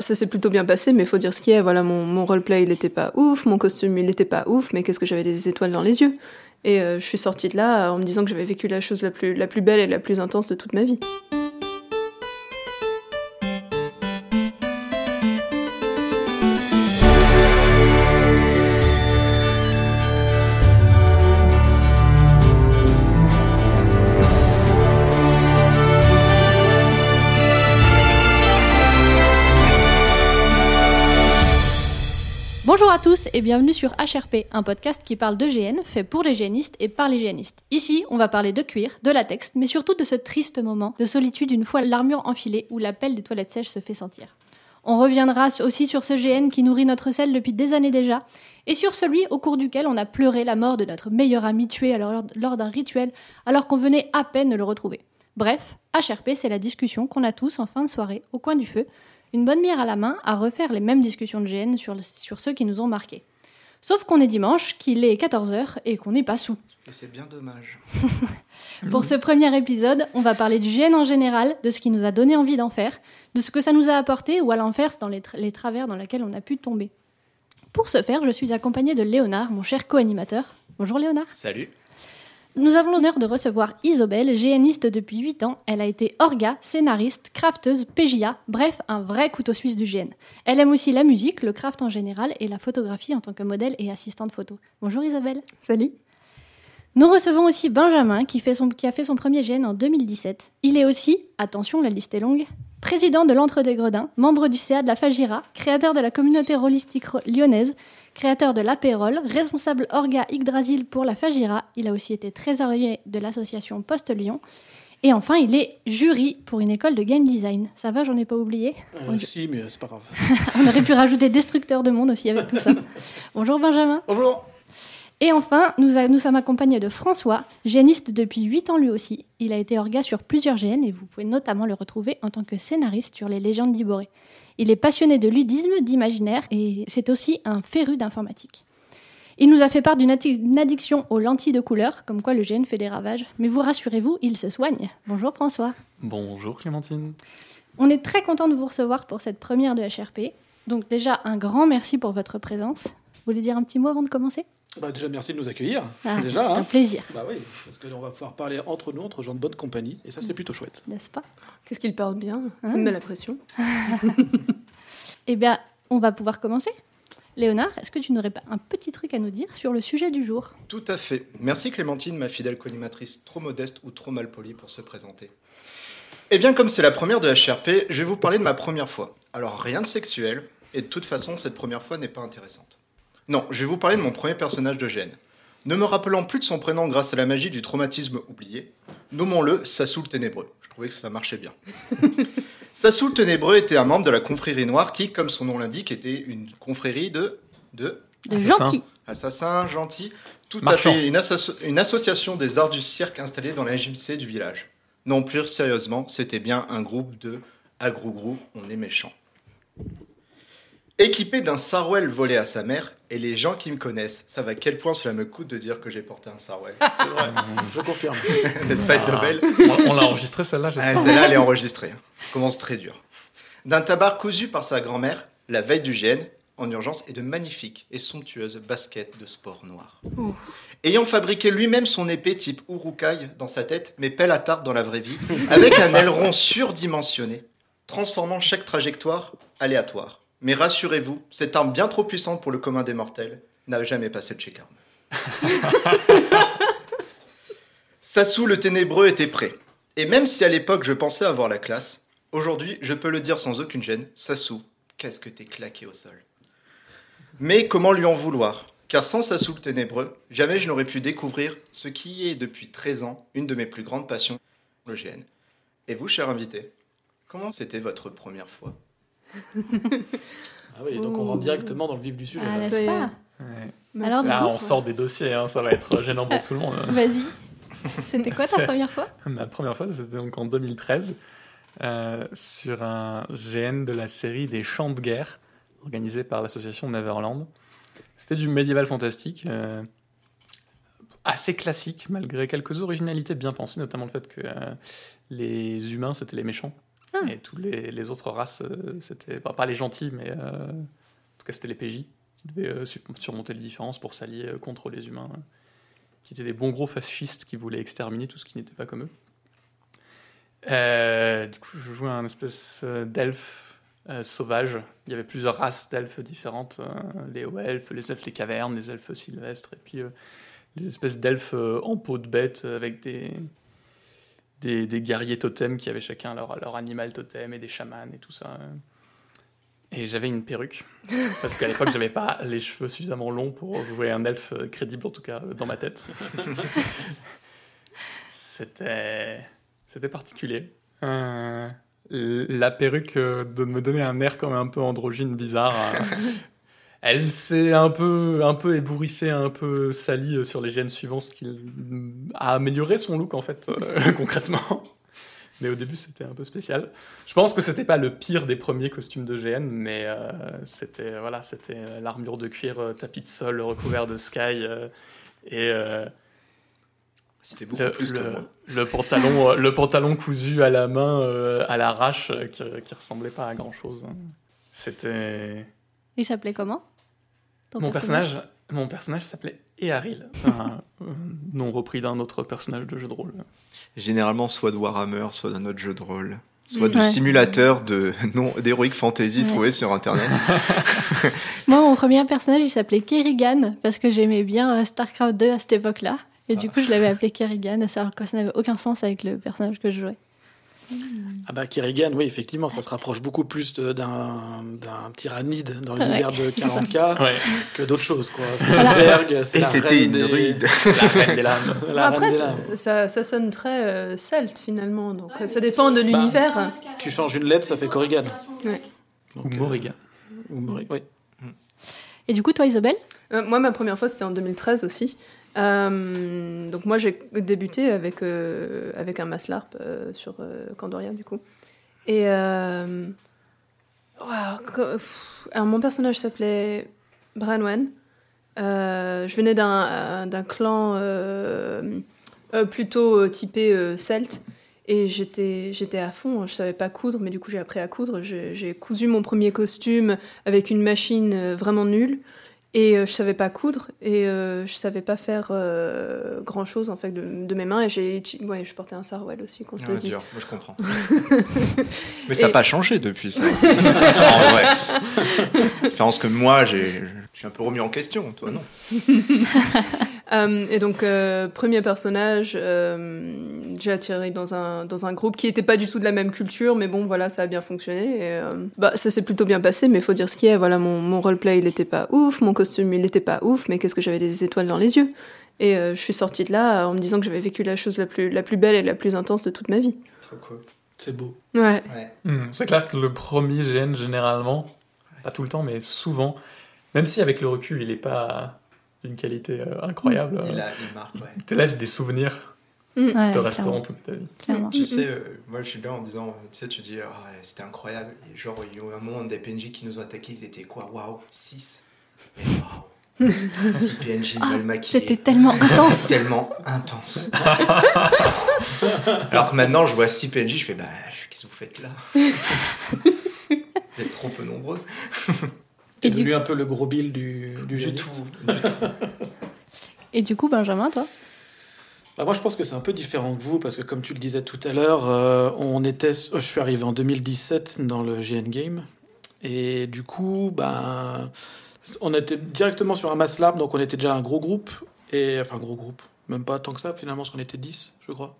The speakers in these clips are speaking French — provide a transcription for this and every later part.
Ça s'est plutôt bien passé, mais faut dire ce qui est. Voilà, mon, mon roleplay, il était pas ouf, mon costume, il était pas ouf, mais qu'est-ce que j'avais des étoiles dans les yeux? Et euh, je suis sortie de là en me disant que j'avais vécu la chose la plus, la plus belle et la plus intense de toute ma vie. Bonjour à tous et bienvenue sur HRP, un podcast qui parle de GN, fait pour les génistes et par les génistes. Ici, on va parler de cuir, de latex, mais surtout de ce triste moment de solitude une fois l'armure enfilée où l'appel des toilettes sèches se fait sentir. On reviendra aussi sur ce GN qui nourrit notre selle depuis des années déjà, et sur celui au cours duquel on a pleuré la mort de notre meilleur ami tué lors d'un rituel alors qu'on venait à peine de le retrouver. Bref, HRP, c'est la discussion qu'on a tous en fin de soirée au coin du feu, une bonne bière à la main à refaire les mêmes discussions de GN sur, le- sur ceux qui nous ont marqués. Sauf qu'on est dimanche, qu'il est 14h et qu'on n'est pas sous. Et c'est bien dommage. Pour ce premier épisode, on va parler du GN en général, de ce qui nous a donné envie d'en faire, de ce que ça nous a apporté ou à l'inverse dans les, tra- les travers dans lesquels on a pu tomber. Pour ce faire, je suis accompagnée de Léonard, mon cher co-animateur. Bonjour Léonard. Salut. Nous avons l'honneur de recevoir Isobel, GNiste depuis 8 ans. Elle a été orga, scénariste, crafteuse, PJA, bref, un vrai couteau suisse du GN. Elle aime aussi la musique, le craft en général et la photographie en tant que modèle et assistante photo. Bonjour Isabelle. Salut Nous recevons aussi Benjamin qui, fait son- qui a fait son premier GN en 2017. Il est aussi, attention la liste est longue, président de l'Entre-des-Gredins, membre du CA de la Fagira, créateur de la communauté rollistique ro- lyonnaise, créateur de l'Apérol, responsable Orga Yggdrasil pour la Fagira. Il a aussi été trésorier de l'association Poste Lyon. Et enfin, il est jury pour une école de game design. Ça va, j'en ai pas oublié Euh, si, mais c'est pas grave. On aurait pu rajouter destructeur de monde aussi avec tout ça. Bonjour Benjamin. Bonjour. Et enfin, nous, a- nous sommes accompagnés de François, géniste depuis 8 ans lui aussi. Il a été orga sur plusieurs GN et vous pouvez notamment le retrouver en tant que scénariste sur les légendes d'Iboré. Il est passionné de ludisme, d'imaginaire et c'est aussi un féru d'informatique. Il nous a fait part d'une addiction aux lentilles de couleur, comme quoi le GN fait des ravages. Mais vous rassurez-vous, il se soigne. Bonjour François. Bonjour Clémentine. On est très content de vous recevoir pour cette première de HRP. Donc déjà, un grand merci pour votre présence. Vous voulez dire un petit mot avant de commencer? Bah, déjà, merci de nous accueillir. Ah, déjà, C'est un hein. plaisir, Bah oui, parce qu'on va pouvoir parler entre nous, entre gens de bonne compagnie, et ça, c'est plutôt chouette. n'est-ce pas? Qu'est-ce qu'il parle bien Ça Hein me met la pression. Eh bien, on va pouvoir commencer. Léonard, est-ce que tu n'aurais pas un petit truc à nous dire sur le sujet du jour? Tout à fait. Merci Clémentine, ma fidèle co-animatrice, trop modeste ou trop mal polie pour se présenter. Eh bien, comme c'est la première de HRP, je vais vous parler de ma première fois. Alors, rien de sexuel, et de toute façon, cette première fois n'est pas intéressante. Non, je vais vous parler de mon premier personnage de GN. Ne me rappelant plus de son prénom grâce à la magie du traumatisme oublié, nommons-le Sassou le Ténébreux. Je trouvais que ça marchait bien. Sassou le Ténébreux était un membre de la confrérie noire qui, comme son nom l'indique, était une confrérie de... de De Assassin. gentil. Assassin, gentil, tout Marchand. à fait une, asso- une association des arts du cirque installée dans la JMC du village. Non, plus sérieusement, c'était bien un groupe de agro-grou, on est méchant. Équipé d'un sarouel volé à sa mère, et les gens qui me connaissent savent à quel point cela me coûte de dire que j'ai porté un sarouel. C'est vrai, je confirme. N'est-ce pas Ah. Isabelle On, on l'a enregistré celle-là, Ah, j'espère. Celle-là, elle est enregistrée. Ça commence très dur. D'un tabac cousu par sa grand-mère, la veille du GN, en urgence, et de magnifiques et somptueuses baskets de sport noir. Ouh. Ayant fabriqué lui-même son épée type Urukai dans sa tête, mais pelle à tarte dans la vraie vie, avec un aileron surdimensionné, transformant chaque trajectoire aléatoire. Mais rassurez-vous, cette arme bien trop puissante pour le commun des mortels n'a jamais passé le check-arm. Sassou le ténébreux était prêt. Et même si à l'époque je pensais avoir la classe, aujourd'hui je peux le dire sans aucune gêne, Sassou, qu'est-ce que t'es claqué au sol. Mais comment lui en vouloir? Car sans Sassou le ténébreux, jamais je n'aurais pu découvrir ce qui est depuis 13 ans une de mes plus grandes passions, le GN. Et vous, cher invité, comment c'était votre première fois? Ah oui, donc on rentre directement dans le vif du sujet. Ah, là. pas Ouais. Alors, Là, coup, on sort des dossiers, hein, ça va être gênant pour tout le monde. Vas-y. C'était quoi ta première fois? Ma première fois, c'était donc en 2013, euh, sur un GN de la série des Chants de guerre, organisé par l'association Neverland. C'était du médiéval fantastique, euh, assez classique, malgré quelques originalités bien pensées, notamment le fait que euh, les humains, c'était les méchants. Ah. Et tous les, autres races, euh, c'était pas, les gentils, mais euh, en tout cas c'était les PJ qui devaient euh, su- surmonter les différences pour s'allier contre les humains, qui étaient des bons gros fascistes qui voulaient exterminer tout ce qui n'était pas comme eux. Du coup, je jouais un espèce d'elfe sauvage. Il y avait plusieurs races d'elfes différentes les hauts elfes, les elfes des cavernes, les elfes sylvestres, et puis les espèces d'elfes en peau de bête avec des, des, des guerriers totems qui avaient chacun leur, leur animal totem et des chamans et tout ça. Et j'avais une perruque, parce qu'à l'époque, j'avais pas les cheveux suffisamment longs pour jouer un elfe crédible, en tout cas dans ma tête. C'était c'était particulier. Euh, la perruque euh, de me donner un air comme un peu androgyne bizarre. euh, elle s'est un peu, un peu ébouriffée, un peu salie euh, sur les gènes suivants, ce qui a amélioré son look en fait, euh, concrètement. Mais au début, c'était un peu spécial. Je pense que c'était pas le pire des premiers costumes de GN, mais euh, c'était voilà, c'était l'armure de cuir euh, tapis de sol recouvert de sky et C'était beaucoup le, plus que le- moi. le pantalon, le pantalon cousu à la main, à l'arrache, qui, qui ressemblait pas à grand chose. C'était Il s'appelait comment? Ton mon personnage? Mon personnage s'appelait Earil, un euh, nom repris d'un autre personnage de jeu de rôle. Généralement, soit de Warhammer, soit d'un autre jeu de rôle. Soit de Ouais. simulateur de non d'heroic fantasy Ouais. trouvé sur internet. Moi, mon premier personnage, il s'appelait Kerrigan, parce que j'aimais bien euh, StarCraft 2 à cette époque-là. Et du coup, je l'avais appelé Kerrigan, alors que ça n'avait aucun sens avec le personnage que je jouais. Ah bah Kerrigan, oui, effectivement, ça se rapproche beaucoup plus d'un tyrannide dans l'univers de 40K Ouais, que d'autres choses, quoi. C'est la vergue, c'est Et la c'était reine une des... druide. la reine des lames. la Après, des ça, lames. ça, ça sonne très euh, celte finalement, donc ça dépend de l'univers. Tu changes une lettre, ça fait Corrigan. Ouais. Ou Donc, euh, Morrigan. ou Mori- oui. Et du coup, toi, Isabelle? Euh, moi, ma première fois, c'était en 2013 aussi. Euh, donc moi, j'ai débuté avec, euh, avec un Maslarp euh, sur Candoria, du coup. Et... Mon personnage s'appelait Branwen. Je venais d'un clan plutôt typé celte. Et j'étais j'étais à fond, je savais pas coudre, mais du coup j'ai appris à coudre. J'ai cousu mon premier costume avec une machine vraiment nulle. Et euh, je savais pas coudre et euh, je savais pas faire grand chose en fait de, de mes mains. Et j'ai ouais, je portais un sarouel aussi, qu'on se le Ouais, dise. dur, moi je comprends. Mais ça n'a pas changé depuis ça. en vrai. Différence que moi, j'ai, je suis un peu remis en question, toi non. Euh, et donc, euh, premier personnage, euh, j'ai atterri dans un, dans un groupe qui n'était pas du tout de la même culture, mais bon, voilà, ça a bien fonctionné. Et, euh, bah, ça s'est plutôt bien passé, mais il faut dire ce qu'il y a. Voilà, mon, mon roleplay, il n'était pas ouf, mon costume, il n'était pas ouf, mais qu'est-ce que j'avais des étoiles dans les yeux? Et euh, je suis sortie de là en me disant que j'avais vécu la chose la plus, la plus belle et la plus intense de toute ma vie. Trop cool. C'est beau. Ouais. Hmm, C'est clair que le premier GN, généralement, pas tout le temps, mais souvent, même si avec le recul, il n'est pas d'une qualité euh, incroyable, Il, euh, a, il marque, ouais. il te laisse des souvenirs Ouais, qui te clairement, resteront toute ta vie. clairement. Tu sais, euh, moi je suis là en disant, tu sais, tu dis, Ah, ouais, c'était incroyable. Et genre, il y a eu un moment des PNJ qui nous ont attaqués, ils étaient quoi? Waouh, 6 Mais waouh 6 PNJ mal maquillés. C'était tellement intense. tellement intense. Alors que maintenant, je vois 6 PNJ, je fais, bah, qu'est-ce que vous faites là? Vous êtes trop peu nombreux. Et Et du, devenu un peu le gros bill du, du tout. Du tout. et du coup, Benjamin, toi Bah, moi, je pense que c'est un peu différent que vous, parce que comme tu le disais tout à l'heure, euh, on était, je suis arrivé en 2017 dans le GN Game, et du coup, ben, on était directement sur un mass lab, donc on était déjà un gros groupe, et enfin gros groupe, même pas tant que ça finalement, parce qu'on était 10, je crois.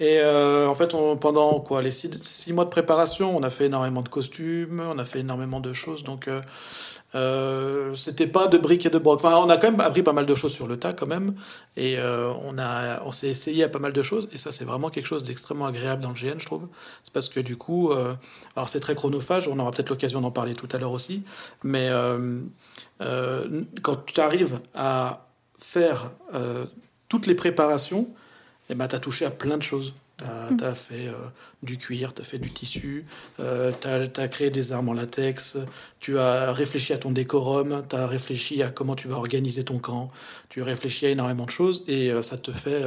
Et euh, en fait, pendant quoi, les six, mois de préparation, on a fait énormément de costumes, on a fait énormément de choses, donc euh, euh, c'était pas de briques et de broc. Enfin, on a quand même appris pas mal de choses sur le tas quand même, et euh, on a, on s'est essayé à pas mal de choses, et ça c'est vraiment quelque chose d'extrêmement agréable dans le GN, je trouve. C'est parce que du coup, euh, alors c'est très chronophage, on aura peut-être l'occasion d'en parler tout à l'heure aussi, mais quand tu arrives à faire toutes les préparations, eh ben, tu as touché à plein de choses. Tu as, fait euh, du cuir, tu as fait du tissu, euh, tu as, créé des armes en latex, tu as réfléchi à ton décorum, tu as réfléchi à comment tu vas organiser ton camp, tu réfléchis à énormément de choses et euh, ça te fait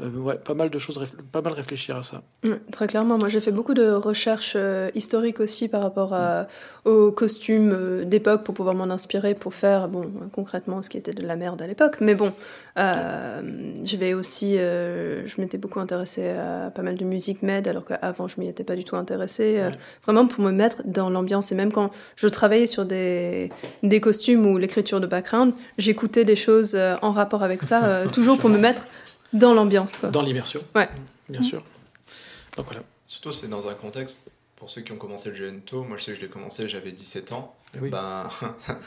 euh, ouais, pas mal de choses, pas mal réfléchir à ça. Ouais, très clairement, moi j'ai fait beaucoup de recherches euh, historiques aussi par rapport à- aux costumes euh, d'époque pour pouvoir m'en inspirer pour faire, bon, concrètement ce qui était de la merde à l'époque. Mais bon, je vais aussi, je m'étais beaucoup intéressée à pas mal de musique med alors qu'avant je m'y étais pas du tout intéressée. Ouais. Vraiment pour me mettre dans l'ambiance et même quand je travaillais sur des, des costumes ou l'écriture de background, j'écoutais des choses en rapport avec ça, toujours pour me mettre dans l'ambiance. quoi. Dans l'immersion. Ouais. Bien sûr. Donc voilà. Surtout, c'est dans un contexte, pour ceux qui ont commencé le GN tôt, moi je sais que je l'ai commencé, j'avais 17 ans. Oui. Ben,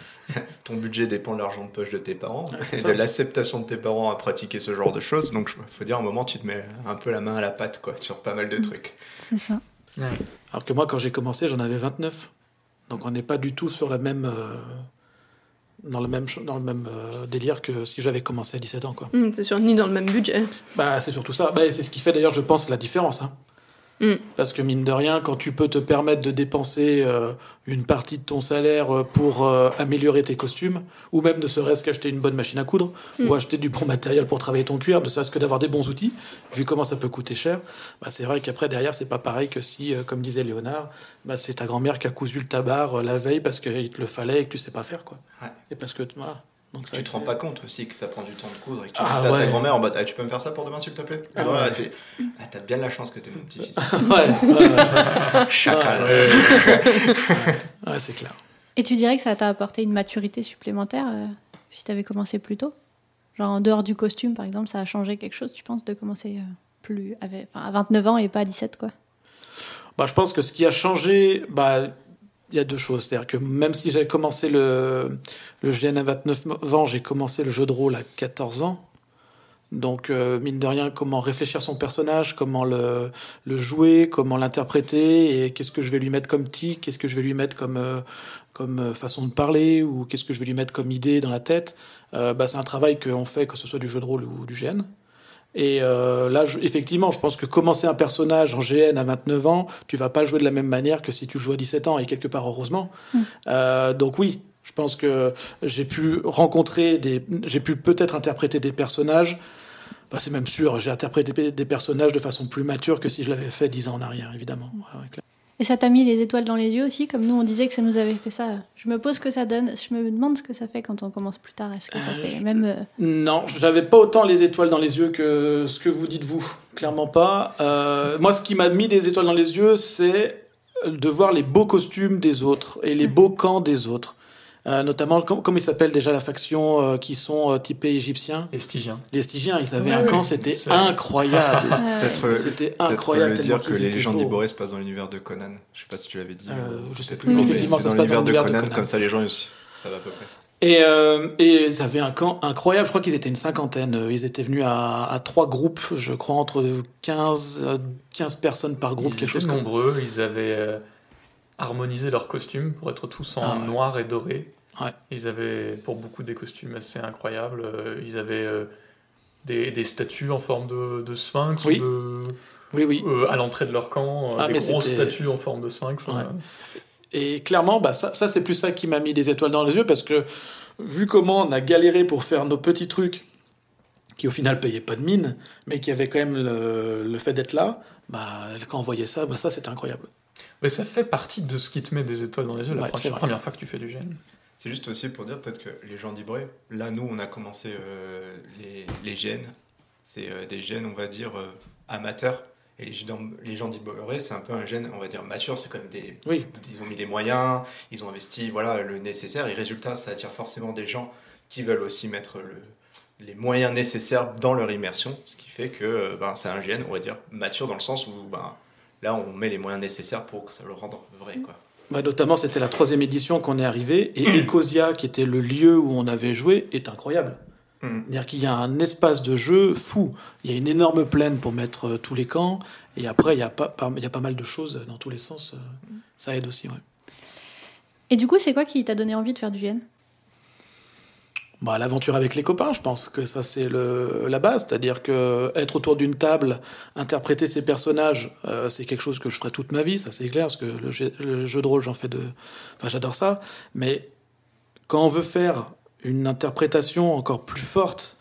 ton budget dépend de l'argent de poche de tes parents c'est et ça. de l'acceptation de tes parents à pratiquer ce genre de choses. Donc, il faut dire, à un moment, tu te mets un peu la main à la pâte quoi, sur pas mal de trucs. C'est ça. Alors que moi, quand j'ai commencé, j'en avais 29. Donc on n'est pas du tout sur la même, euh, dans le même, dans le même euh, délire que si j'avais commencé à 17 ans. Quoi. Hum, c'est sûr, ni dans le même budget. Bah, c'est surtout ça. Bah, c'est ce qui fait d'ailleurs, je pense, la différence. hein. Mm. Parce que mine de rien, quand tu peux te permettre de dépenser euh, une partie de ton salaire euh, pour euh, améliorer tes costumes, ou même ne serait-ce qu'acheter une bonne machine à coudre, Mm. ou acheter du bon matériel pour travailler ton cuir, ne serait-ce que d'avoir des bons outils, vu comment ça peut coûter cher, bah, c'est vrai qu'après, derrière, c'est pas pareil que si, euh, comme disait Léonard, bah, c'est ta grand-mère qui a cousu le tabac euh, la veille parce qu'il te le fallait et que tu sais pas faire. Quoi. Ouais. Et parce que, voilà. Donc, ça, Tu te rends pas compte aussi que ça prend du temps de coudre et que tu Ah dis ça à ta grand-mère en mode ah, Tu peux me faire ça pour demain, s'il te plaît? Ah ouais. elle fait Ah, t'as bien de la chance que t'es mon petit-fils. ouais, ouais, ouais. Chacal. Ouais, c'est clair. Et tu dirais que ça t'a apporté une maturité supplémentaire euh, si t'avais commencé plus tôt? Genre en dehors du costume, par exemple, ça a changé quelque chose, tu penses, de commencer euh, plus avec, enfin, à 29 ans et pas à 17, quoi? Bah, je pense que ce qui a changé, bah, il y a deux choses. C'est-à-dire que même si j'avais commencé le, le GN à 29 ans, j'ai commencé le jeu de rôle à 14 ans. Donc, euh, mine de rien, comment réfléchir son personnage, comment le, le jouer, comment l'interpréter, et qu'est-ce que je vais lui mettre comme tic, qu'est-ce que je vais lui mettre comme, euh, comme euh, façon de parler, ou qu'est-ce que je vais lui mettre comme idée dans la tête. Bah, c'est un travail qu'on fait, que ce soit du jeu de rôle ou du GN. Et euh, là, je- effectivement, je pense que commencer un personnage en GN à 29 ans, tu vas pas le jouer de la même manière que si tu le joues à 17 ans, et quelque part, heureusement. Mm. Euh, donc oui, je pense que j'ai pu rencontrer des... J'ai pu peut-être interpréter des personnages, bah, c'est même sûr, j'ai interprété des personnages de façon plus mature que si je l'avais fait 10 ans en arrière, évidemment. Ouais. Et ça t'a mis les étoiles dans les yeux aussi, comme nous on disait que ça nous avait fait ça. Je me pose ce que ça donne, je me demande ce que ça fait quand on commence plus tard. Est-ce que ça Euh, fait même. euh, Non, je n'avais pas autant les étoiles dans les yeux que ce que vous dites vous. Clairement pas. Euh, moi, ce qui m'a mis des étoiles dans les yeux, c'est de voir les beaux costumes des autres et les beaux camps des autres. Euh, notamment, com- comment ils s'appellent déjà la faction euh, qui sont euh, typés égyptiens? Et Stygiens. Les Stygiens, ils avaient un camp, c'était incroyable. Peut-être C'était peut-être incroyable. le tellement dire que les légendes se passent dans l'univers de Conan. Je sais pas si tu l'avais dit. Euh, ou- je sais peut-être plus, mais effectivement, ça se dans passe dans l'univers de Conan, comme ça les gens ils- ça va à peu près. Et, euh, et ils avaient un camp incroyable. Je crois qu'ils étaient une cinquantaine. Ils étaient venus à, à trois groupes, je crois, entre 15, euh, 15 personnes par groupe, ils quelque étaient chose comme nombreux, ils avaient harmonisé leurs costumes pour être tous en Ah ouais. noir et doré. Ouais. Ils avaient pour beaucoup des costumes assez incroyables. Euh, Ils avaient euh, des, des statues en forme de, de sphinx Oui. ou de, Oui, oui. euh, à l'entrée de leur camp, Ah, des grosses statues en forme de sphinx. Ouais. hein. Et clairement, bah, ça, ça c'est plus ça qui m'a mis des étoiles dans les yeux parce que vu comment on a galéré pour faire nos petits trucs qui au final payaient pas de mine, mais qui avaient quand même le, le fait d'être là, bah, quand on voyait ça, bah, ça c'était incroyable. Mais ça fait partie de ce qui te met des étoiles dans les yeux la première- première fois que tu fais du gène. C'est juste aussi pour dire peut-être que les gens d'Ibré, là nous on a commencé euh, les, les gènes, c'est euh, des gènes on va dire euh, amateurs. Et les gens, les gens d'Ibré c'est un peu un gène on va dire mature, c'est comme des... Oui. Ils ont mis les moyens, ils ont investi voilà, le nécessaire et résultat ça attire forcément des gens qui veulent aussi mettre le, les moyens nécessaires dans leur immersion, ce qui fait que euh, ben, c'est un gène on va dire mature dans le sens où ben, là on met les moyens nécessaires pour que ça le rende vrai quoi. Bah, notamment, c'était la troisième édition qu'on est arrivé, et Ecosia, qui était le lieu où on avait joué, est incroyable. Mm. C'est-à-dire qu'il y a un espace de jeu fou. Il y a une énorme plaine pour mettre euh, tous les camps, et après, il y, a pas, pas- il y a pas mal de choses dans tous les sens. euh, ça aide aussi, ouais. Et du coup, c'est quoi qui t'a donné envie de faire du GN Bah, l'aventure avec les copains, je pense que ça c'est la base, c'est-à-dire que être autour d'une table, interpréter ses personnages, euh, c'est quelque chose que je ferai toute ma vie, ça c'est clair, parce que le jeu, de rôle j'en fais de, enfin j'adore ça, mais quand on veut faire une interprétation encore plus forte,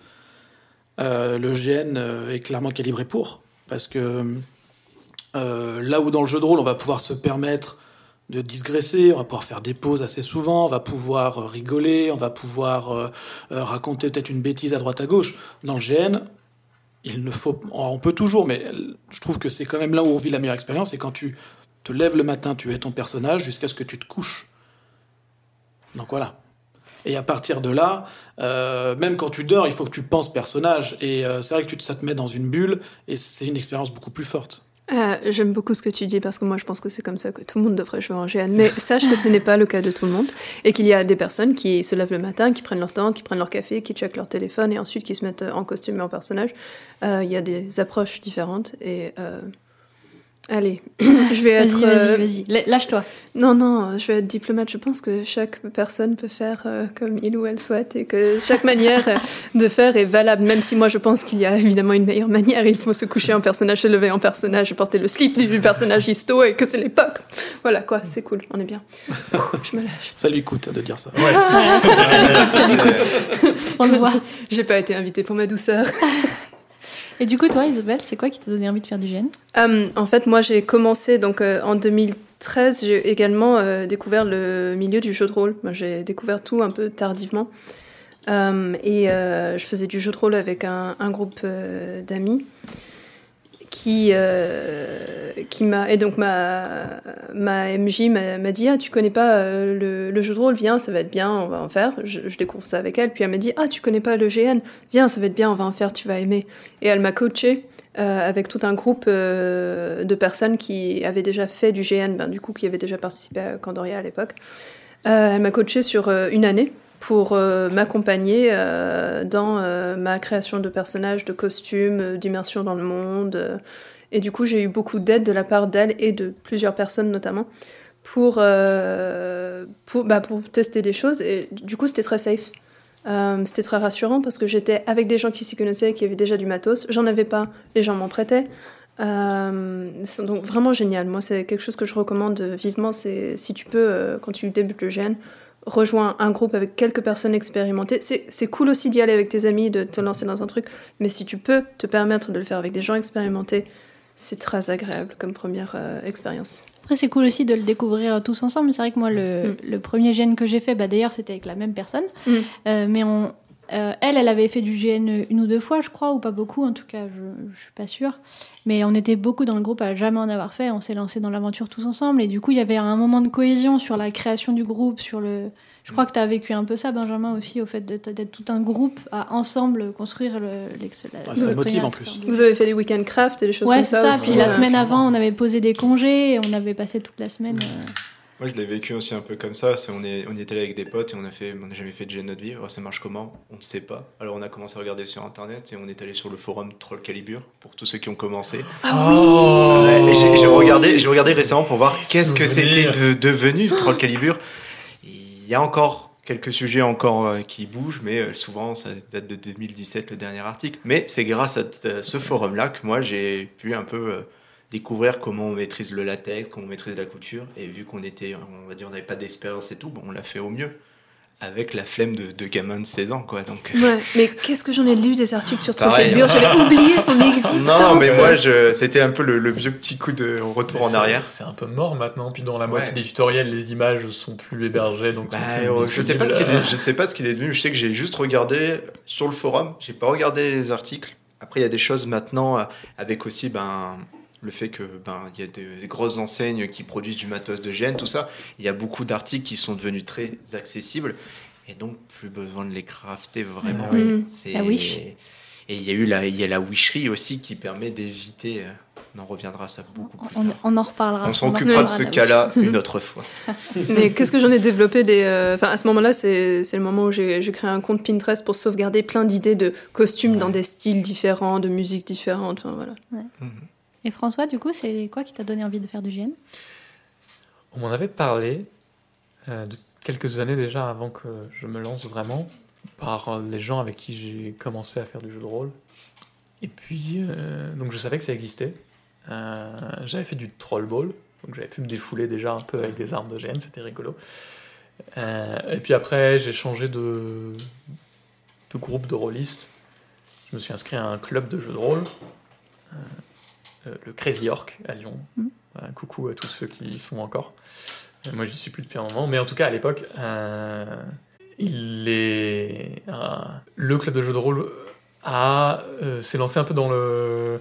euh, le GN euh, est clairement calibré pour. Parce que là où dans le jeu de rôle, on va pouvoir se permettre de digresser, on va pouvoir faire des pauses assez souvent, on va pouvoir euh, rigoler, on va pouvoir euh, euh, raconter peut-être une bêtise à droite à gauche. Dans le GN, il ne faut, on peut toujours, mais je trouve que c'est quand même là où on vit la meilleure expérience, c'est quand tu te lèves le matin, tu es ton personnage jusqu'à ce que tu te couches. Donc voilà. Et à partir de là, même quand tu dors, il faut que tu penses personnage. Et c'est vrai que tu ça te met dans une bulle, et c'est une expérience beaucoup plus forte. Euh, J'aime beaucoup ce que tu dis parce que moi je pense que c'est comme ça que tout le monde devrait jouer en GN. Mais sache que ce n'est pas le cas de tout le monde et qu'il y a des personnes qui se lèvent le matin, qui prennent leur temps, qui prennent leur café, qui checkent leur téléphone et ensuite qui se mettent en costume et en personnage. Euh, Il y a des approches différentes et euh, allez, je vais être. Vas-y, euh, vas-y, vas-y. Lâche-toi. Non, non, je vais être diplomate. Je pense que chaque personne peut faire euh, comme il ou elle souhaite et que chaque manière euh, de faire est valable. Même si moi je pense qu'il y a évidemment une meilleure manière. Il faut se coucher en personnage, se lever en personnage, porter le slip du personnage histo et que c'est l'époque. Voilà quoi, c'est cool, on est bien. Je me lâche. Ça lui coûte de dire ça. Ouais, On le voit. J'ai pas été invitée pour ma douceur. Et du coup, toi, Isabelle, c'est quoi qui t'a donné envie de faire du GN Euh, en fait, moi j'ai commencé donc euh, en 2013. J'ai également euh, découvert le milieu du jeu de rôle. J'ai découvert tout un peu tardivement. Euh, et je faisais du jeu de rôle avec un, groupe d'amis qui, euh, qui m'a. Et donc ma, ma MJ m'a dit Ah, tu connais pas euh, le, jeu de rôle Viens, ça va être bien, on va en faire. Je, découvre ça avec elle. Puis elle m'a dit Ah, tu connais pas le GN Viens, ça va être bien, on va en faire, tu vas aimer. Et elle m'a coachée euh, avec tout un groupe euh, de personnes qui avaient déjà fait du GN, ben, du coup, qui avaient déjà participé à Candoria à l'époque. Elle m'a coachée sur une année pour euh, m'accompagner euh, dans euh, ma création de personnages, de costumes, d'immersion dans le monde. et du coup, j'ai eu beaucoup d'aide de la part d'elle et de plusieurs personnes notamment pour, pour, bah, pour tester des choses. Et du coup, c'était très safe. C'était très rassurant parce que j'étais avec des gens qui s'y connaissaient, qui avaient déjà du matos. J'en avais pas, les gens m'en prêtaient. Donc vraiment génial. Moi, c'est quelque chose que je recommande vivement. C'est si tu peux, quand tu débutes le GN, rejoins un groupe avec quelques personnes expérimentées. C'est cool aussi d'y aller avec tes amis, de te lancer dans un truc. Mais si tu peux te permettre de le faire avec des gens expérimentés, c'est très agréable comme première euh, expérience. Après, c'est cool aussi de le découvrir tous ensemble. C'est vrai que moi, le, Mm. le premier GN que j'ai fait, bah, d'ailleurs, c'était avec la même personne. Mm. Euh, mais on, euh, elle, elle avait fait du GN une ou deux fois, je crois, ou pas beaucoup, en tout cas, je, je suis pas sûre. Mais on était beaucoup dans le groupe à jamais en avoir fait. On s'est lancé dans l'aventure tous ensemble. Et du coup, il y avait un moment de cohésion sur la création du groupe, sur le. Je crois que tu as vécu un peu ça, Benjamin, aussi, au fait d'être tout un groupe à ensemble construire le, la- Ouais, ça le motive en plus. du- Vous avez fait des week-end craft et des choses Ouais, comme c'est ça. ça. aussi, Puis la semaine avant, on avait posé des congés et on avait passé toute la semaine. euh, Moi, je l'ai vécu aussi un peu comme ça. On est on était là avec des potes et on a fait on n'a jamais fait de GN notre vie. Oh, ça marche comment? On ne sait pas. Alors on a commencé à regarder sur internet et on est allé sur le forum Troll Calibur pour tous ceux qui ont commencé. Ah oui Oh. Ouais, et j'ai regardé j'ai regardé récemment pour voir qu'est-ce que c'était de, devenu Troll Calibur. Il y a encore quelques sujets encore euh, qui bougent, mais euh, souvent ça date de 2017 le dernier article. Mais c'est grâce à ce forum-là que moi j'ai pu un peu euh, découvrir comment on maîtrise le latex, comment on maîtrise la couture. Et vu qu'on était, on va dire, on n'avait pas d'expérience et tout, bon, on l'a fait au mieux. Avec la flemme de, de gamin de 16 ans, quoi. Donc. Ouais, mais qu'est-ce que j'en ai lu des articles sur Trollcalibur hein. J'avais oublié son existence. Non, mais moi, je, c'était un peu le, le vieux petit coup de retour Mais en arrière. C'est un peu mort maintenant. Puis dans la moitié Ouais. des tutoriels, les images sont plus hébergées, donc. Bah, euh, je sais pas ce est, je sais pas ce qu'il est devenu. Je sais que j'ai juste regardé sur le forum. J'ai pas regardé les articles. Après, il y a des choses maintenant euh, avec aussi ben le fait que ben il y a des, des grosses enseignes qui produisent du matos de GN, tout ça. Il y a beaucoup d'articles qui sont devenus très accessibles et donc plus besoin de les crafter vraiment. Ah. Mhm. C'est- La Wish. Et il y a eu la, il y a la wisherie aussi qui permet d'éviter. euh, on en reviendra ça beaucoup plus On, tard. on en reparlera. On en s'occupera de ce cas-là une autre fois. Mais qu'est-ce que j'en ai développé des. euh, Enfin, à ce moment-là, c'est c'est le moment où j'ai j'ai créé un compte Pinterest pour sauvegarder plein d'idées de costumes dans des styles différents, de musique différente. Enfin, voilà. Mhm. Et François, du coup, c'est quoi qui t'a donné envie de faire du GN On m'en avait parlé euh, quelques années déjà avant que je me lance vraiment par euh, les gens avec qui j'ai commencé à faire du jeu de rôle. Et puis, euh, donc je savais que ça existait. J'avais fait du troll ball, donc j'avais pu me défouler déjà un peu avec des armes de GN, c'était rigolo. Et puis après, j'ai changé de, de groupe de rôlistes. je me suis inscrit à un club de jeux de rôle, le Crazy Orc à Lyon. Mm. Coucou à tous ceux qui y sont encore. Euh, moi, j'y suis plus depuis un moment, mais en tout cas, à l'époque, euh, il est le club de jeux de rôle a s'est lancé un peu dans le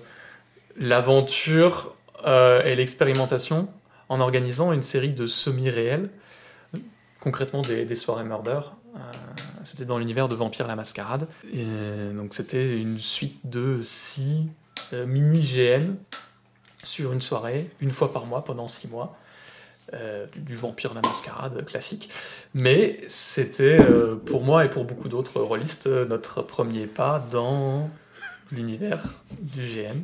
l'aventure et l'expérimentation en organisant une série de semi-réels, concrètement des, des soirées murder. c'était dans l'univers de Vampire la Mascarade. Et donc c'était une suite de six mini GN sur une soirée, une fois par mois pendant six mois. Euh, du vampire la mascarade classique. Mais c'était euh, pour moi et pour beaucoup d'autres rôlistes notre premier pas dans l'univers du GN.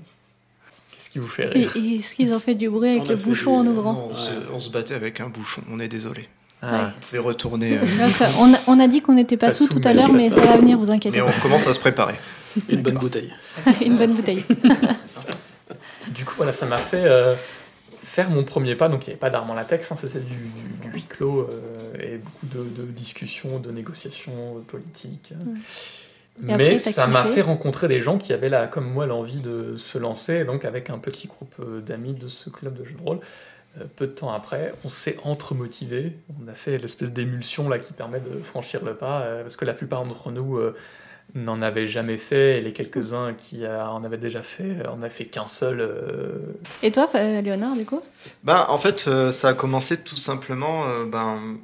Qu'est-ce qui vous fait rire Est-ce qu'ils ont fait du bruit avec le bouchon en ouvrant non, on, se, on, se, battait avec un bouchon, on est désolé. Ah. Je vais retourner. Euh... On, a, on, a, dit qu'on n'était pas, pas, sous tout à l'heure, mais ça va venir, vous inquiétez Mais on commence à se préparer. Une bonne bouteille. Une bonne bouteille. du coup, voilà, ça m'a fait euh, faire mon premier pas. Donc, il n'y avait pas d'armes en latex, hein, c'était du, du, huis clos euh, et beaucoup de, de, discussions, de négociations politiques. Mm. Mais après, ça m'a fait rencontrer des gens qui avaient, là, comme moi, l'envie de se lancer. Donc, avec un petit groupe euh, d'amis de ce club de jeux de rôle, peu de temps après, on s'est entre-motivés. On a fait l'espèce d'émulsion là qui permet de franchir le pas, parce que la plupart d'entre nous n'en avaient jamais fait, et les quelques-uns qui en avaient déjà fait, on n'a fait qu'un seul. Euh... Et toi, Léonard, du coup? Ben, En fait, euh, ça a commencé tout simplement euh, ben,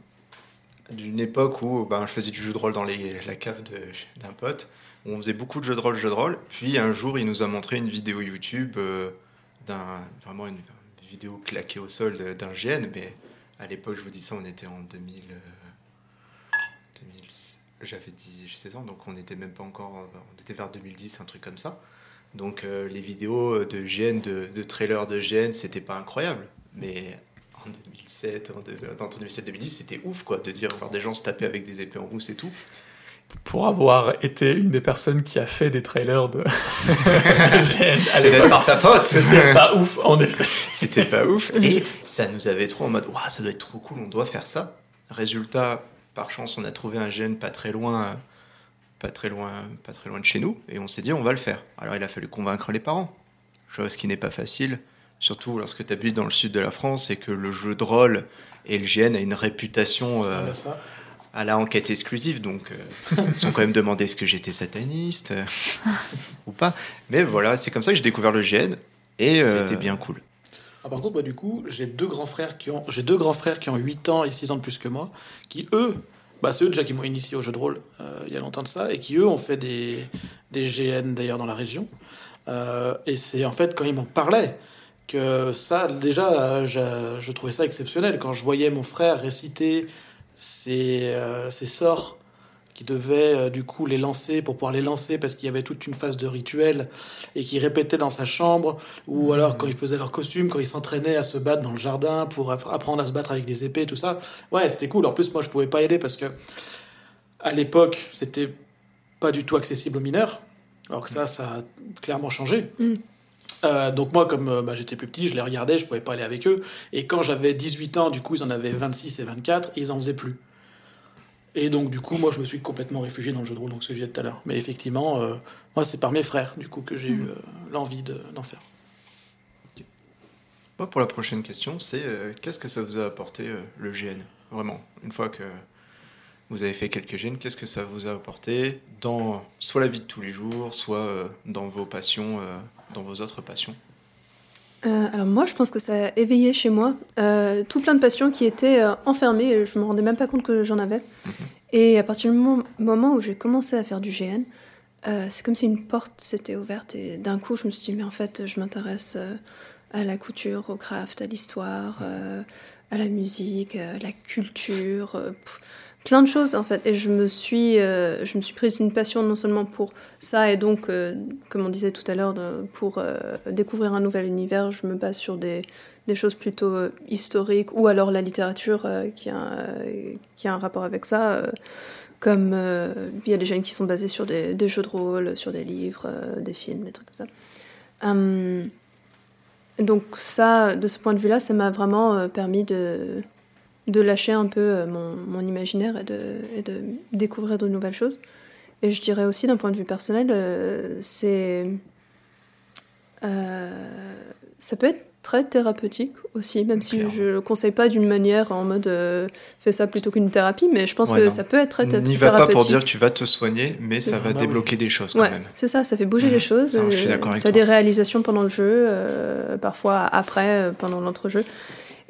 d'une époque où ben, je faisais du jeu de rôle dans les, la cave d'un pote, où on faisait beaucoup de jeux de rôle, jeux de rôle. Puis un jour, il nous a montré une vidéo YouTube, euh, d'un, vraiment une, une, vidéo claquée au sol d'un GN, mais à l'époque, je vous dis ça, on était en 2000 j'avais 16 ans, donc on n'était même pas encore. On était vers 2010, un truc comme ça. Donc euh, les vidéos de GN, de, de trailers de GN, c'était pas incroyable. Mais en 2007, en entre 2007 et 2010, c'était ouf, quoi, de dire voir des gens se taper avec des épées en mousse et tout. Pour avoir été une des personnes qui a fait des trailers de, GN, c'était par ta faute. C'était pas ouf, en effet. C'était pas ouf. Et ça nous avait trop en mode, waouh, ça doit être trop cool, on doit faire ça. Résultat, par chance, on a trouvé un gène pas très loin, pas très loin, pas très loin de chez nous, et on s'est dit on va le faire. Alors il a fallu convaincre les parents, chose qui n'est pas facile, surtout lorsque tu habites dans le sud de la France et que le jeu de rôle et le GN a une réputation euh, ah à la enquête exclusive, donc euh, ils ont quand même demandé est-ce que j'étais sataniste euh, ou pas. Mais voilà, c'est comme ça que j'ai découvert le GN et c'était bien cool. Ah, par contre, moi, du coup, j'ai deux grands frères qui ont, j'ai deux grands frères qui ont 8 ans et 6 ans de plus que moi, qui eux, bah, c'est eux déjà qui m'ont initié au jeu de rôle euh, il y a longtemps de ça, et qui eux ont fait des, des GN d'ailleurs dans la région. Euh, et c'est en fait quand ils m'en parlaient que ça, déjà, je, je, trouvais ça exceptionnel. Quand je voyais mon frère réciter ses, euh, ses sorts qui devait euh, du coup les lancer pour pouvoir les lancer parce qu'il y avait toute une phase de rituel et qui répétait dans sa chambre ou mmh. alors quand ils faisaient leur costume, quand ils s'entraînaient à se battre dans le jardin pour apprendre à se battre avec des épées, tout ça. Ouais, c'était cool. En plus, moi, je pouvais pas y aller parce que à l'époque, c'était pas du tout accessible aux mineurs. Alors que ça, ça a clairement changé. Mmh. Euh, donc moi, comme euh, bah, j'étais plus petit, je les regardais, je pouvais pas aller avec eux. Et quand j'avais 18 ans, du coup, ils en avaient 26 et 24, et ils en faisaient plus. Et donc, du coup, moi, je me suis complètement réfugié dans le jeu de rôle, donc ce que j'ai dit tout à l'heure. Mais effectivement, euh, moi, c'est par mes frères, du coup, que j'ai eu euh, l'envie d'en faire. Okay. Bon, pour la prochaine question, c'est euh, qu'est-ce que ça vous a apporté le GN Vraiment, une fois que vous avez fait quelques GN, qu'est-ce que ça vous a apporté dans soit la vie de tous les jours, soit dans vos passions, dans vos autres passions? Euh, alors moi, je pense que ça a éveillé chez moi euh, tout plein de passions qui étaient euh, enfermées. Je me rendais même pas compte que j'en avais. -hmm. Et à partir du moment, moment où j'ai commencé à faire du GN, c'est comme si une porte s'était ouverte et d'un coup, je me suis dit mais en fait, je m'intéresse à la couture, au craft, à l'histoire, à la musique, à la culture. Pff, plein de choses en fait. Et je me suis euh, je me suis prise une passion non seulement pour ça et donc euh, comme on disait tout à l'heure pour euh, découvrir un nouvel univers je me base sur des, des choses plutôt historiques ou alors la littérature qui a qui a un rapport avec ça comme il y a des jeunes qui sont basés sur des, des jeux de rôle sur des livres des films des trucs comme ça. Um, donc ça de ce point de vue là ça m'a vraiment permis de de lâcher un peu euh, mon, mon imaginaire et de, et de, découvrir de nouvelles choses. Et je dirais aussi d'un point de vue personnel, euh, c'est. euh, ça peut être très thérapeutique aussi, même si je le conseille pas d'une manière en mode euh, fais ça plutôt qu'une thérapie, mais je pense Ouais, que non. ça peut être très thé- N'y va pas pour thérapeutique. dire que tu vas te soigner, mais ça va Bah débloquer des choses quand Ouais, même. c'est ça, ça fait bouger Mhm. les choses. Tu as des réalisations pendant le jeu, parfois après, pendant l'entrejeu.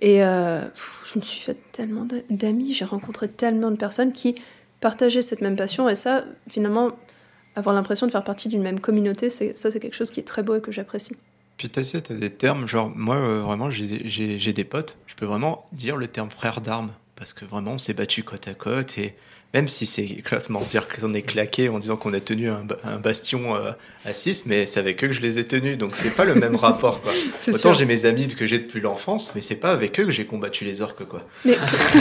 Et euh, je me suis fait tellement d'a- d'amis, j'ai rencontré tellement de personnes qui partageaient cette même passion. Et ça, finalement, avoir l'impression de faire partie d'une même communauté, ça, c'est quelque chose qui est très beau et que j'apprécie. Puis essayé, t'as des termes, genre moi euh, vraiment j'ai- des potes, je peux vraiment dire le terme frère d'armes, parce que vraiment on s'est battu côte à côte, même si c'est complètement dire qu'on est claqué en disant qu'on a tenu un, ba- un bastion euh, à 6, mais c'est avec eux que je les ai tenus, donc c'est pas le même rapport quoi. Autant j'ai mes amis que j'ai depuis l'enfance, mais c'est pas avec eux que j'ai combattu les orques quoi. Mais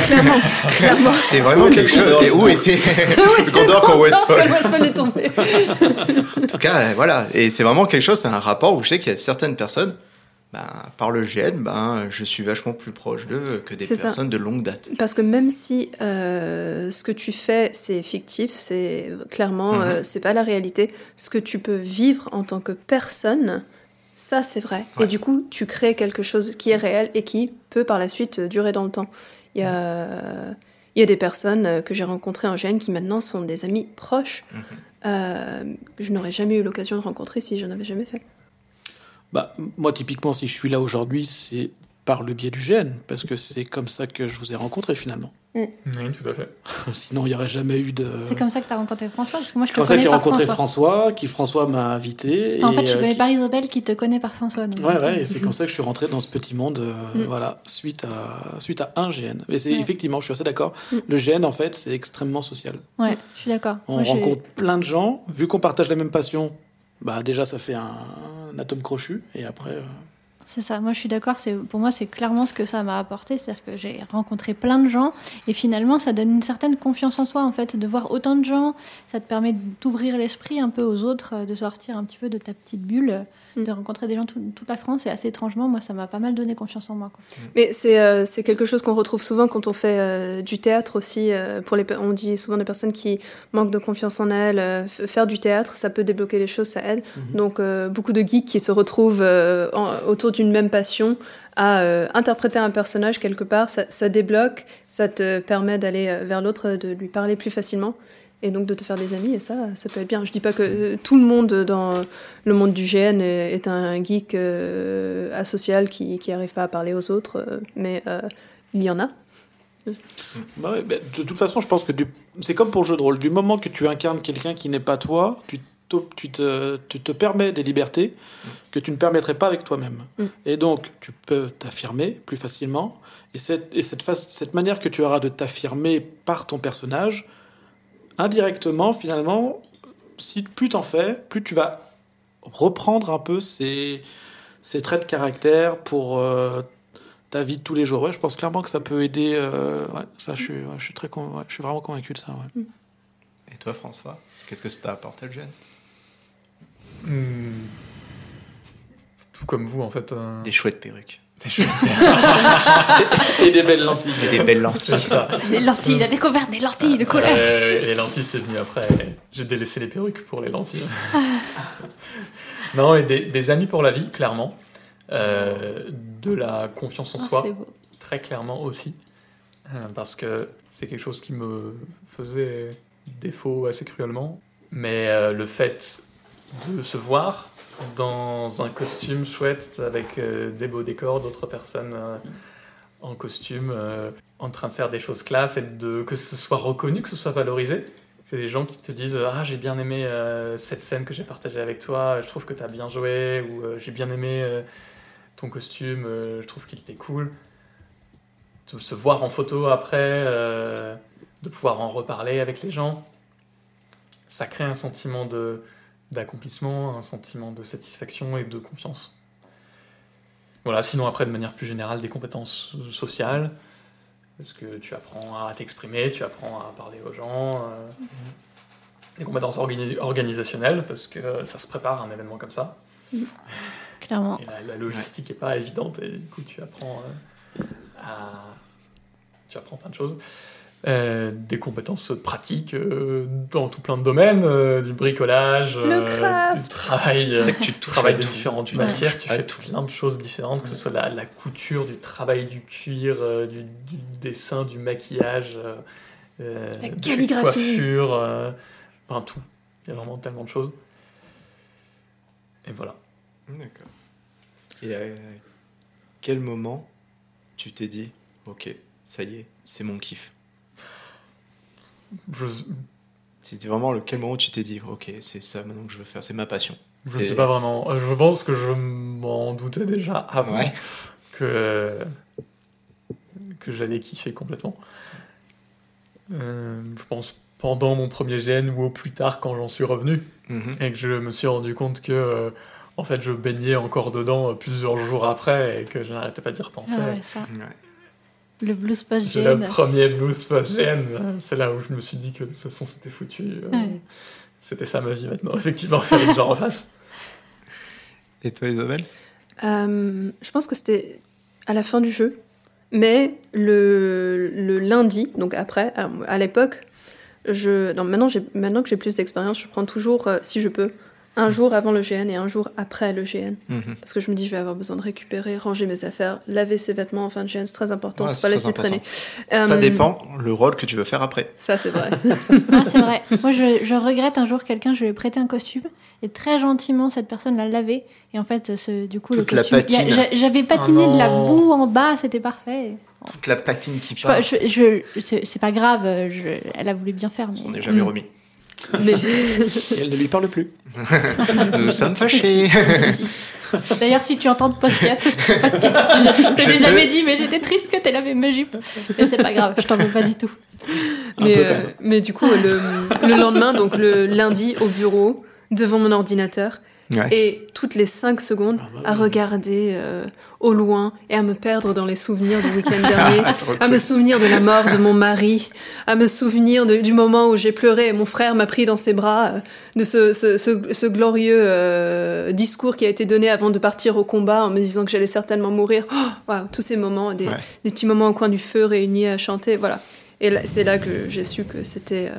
clairement, clairement. C'est vraiment quelque chose. Et où était le Gondor quand Westfall est tombé. En tout cas, voilà. Et c'est vraiment quelque chose, c'est un rapport où je sais qu'il y a certaines personnes, ben, par le GN, ben, je suis vachement plus proche d'eux que des ça. personnes de longue date. Parce que même si euh, ce que tu fais c'est fictif, c'est clairement Mhm. euh, c'est pas la réalité. Ce que tu peux vivre en tant que personne, ça c'est vrai. Ouais. Et du coup, tu crées quelque chose qui est réel et qui peut par la suite durer dans le temps. Il y a il y a des personnes euh, que j'ai rencontrées en GN qui maintenant sont des amis proches. Mhm. euh, que je n'aurais jamais eu l'occasion de rencontrer si je n'avais jamais fait. Bah, moi, typiquement, si je suis là aujourd'hui, c'est par le biais du GN, parce que c'est comme ça que je vous ai rencontré finalement. Oui, tout à fait. Sinon, il n'y aurait jamais eu de. C'est comme ça que tu as rencontré François Parce que moi, je C'est te comme ça que connais j'ai rencontré François. François, qui François m'a invité. En et, fait, je euh, connais qui- par Isabelle qui te connaît par François. donc- Ouais, ouais, et c'est comme ça que je suis rentré dans ce petit monde, euh, Mm. voilà, suite à, suite à un GN. Et c'est Ouais. effectivement, je suis assez d'accord, Mm. le GN, en fait, c'est extrêmement social. Ouais, je suis d'accord. On Moi, rencontre plein de gens, vu qu'on partage la même passion, bah déjà, ça fait un, atome crochu, et après... euh, C'est ça, moi je suis d'accord, c'est pour moi c'est clairement ce que ça m'a apporté, c'est-à-dire que j'ai rencontré plein de gens et finalement ça donne une certaine confiance en soi en fait, de voir autant de gens, ça te permet d'ouvrir l'esprit un peu aux autres, euh, de sortir un petit peu de ta petite bulle. De rencontrer des gens tout- toute la France et assez étrangement, moi ça m'a pas mal donné confiance en moi. quoi. Mais c'est euh, c'est quelque chose qu'on retrouve souvent quand on fait euh, du théâtre aussi. euh, pour les, on dit souvent des personnes qui manquent de confiance en elles. euh, faire du théâtre, ça peut débloquer les choses, ça aide. Mhm. Donc euh, beaucoup de geeks qui se retrouvent euh, en- autour d'une même passion à euh, interpréter un personnage quelque part, ça, ça débloque, ça te permet d'aller vers l'autre, de lui parler plus facilement. Et donc de te faire des amis, et ça, ça peut être bien. Je dis pas que euh, tout le monde dans le monde du GN est, un geek euh, asocial qui qui arrive pas à parler aux autres, euh, mais euh, il y en a. bah ouais, bah, de toute façon, je pense que du- c'est comme pour le jeu de rôle, du moment que tu incarnes quelqu'un qui n'est pas toi, tu, tu te, tu te permets des libertés que tu ne permettrais pas avec toi-même. Mm. Et donc, tu peux t'affirmer plus facilement, et cette, et cette, face- cette manière que tu auras de t'affirmer par ton personnage, indirectement, finalement, si plus t'en fais, plus tu vas reprendre un peu ces, ces traits de caractère pour euh, ta vie de tous les jours. Ouais, je pense clairement que ça peut aider. euh, ouais, ça, je suis, ouais, je suis très, con- ouais, je suis vraiment convaincu de ça. ouais. Et toi, François, qu'est-ce que ça t'a apporté le GN Hmm. Tout comme vous, en fait. euh, Des chouettes perruques. Et des belles lentilles. Et des belles lentilles. C'est ça. Les lentilles, il a découvert des lentilles de couleur. Euh, les lentilles, c'est venu après. J'ai délaissé les perruques pour les lentilles. non, et des, des amis pour la vie, clairement. Euh, de la confiance en Ah, soi, très clairement aussi. Euh, parce que c'est quelque chose qui me faisait défaut assez cruellement. Mais euh, le fait de se voir dans un costume chouette avec euh, des beaux décors, d'autres personnes euh, en costume, euh, en train de faire des choses classe et de, que ce soit reconnu, que ce soit valorisé. C'est des gens qui te disent Ah, j'ai bien aimé cette scène que j'ai partagée avec toi, je trouve que tu as bien joué, ou j'ai bien aimé ton costume, je trouve qu'il était cool. De se voir en photo après, de pouvoir en reparler avec les gens, ça crée un sentiment de d'accomplissement, un sentiment de satisfaction et de confiance. Voilà, sinon après de manière plus générale des compétences sociales, parce que tu apprends à t'exprimer, tu apprends à parler aux gens, euh, des compétences organi- organisationnelles, parce que ça se prépare un événement comme ça, Clairement. et la, la logistique n'est pas évidente, et du coup tu apprends euh, à... tu apprends plein de choses. Euh, des compétences pratiques euh, dans tout plein de domaines, euh, du bricolage, Le euh, craft. du travail, que tu travailles différentes matières, tu fais tout. plein de choses différentes, que ce soit la, la couture, du travail du cuir, euh, du, du dessin, du maquillage, La de calligraphie. coiffure, euh, enfin tout. Il y a vraiment tellement de choses. Et voilà. D'accord. Et à quel moment tu t'es dit, ok, ça y est, c'est mon kiff Je, C'était vraiment le quel moment tu t'es dit, ok, c'est ça maintenant que je veux faire, c'est ma passion. je ne sais pas vraiment. Euh, Je pense que je m'en doutais déjà avant. Ouais. que, que j'allais kiffer complètement. Euh, je pense pendant mon premier GN ou au plus tard quand j'en suis revenu Mhm. et que je me suis rendu compte que euh, en fait je baignais encore dedans plusieurs jours après et que je n'arrêtais pas d'y repenser. Ah ouais, ça. Ouais. Le blues post Le premier blues post GN, euh, c'est là où je me suis dit que de toute façon c'était foutu. euh, Ouais. C'était ça ma vie maintenant, effectivement, il fallait que j'en refasse. Et toi, Isabelle? Euh, je pense que c'était à la fin du jeu, mais le, le lundi, donc après, alors, à l'époque, je, non, maintenant, maintenant que j'ai plus d'expérience, je prends toujours, euh, si je peux, un jour avant le GN et un jour après le GN. Mhm. Parce que je me dis, je vais avoir besoin de récupérer, ranger mes affaires, laver ses vêtements en fin de GN, c'est très important, Ouais, faut pas laisser important. traîner. Ça Euh, dépend le rôle que tu veux faire après. Ça, c'est vrai. Ah, c'est vrai. Moi, je, je regrette un jour quelqu'un, je lui ai prêté un costume et très gentiment, cette personne l'a lavé. Et en fait, ce, du coup, Toute le costume. J'avais patiné Oh de la boue en bas, c'était parfait. Toute la patine qui part, je, je- c'est pas grave, je- elle a voulu bien faire. Mais... on n'est jamais Mm. remis. Mais Et elle ne lui parle plus. Nous sommes fâchés. Si. D'ailleurs, si tu entends de podcast, podcast je, Je l'ai te- jamais dit, mais j'étais triste que t'aies lavé ma jupe. Mais c'est pas grave, je t'en veux pas du tout. Mais, euh, mais du coup, le, le lendemain, donc le lundi, au bureau, devant mon ordinateur, Ouais. et toutes les cinq secondes, Ah bah à regarder euh, au loin et à me perdre dans les souvenirs du week-end dernier. Trop À cool. me souvenir de la mort de mon mari, à me souvenir de- du moment où j'ai pleuré et mon frère m'a pris dans ses bras, euh, de ce, ce, ce- ce glorieux euh, discours qui a été donné avant de partir au combat en me disant que j'allais certainement mourir. Oh, waouh, tous ces moments, des, Ouais. des petits moments au coin du feu réunis à chanter, voilà. Et c'est là que j'ai su que c'était, euh,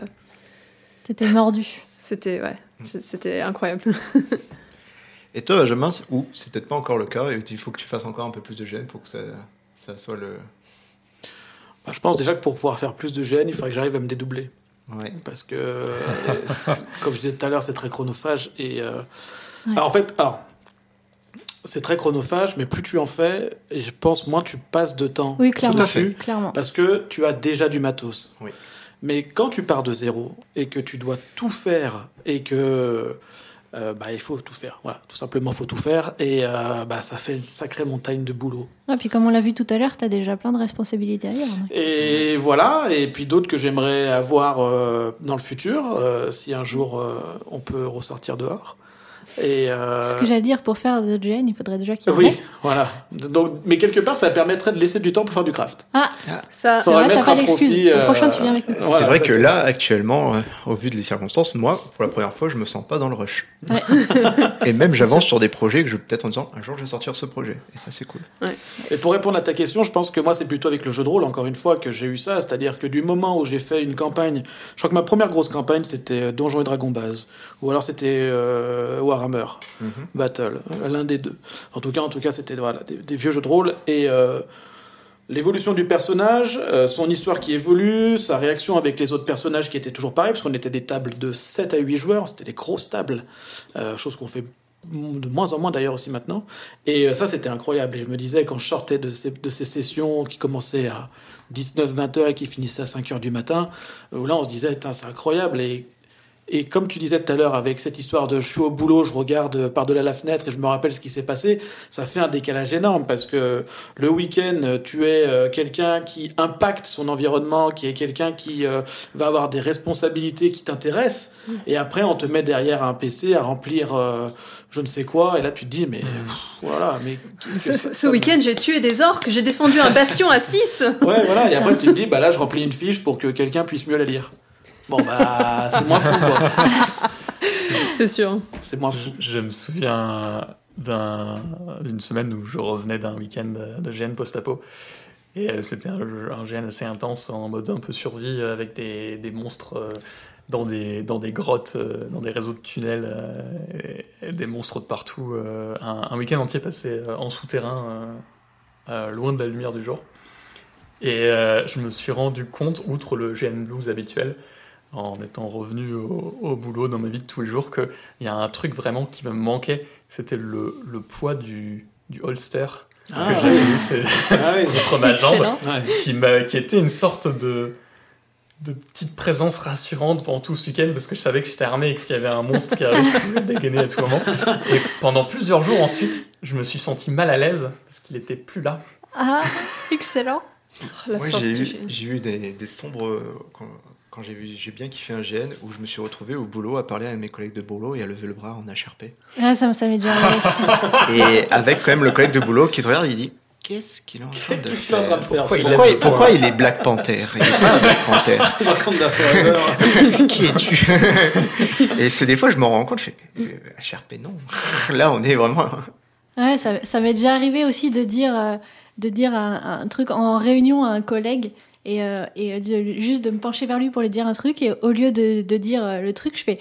T'étais mordu. c'était, ouais, c'était incroyable. Et toi, Benjamin, c'est- ou c'est peut-être pas encore le cas, et il faut que tu fasses encore un peu plus de gêne pour que ça, ça soit le. Bah, je pense déjà que pour pouvoir faire plus de GN, il faudrait que j'arrive à me dédoubler. Ouais. Parce que, euh, comme je disais tout à l'heure, c'est très chronophage. Et, euh, Ouais. alors, en fait, alors, c'est très chronophage, mais plus tu en fais, et je pense, moins tu passes de temps Oui, clairement. Tout à fait. dessus, Clairement. parce que tu as déjà du matos. Oui. Mais quand tu pars de zéro et que tu dois tout faire et que euh, bah, il faut tout faire, voilà, tout simplement faut tout faire et euh, bah, ça fait une sacrée montagne de boulot. Et puis comme on l'a vu tout à l'heure, t'as déjà plein de responsabilités ailleurs. donc. Et voilà, et puis d'autres que j'aimerais avoir euh, dans le futur, si un jour on peut ressortir dehors. Et euh, Ce que j'allais dire, pour faire de GN, il faudrait déjà qu'il y en oui, ait. voilà. Donc, mais quelque part, ça permettrait de laisser du temps pour faire du craft. Ah, Ça, c'est Faudrait vrai, t'as mettre pas d'excuse. Au euh, prochain, tu viens avec nous. Voilà, c'est vrai que là, actuellement, euh, au vu des circonstances, moi, pour la première fois, je me sens pas dans le rush. Ouais. et même, j'avance sur des projets que je peut-être en disant un jour, je vais sortir ce projet. Et ça, c'est cool. Et pour répondre à ta question, je pense que moi, c'est plutôt avec le jeu de rôle, encore une fois, que j'ai eu ça. C'est-à-dire que du moment où j'ai fait une campagne, je crois que ma première grosse campagne, c'était Donjons et Dragons base. Ou alors c'était euh, Warhammer Mhm. Battle, euh, l'un des deux. En tout cas, en tout cas, c'était voilà, des, des vieux jeux de rôle. Et euh, l'évolution du personnage, euh, son histoire qui évolue, sa réaction avec les autres personnages qui étaient toujours pareils, parce qu'on était des tables de 7 à 8 joueurs, c'était des grosses tables, euh, chose qu'on fait de moins en moins d'ailleurs aussi maintenant. Et ça, c'était incroyable. Et je me disais, quand je sortais de ces, de ces sessions qui commençaient à 19-20 heures et qui finissaient à 5 heures du matin, où là, on se disait, c'est incroyable. Et, et comme tu disais tout à l'heure, avec cette histoire de je suis au boulot, je regarde par-delà la fenêtre et je me rappelle ce qui s'est passé, ça fait un décalage énorme parce que le week-end, tu es euh, quelqu'un qui impacte son environnement, qui est quelqu'un qui euh, va avoir des responsabilités qui t'intéressent. Et après, on te met derrière un PC à remplir euh, je ne sais quoi. Et là, tu te dis, mais pff, voilà, mais ce, ce- week-end, j'ai tué des orques, j'ai défendu un bastion à 6 Ouais, voilà. Et après, tu te dis, bah là, je remplis une fiche pour que quelqu'un puisse mieux la lire. Bon, bah, c'est moins fou, quoi. C'est sûr. C'est moins fou. Je, je me souviens d'un- d'une semaine où je revenais d'un week-end de GN post-apo Et euh, c'était un, un GN assez intense en mode un peu survie euh, avec des, des monstres euh, dans, des, dans des grottes, euh, dans des réseaux de tunnels, euh, et, et des monstres de partout. euh, un, un week-end entier passé euh, en souterrain, euh, euh, loin de la lumière du jour. Et euh, je me suis rendu compte, outre le GN Blues habituel, en étant revenu au, au boulot dans ma vie de tous les jours, qu'il y a un truc vraiment qui me manquait, c'était le, le poids du, du holster Ah, que j'avais eu c'est- Ah oui. contre ma jambe, qui, m'a- qui était une sorte de, de petite présence rassurante pendant tout ce week-end, parce que je savais que j'étais armé et que s'il y avait un monstre qui arrivait, je pouvais dégainer à tout moment. Et pendant plusieurs jours ensuite, je me suis senti mal à l'aise, parce qu'il était plus là. Ah, excellent. La Moi, force j'ai du eu, génie. j'ai eu des, des sombres. Euh, Quand, j'ai vu- j'ai bien kiffé un GN où je me suis retrouvé au boulot à parler à mes collègues de boulot et à lever le bras en HRP. Ah, ça, ça m'est déjà arrivé aussi. Et avec quand même le collègue de boulot qui te regarde, il dit Qu'est-ce qu'il est en train de faire? faire? Pourquoi il Pourquoi, il, pourquoi il est Black Panther? Il est pas un Black Panther. Qui es-tu? Et c'est des fois, je me rends compte, je fais euh, HRP, non. Là, on est vraiment. Ouais, ça, ça m'est déjà arrivé aussi de dire, euh, de dire un, un truc en réunion à un collègue et, euh, juste de me pencher vers lui pour lui dire un truc et au lieu de, de dire euh, le truc, je fais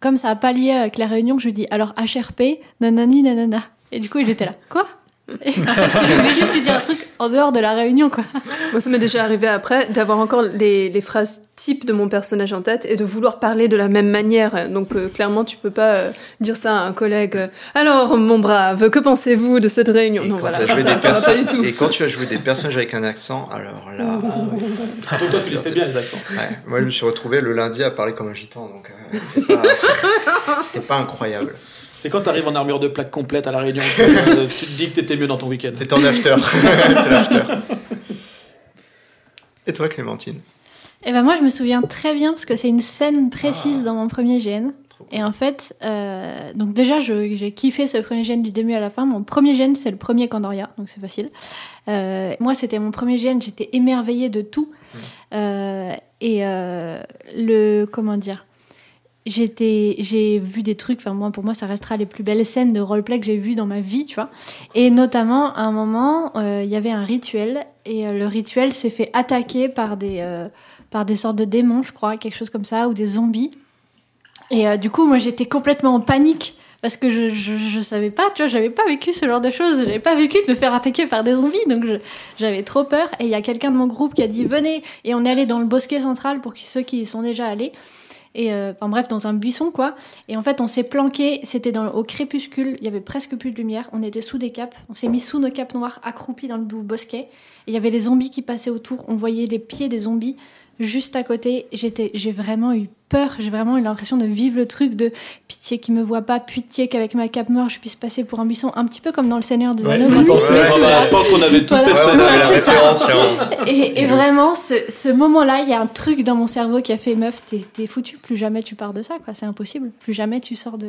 comme ça a pas lié avec la réunion, je lui dis alors HRP, nanani nanana. Et du coup, il était là. Quoi? Et en fait, je voulais juste lui dire un truc en dehors de la réunion, quoi. Moi, ça m'est déjà arrivé après d'avoir encore les, les phrases types de mon personnage en tête et de vouloir parler de la même manière. Donc, euh, clairement, tu peux pas euh, dire ça à un collègue. euh, Alors, mon brave, que pensez-vous de cette réunion? Et Non, quand, voilà, ça, des ça va pas du tout. et quand tu as joué des personnages avec un accent, alors là. Surtout toi, tu les fais bien, les accents. Ouais, moi, je me suis retrouvé le lundi à parler comme un gitan, donc euh, c'était pas, c'était pas incroyable. C'est quand t'arrives en armure de plaque complète à la réunion que tu te dis que t'étais mieux dans ton week-end. C'était en after. C'est l'after. Et toi, Clémentine? Et ben moi, je me souviens très bien parce que c'est une scène précise dans mon premier GN. Et en fait, euh, donc déjà, j'ai kiffé ce premier gène du début à la fin. Mon premier gène, c'est le premier Candoria, donc c'est facile. Euh, moi, c'était mon premier gène, j'étais émerveillée de tout. Euh, et euh, le, comment dire? J'ai vu des trucs. Enfin, moi, pour moi, ça restera les plus belles scènes de roleplay que j'ai vues dans ma vie, tu vois. Et notamment, à un moment, euh, il y avait un rituel, et euh, le rituel s'est fait attaquer par des, euh, par des sortes de démons, je crois, quelque chose comme ça, ou des zombies. Et du coup, moi, j'étais complètement en panique parce que je, je, savais pas, tu vois, j'avais pas vécu ce genre de choses. J'avais pas vécu de me faire attaquer par des zombies, donc j'avais trop peur. Et il y a quelqu'un de mon groupe qui a dit venez, et on est allé dans le bosquet central pour ceux qui y sont déjà allés. Et euh, enfin bref, dans un buisson quoi. Et en fait, on s'est planqué. C'était au crépuscule. Il y avait presque plus de lumière. On était sous des capes. On s'est mis sous nos capes noires, accroupis dans le bosquet. Et il y avait les zombies qui passaient autour. On voyait les pieds des zombies juste à côté. J'étais, j'ai vraiment eu peur. J'ai vraiment eu l'impression de vivre le truc de pitié qui me voit pas, pitié qu'avec ma cape noire je puisse passer pour un buisson, un petit peu comme dans le Seigneur des Ouais, Anneaux. je pense- ouais, je qu'on avait tous Voilà. cette scène. Et, et vraiment, ce, ce moment-là, il y a un truc dans mon cerveau qui a fait meuf, t'es foutu, plus jamais tu pars de ça, quoi. C'est impossible. Plus jamais tu sors de.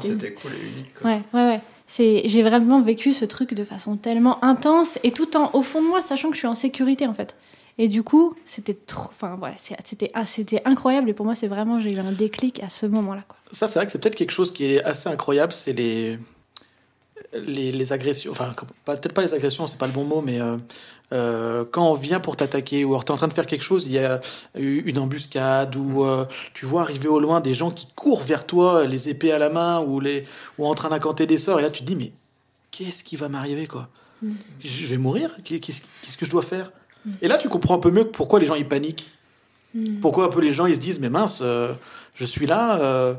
T'es- était cool et unique. quoi. Ouais, ouais, ouais. C'est, j'ai vraiment vécu ce truc de façon tellement intense et tout en, au fond de moi, sachant que je suis en sécurité en fait. Et du coup, c'était trop, enfin voilà, c'était, ah, incroyable. Et pour moi, c'est vraiment, j'ai eu un déclic à ce moment-là. Ça, c'est vrai que c'est peut-être quelque chose qui est assez incroyable, c'est les, les, les agressions. Enfin, peut-être pas les agressions, c'est pas le bon mot, mais euh, euh, quand on vient pour t'attaquer ou alors t'es en train de faire quelque chose, il y a une embuscade ou euh, tu vois arriver au loin des gens qui courent vers toi, les épées à la main ou, les, ou en train d'incanter des sorts, et là tu te dis, mais qu'est-ce qui va m'arriver, quoi? Je vais mourir? Qu'est- Qu'est-ce qu'est-ce que je dois faire? Et là, tu comprends un peu mieux pourquoi les gens ils paniquent. Pourquoi un peu les gens ils se disent mais mince, euh, je suis là, euh,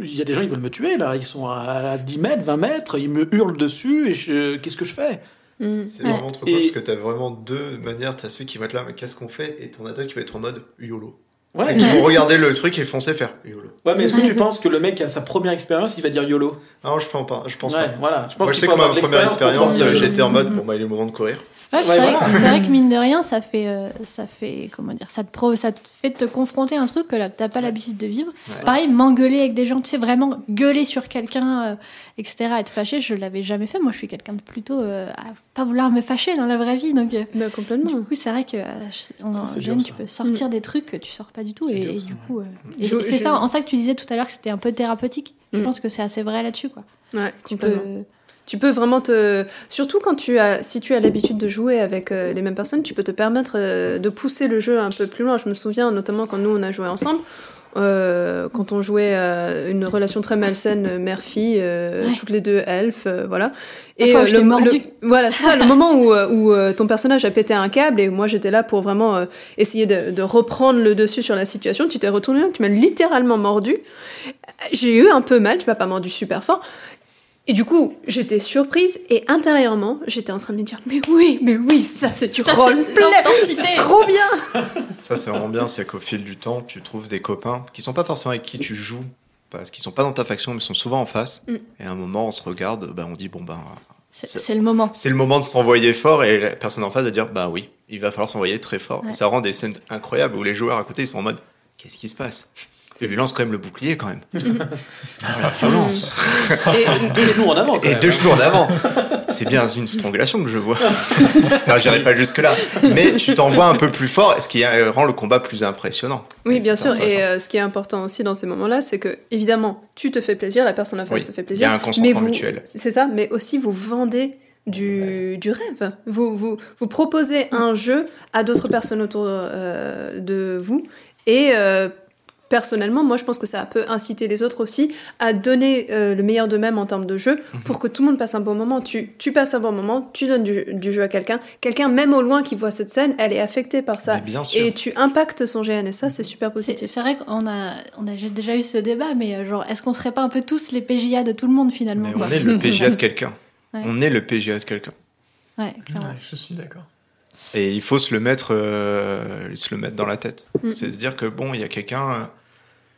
il y a des gens ils veulent me tuer là, ils sont à 10 mètres, 20 mètres, ils me hurlent dessus et je- qu'est-ce que je fais? Mm. C'est Ouais. vraiment trop Et- cool parce que t'as vraiment deux manières. T'as ceux qui vont être là, mais qu'est-ce qu'on fait? Et t'en as d'autres qui vont être en mode YOLO. Ouais, Et qui vont regarder le truc et foncer faire YOLO. ouais mais est-ce que tu penses que le mec à sa première expérience il va dire YOLO? Non, je pense pas. Je pense Ouais, pas. voilà. Je pense Moi, je sais que ma première expérience, euh, j'étais en mode bon, bah, il est le moment de courir. Ouais, Ouais, c'est, vrai, voilà. que- c'est vrai que mine de rien, ça fait, euh, ça fait, comment dire, ça te, pro, ça te fait te confronter à un truc que t'as pas l'habitude de vivre. Ouais. Pareil, m'engueuler avec des gens, tu sais, vraiment gueuler sur quelqu'un, euh, etc., être fâché, je l'avais jamais fait. Moi, je suis quelqu'un de plutôt euh, à pas vouloir me fâcher dans la vraie vie, donc. Bah, complètement. du coup, c'est vrai que euh, je- en Ça, c'est gêne, dur, tu peux sortir des trucs que tu sors pas du tout, et, dur, et ça, du ouais. coup, euh, c'est ça, en ça que tu disais tout à l'heure que c'était un peu thérapeutique. Je Mm. pense que c'est assez vrai là-dessus, quoi. Ouais, Tu peux, Tu peux vraiment te. Surtout quand tu as, si tu as l'habitude de jouer avec euh, les mêmes personnes, tu peux te permettre euh, de pousser le jeu un peu plus loin. Je me souviens notamment quand nous on a joué ensemble, euh, quand on jouait euh, une relation très malsaine euh, mère-fille, euh, Ouais. toutes les deux elfes, euh, voilà. Parfois, je t'ai le, mordu. le- voilà, c'est ça, le moment où, euh, où euh, ton personnage a pété un câble et moi j'étais là pour vraiment euh, essayer de, de reprendre le dessus sur la situation. Tu t'es retourné, tu m'as littéralement mordu. J'ai eu un peu mal, tu m'as pas mordu super fort. Et du coup, j'étais surprise et intérieurement, j'étais en train de me dire mais oui, mais oui, ça c'est du roleplay, c'est trop bien. Ça, c'est vraiment bien, c'est qu'au fil du temps, tu trouves des copains qui sont pas forcément avec qui tu joues, parce qu'ils sont pas dans ta faction, mais sont souvent en face. Mm. Et à un moment, on se regarde, bah, on dit, bon, ben, C'est le moment. c'est le moment de s'envoyer fort, et la personne en face va dire, bah oui, il va falloir s'envoyer très fort. Ouais. Et ça rend des scènes incroyables où les joueurs à côté, ils sont en mode, qu'est-ce qui se passe? Et lui lance quand même le bouclier, quand même. la violence. Et, Deux genoux en avant, quand Et même, deux hein. genoux en avant. C'est bien une strangulation que je vois. non, j'irai pas jusque là. Mais tu t'envoies un peu plus fort, ce qui euh, rend le combat plus impressionnant. Oui, Et bien sûr. Et euh, ce qui est important aussi dans ces moments-là, c'est que, évidemment, tu te fais plaisir, la personne en face Oui, se fait il y plaisir. a un consentement vous, mutuel. C'est ça, mais aussi vous vendez du, du rêve. Vous, vous, vous proposez un jeu à d'autres personnes autour euh, de vous. Et euh, personnellement, moi, je pense que ça peut inciter les autres aussi à donner euh, le meilleur d'eux-mêmes en termes de jeu Mhm. pour que tout le monde passe un bon moment. Tu, tu passes un bon moment, tu donnes du, du jeu à quelqu'un. Quelqu'un, même au loin, qui voit cette scène, elle est affectée par ça. Mais bien sûr. Et tu impactes son GN, et ça, c'est super C'est positif. c'est vrai qu'on a, on a déjà eu ce débat, mais euh, genre, est-ce qu'on serait pas un peu tous les PJA de tout le monde finalement Mais quoi on est le PGA de quelqu'un. Ouais. On est le PGA de quelqu'un. Ouais, clairement. Ouais, je suis d'accord. Et il faut se le mettre, euh, se le mettre dans la tête. Mm. C'est se dire que bon, il y a quelqu'un, euh,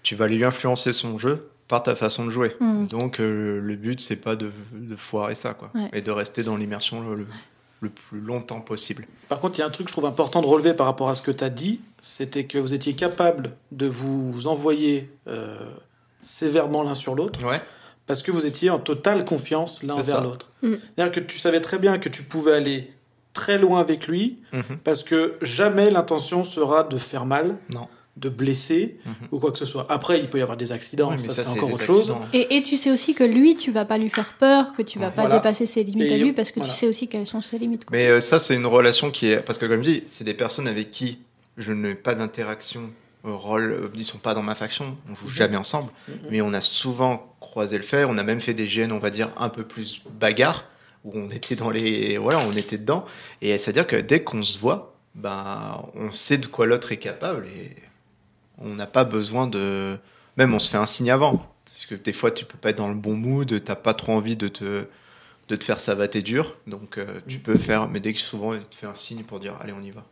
tu vas lui influencer son jeu par ta façon de jouer. Mm. Donc euh, le but c'est pas de, de foirer ça quoi, Ouais. et de rester dans l'immersion le, le- le plus longtemps possible. Par contre, il y a un truc que je trouve important de relever par rapport à ce que tu as dit, c'était que vous étiez capable de vous envoyer euh, sévèrement l'un sur l'autre, Ouais. parce que vous étiez en totale confiance l'un envers l'autre. Mm. C'est-à-dire que tu savais très bien que tu pouvais aller très loin avec lui, Mhm. parce que jamais l'intention sera de faire mal, Non. De blesser Mhm. ou quoi que ce soit. Après, il peut y avoir des accidents, mais ça, c'est c'est encore autre chose. Et, et tu sais aussi que lui, tu vas pas lui faire peur, que tu vas pas dépasser ses limites à lui, parce que voilà. tu sais aussi quelles sont ses limites. quoi. Mais euh, ça, c'est une relation qui est. Parce que, comme je dis, c'est des personnes avec qui je n'ai pas d'interaction au rôle. euh, Ils sont pas dans ma faction, on joue Mhm. jamais ensemble. Mhm. Mais on a souvent croisé le fer. On a même fait des gènes, on va dire, un peu plus bagarre, où on était dans les. Voilà, on était dedans. Et c'est-à-dire que dès qu'on se voit, bah, on sait de quoi l'autre est capable et on n'a pas besoin de. Même on se fait un signe avant. Parce que des fois, tu peux pas être dans le bon mood, t'as pas trop envie de te de te faire savater dur, donc euh, tu peux faire, mais dès que souvent il te fait un signe pour dire allez on y va,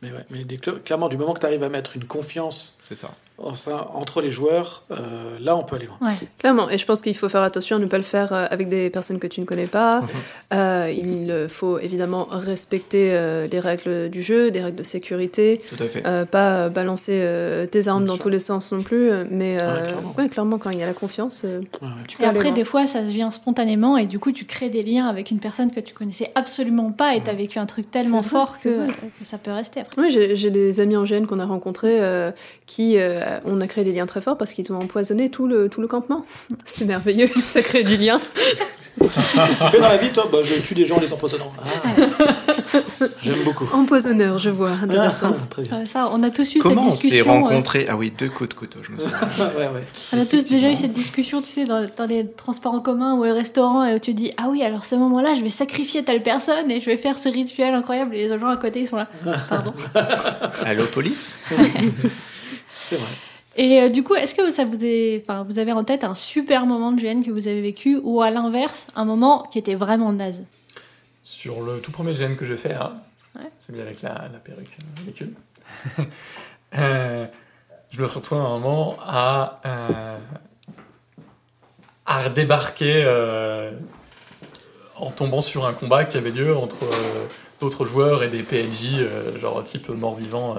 Mais, ouais, mais des- clairement, du moment que tu arrives à mettre une confiance c'est ça. Entre les joueurs, euh, là, on peut aller loin. Ouais. Clairement, et je pense qu'il faut faire attention à ne pas le faire euh, avec des personnes que tu ne connais pas. Mhm. Euh, il faut évidemment respecter euh, les règles du jeu, des règles de sécurité, Tout à fait. euh, pas balancer euh, tes armes Bien dans sûr. tous les sens non plus, mais euh, Ouais, clairement. ouais, clairement, quand il y a la confiance, euh, Ouais, ouais. tu Et après, des fois, ça se vient spontanément et du coup, tu crées des liens avec une personne que tu connaissais absolument pas et tu as vécu un truc tellement vrai, fort que, ça peut rester après. Oui, j'ai j'ai des amis en GN qu'on a rencontrés euh, qui, euh, on a créé des liens très forts parce qu'ils ont empoisonné tout le, tout le campement. C'était merveilleux, ça crée du lien. Tu fais dans la vie, toi bah, Je tue des gens en les empoisonnant. Ah. J'aime beaucoup. Empoisonneur, je vois, intéressant. Ah, très bien. Ça, on a tous eu Comment on cette s'est discussion. euh, rencontrés Ah oui, deux coups de couteau, je me souviens. ouais, ouais. On a tous déjà eu cette discussion, tu sais, dans, dans les transports en commun ou au restaurant, et où tu dis Ah oui, alors ce moment-là, je vais sacrifier telle personne et je vais faire ce rituel incroyable, et les gens à côté, ils sont là. Pardon. Allô police? C'est vrai. Et euh, du coup, est-ce que ça vous est, enfin, vous avez en tête un super moment de GN que vous avez vécu, ou à l'inverse, un moment qui était vraiment naze? Sur le tout premier gène que j'ai fait, hein, Ouais. celui avec la, la perruque euh, ridicule, euh, je me retrouve à un moment à, euh, à débarquer euh, en tombant sur un combat qui avait lieu entre d'autres joueurs et des PNJ, genre type mort-vivant.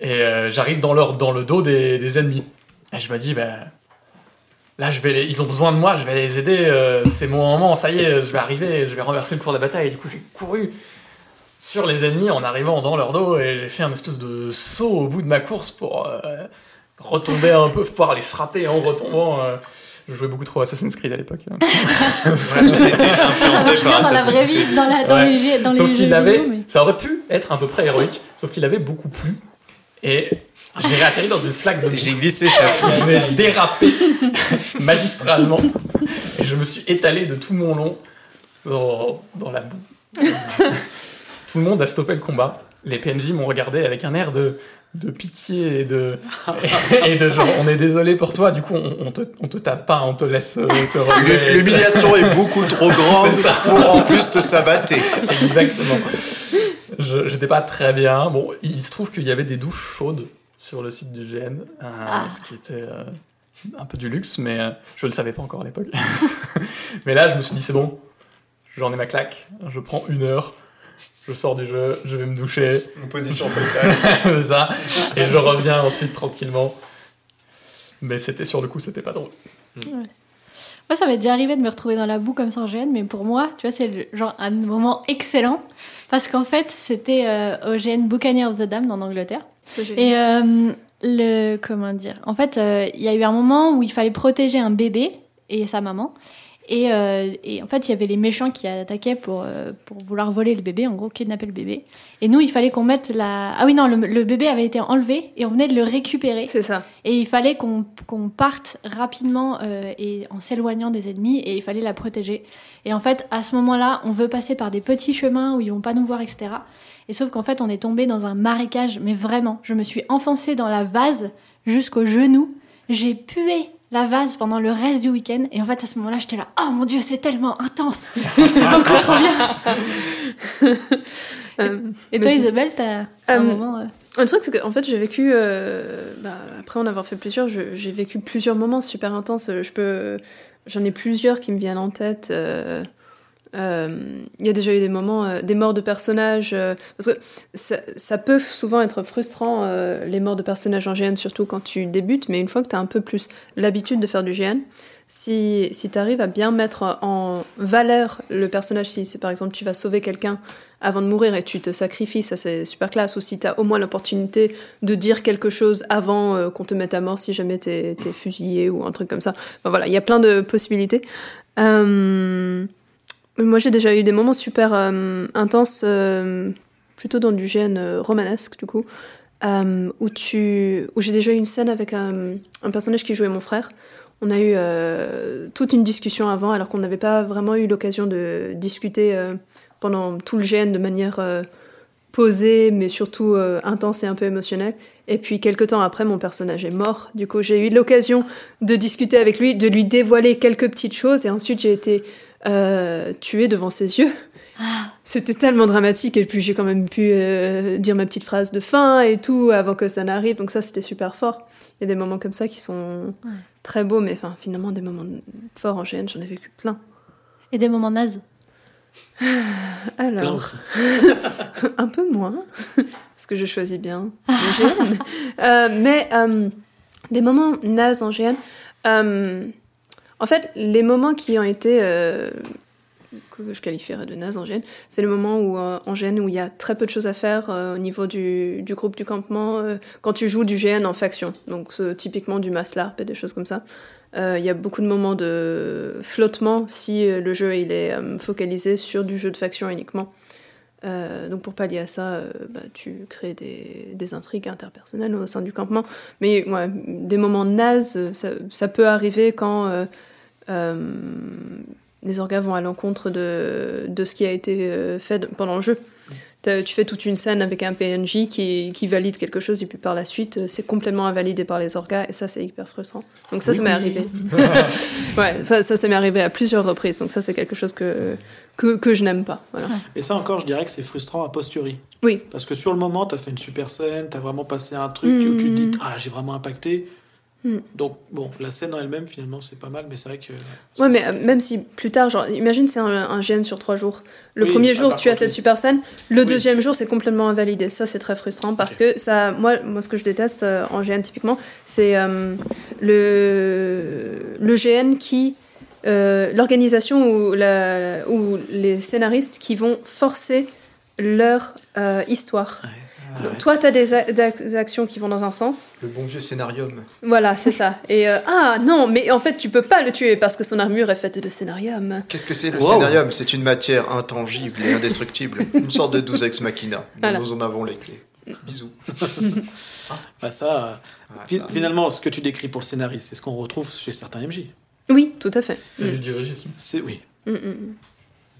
Et euh, j'arrive dans, leur, dans le dos des, des ennemis. Et je me dis, ben. Là, je vais les- ils ont besoin de moi, je vais les aider, euh, c'est mon moment, ça y est, je vais arriver, je vais renverser le cours de la bataille. Et du coup, j'ai couru sur les ennemis en arrivant dans leur dos et j'ai fait un espèce de saut au bout de ma course pour euh, retomber un peu, pouvoir les frapper en retombant euh, Je jouais beaucoup trop Assassin's Creed à l'époque. On a tous été influencés par dans la Assassin's vraie Creed. vie, dans, la, dans Ouais. les, jeux- dans sauf les jeux avait, vidéo, mais- ça aurait pu être à peu près héroïque, sauf qu'il avait beaucoup plu. Et j'ai réatterri dans une flaque de J'ai glissé J'avais dérapé magistralement et je me suis étalé de tout mon long dans, dans la boue. tout le monde a stoppé le combat. Les PNJ m'ont regardé avec un air de, de pitié et de, et de genre on est désolé pour toi, du coup on, on te, on te tape pas, on te laisse euh, te relever. L'humiliation est beaucoup trop grande pour en plus te sabater. Exactement. Je- J'étais pas très bien. Bon, il se trouve qu'il y avait des douches chaudes sur le site du GN, euh, Ah. ce qui était euh, un peu du luxe, mais euh, je le savais pas encore à l'époque. mais là, je me suis dit, c'est bon, j'en ai ma claque, je prends une heure, je sors du jeu, je vais me doucher, Une position frontale. c'est ça, et je reviens ensuite tranquillement. Mais c'était sur le coup, c'était pas drôle. Moi, ça m'est déjà arrivé de me retrouver dans la boue comme ça en GN, mais pour moi, tu vois, c'est genre un moment excellent. Parce qu'en fait, c'était euh, au GN Buccaneer of the Damned en Angleterre. Et euh, le. Comment dire? En fait, euh, il y a eu un moment où il fallait protéger un bébé et sa maman. Et, euh, et en fait, il y avait les méchants qui attaquaient pour, euh, pour vouloir voler le bébé, en gros, kidnapper le bébé. Et nous, il fallait qu'on mette la. Ah oui, non, le, le bébé avait été enlevé et on venait de le récupérer. C'est ça. Et il fallait qu'on qu'on parte rapidement euh, et en s'éloignant des ennemis et il fallait la protéger. Et en fait, à ce moment-là, on veut passer par des petits chemins où ils vont pas nous voir, etc. Et sauf qu'en fait, on est tombé dans un marécage, mais vraiment, je me suis enfoncée dans la vase jusqu'au genou. J'ai pué la vase pendant le reste du week-end. Et en fait, à ce moment-là, j'étais là, oh mon dieu, c'est tellement intense, c'est beaucoup trop bien. Euh, Et toi, Isabelle, t'as un Euh, moment. euh, Un truc, c'est qu'en fait, j'ai vécu, euh, bah, après en avoir fait plusieurs, j'ai vécu plusieurs moments super intenses. Je peux, j'en ai plusieurs qui me viennent en tête. euh, euh, Il y a déjà eu des moments, euh, des morts de personnages, euh, parce que ça, peut souvent être frustrant, euh, les morts de personnages en GN, surtout quand tu débutes, mais une fois que tu as un peu plus l'habitude de faire du GN, si, si tu arrives à bien mettre en valeur le personnage, si c'est par exemple tu vas sauver quelqu'un avant de mourir et tu te sacrifies, ça c'est super classe, ou si tu as au moins l'opportunité de dire quelque chose avant euh, qu'on te mette à mort si jamais t'es es fusillé ou un truc comme ça. Voilà, il y a plein de possibilités. Euh, moi j'ai déjà eu des moments super euh, intenses, euh, plutôt dans du GN euh, romanesque du coup, où, tu, où j'ai déjà eu une scène avec un, personnage qui jouait mon frère. On a eu toute une discussion avant alors qu'on n'avait pas vraiment eu l'occasion de discuter pendant tout le GN de manière posée, mais surtout intense et un peu émotionnelle. Et puis quelques temps après, mon personnage est mort. Du coup, j'ai eu l'occasion de discuter avec lui, de lui dévoiler quelques petites choses, et ensuite j'ai été euh, tuée devant ses yeux. C'était tellement dramatique, et puis j'ai quand même pu euh, dire ma petite phrase de fin et tout avant que ça n'arrive. Donc ça, c'était super fort. Il y a des moments comme ça qui sont Ouais. très beaux, mais enfin, finalement, des moments forts en GN, j'en ai vécu plein. Et des moments nazes. Alors, un peu moins, parce que je choisis bien le GN. Euh, mais euh, des moments nazes en GN. euh, en fait, les moments qui ont été. euh, que je qualifierais de nazes en GN, c'est les moments où, euh, en GN où il y a très peu de choses à faire euh, au niveau du, du groupe du campement quand tu joues du GN en faction. Donc, typiquement du mass LARP et des choses comme ça. Il y a beaucoup de moments de flottement si le jeu il est focalisé sur du jeu de faction uniquement. Donc pour pallier à ça, euh, bah, tu crées des, des intrigues interpersonnelles au sein du campement. Mais des moments nazes, ça, peut arriver quand les orgas vont à l'encontre de, de ce qui a été euh, fait pendant le jeu. Tu fais toute une scène avec un PNJ qui, qui valide quelque chose et puis par la suite, euh, c'est complètement invalidé par les orgas et ça, c'est hyper frustrant. Donc ça, ça m'est arrivé. ouais, enfin, ça, ça m'est arrivé à plusieurs reprises. Donc ça, c'est quelque chose que, que, que je n'aime pas. Voilà. Et ça encore, je dirais que c'est frustrant a posteriori. Oui. Parce que sur le moment, tu as fait une super scène, tu as vraiment passé un truc où tu te dis Ah, j'ai vraiment impacté. Mm. Donc, bon, la scène en elle-même, finalement, c'est pas mal, mais c'est vrai que. Ouais, mais euh, même si plus tard, genre, imagine c'est un, un GN sur trois jours. Le Oui, premier ah, jour, par tu as cette super scène. Le Oui. deuxième jour, c'est complètement invalidé. Ça, c'est très frustrant parce que ça, moi, moi, ce que je déteste euh, en GN typiquement, c'est euh, le, le GN qui. euh, L'organisation ou, la, ou les scénaristes qui vont forcer leur euh, histoire. Ouais. Ouais. toi, tu as des, actions qui vont dans un sens. Le bon vieux scénarium. Voilà, c'est ça. Et euh, ah non, mais en fait, tu peux pas le tuer parce que son armure est faite de scénarium. Qu'est-ce que c'est le Wow. scénarium? C'est une matière intangible et indestructible. une sorte de 12 ex machina. Voilà. Nous en avons les clés. Bisous. Bah, ça, euh, Ah, fi- ça. finalement, ce que tu décris pour le scénariste, c'est ce qu'on retrouve chez certains MJ. Oui, tout à fait. C'est du dirigisme. C'est oui, Mm, mm, mm.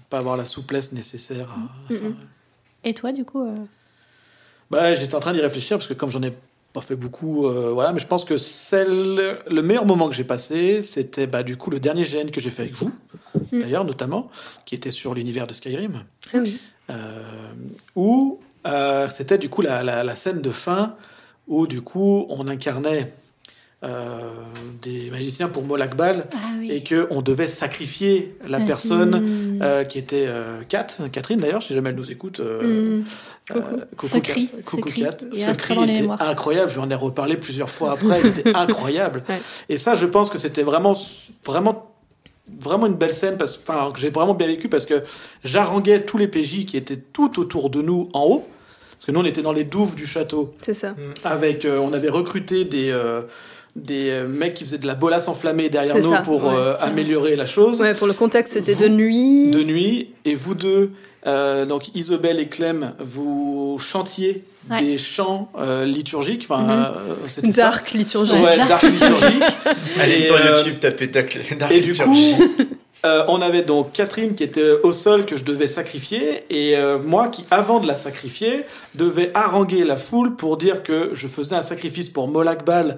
pas avoir la souplesse nécessaire à, à ça. Et toi, du coup euh, Bah, j'étais en train d'y réfléchir parce que comme j'en ai pas fait beaucoup, euh, voilà, mais je pense que celle, le meilleur moment que j'ai passé, c'était bah, du coup le dernier GN que j'ai fait avec vous, Mhm. d'ailleurs notamment, qui était sur l'univers de Skyrim, Ah oui. euh, où euh, c'était du coup la, la, la scène de fin où du coup on incarnait euh, des magiciens pour Molakbal Ah oui. et que on devait sacrifier la Mhm. Euh, qui était euh, Kat, Catherine d'ailleurs, si jamais elle nous écoute. euh, Mm. Coucou. euh, coucou Ce cri, Kat. ce Coucou cri, Kat. il Ce cri était mémoires. incroyable. J'en ai reparlé plusieurs fois après. Il était incroyable. Ouais. Et ça, je pense que c'était vraiment, vraiment, vraiment une belle scène parce, enfin, que j'ai vraiment bien vécu parce que j'haranguais tous les PJ qui étaient tout autour de nous en haut. Parce que nous, on était dans les douves du château C'est ça. avec, euh, on avait recruté des, euh, des euh, mecs qui faisaient de la bolasse enflammée derrière nous ça, pour ouais, euh, améliorer la chose Ouais, pour le contexte, c'était de nuit. de nuit et vous deux, euh, donc Isobel et Clem, vous chantiez Ouais. des chants euh, liturgiques. Enfin, c'était ça. Dark liturgie. Ouais, Dark dark liturgique. Allez Et, sur YouTube, tapez Dark, Et du coup, euh, on avait donc Catherine qui était au sol que je devais sacrifier et euh, moi qui, avant de la sacrifier, devais haranguer la foule pour dire que je faisais un sacrifice pour Molakbal.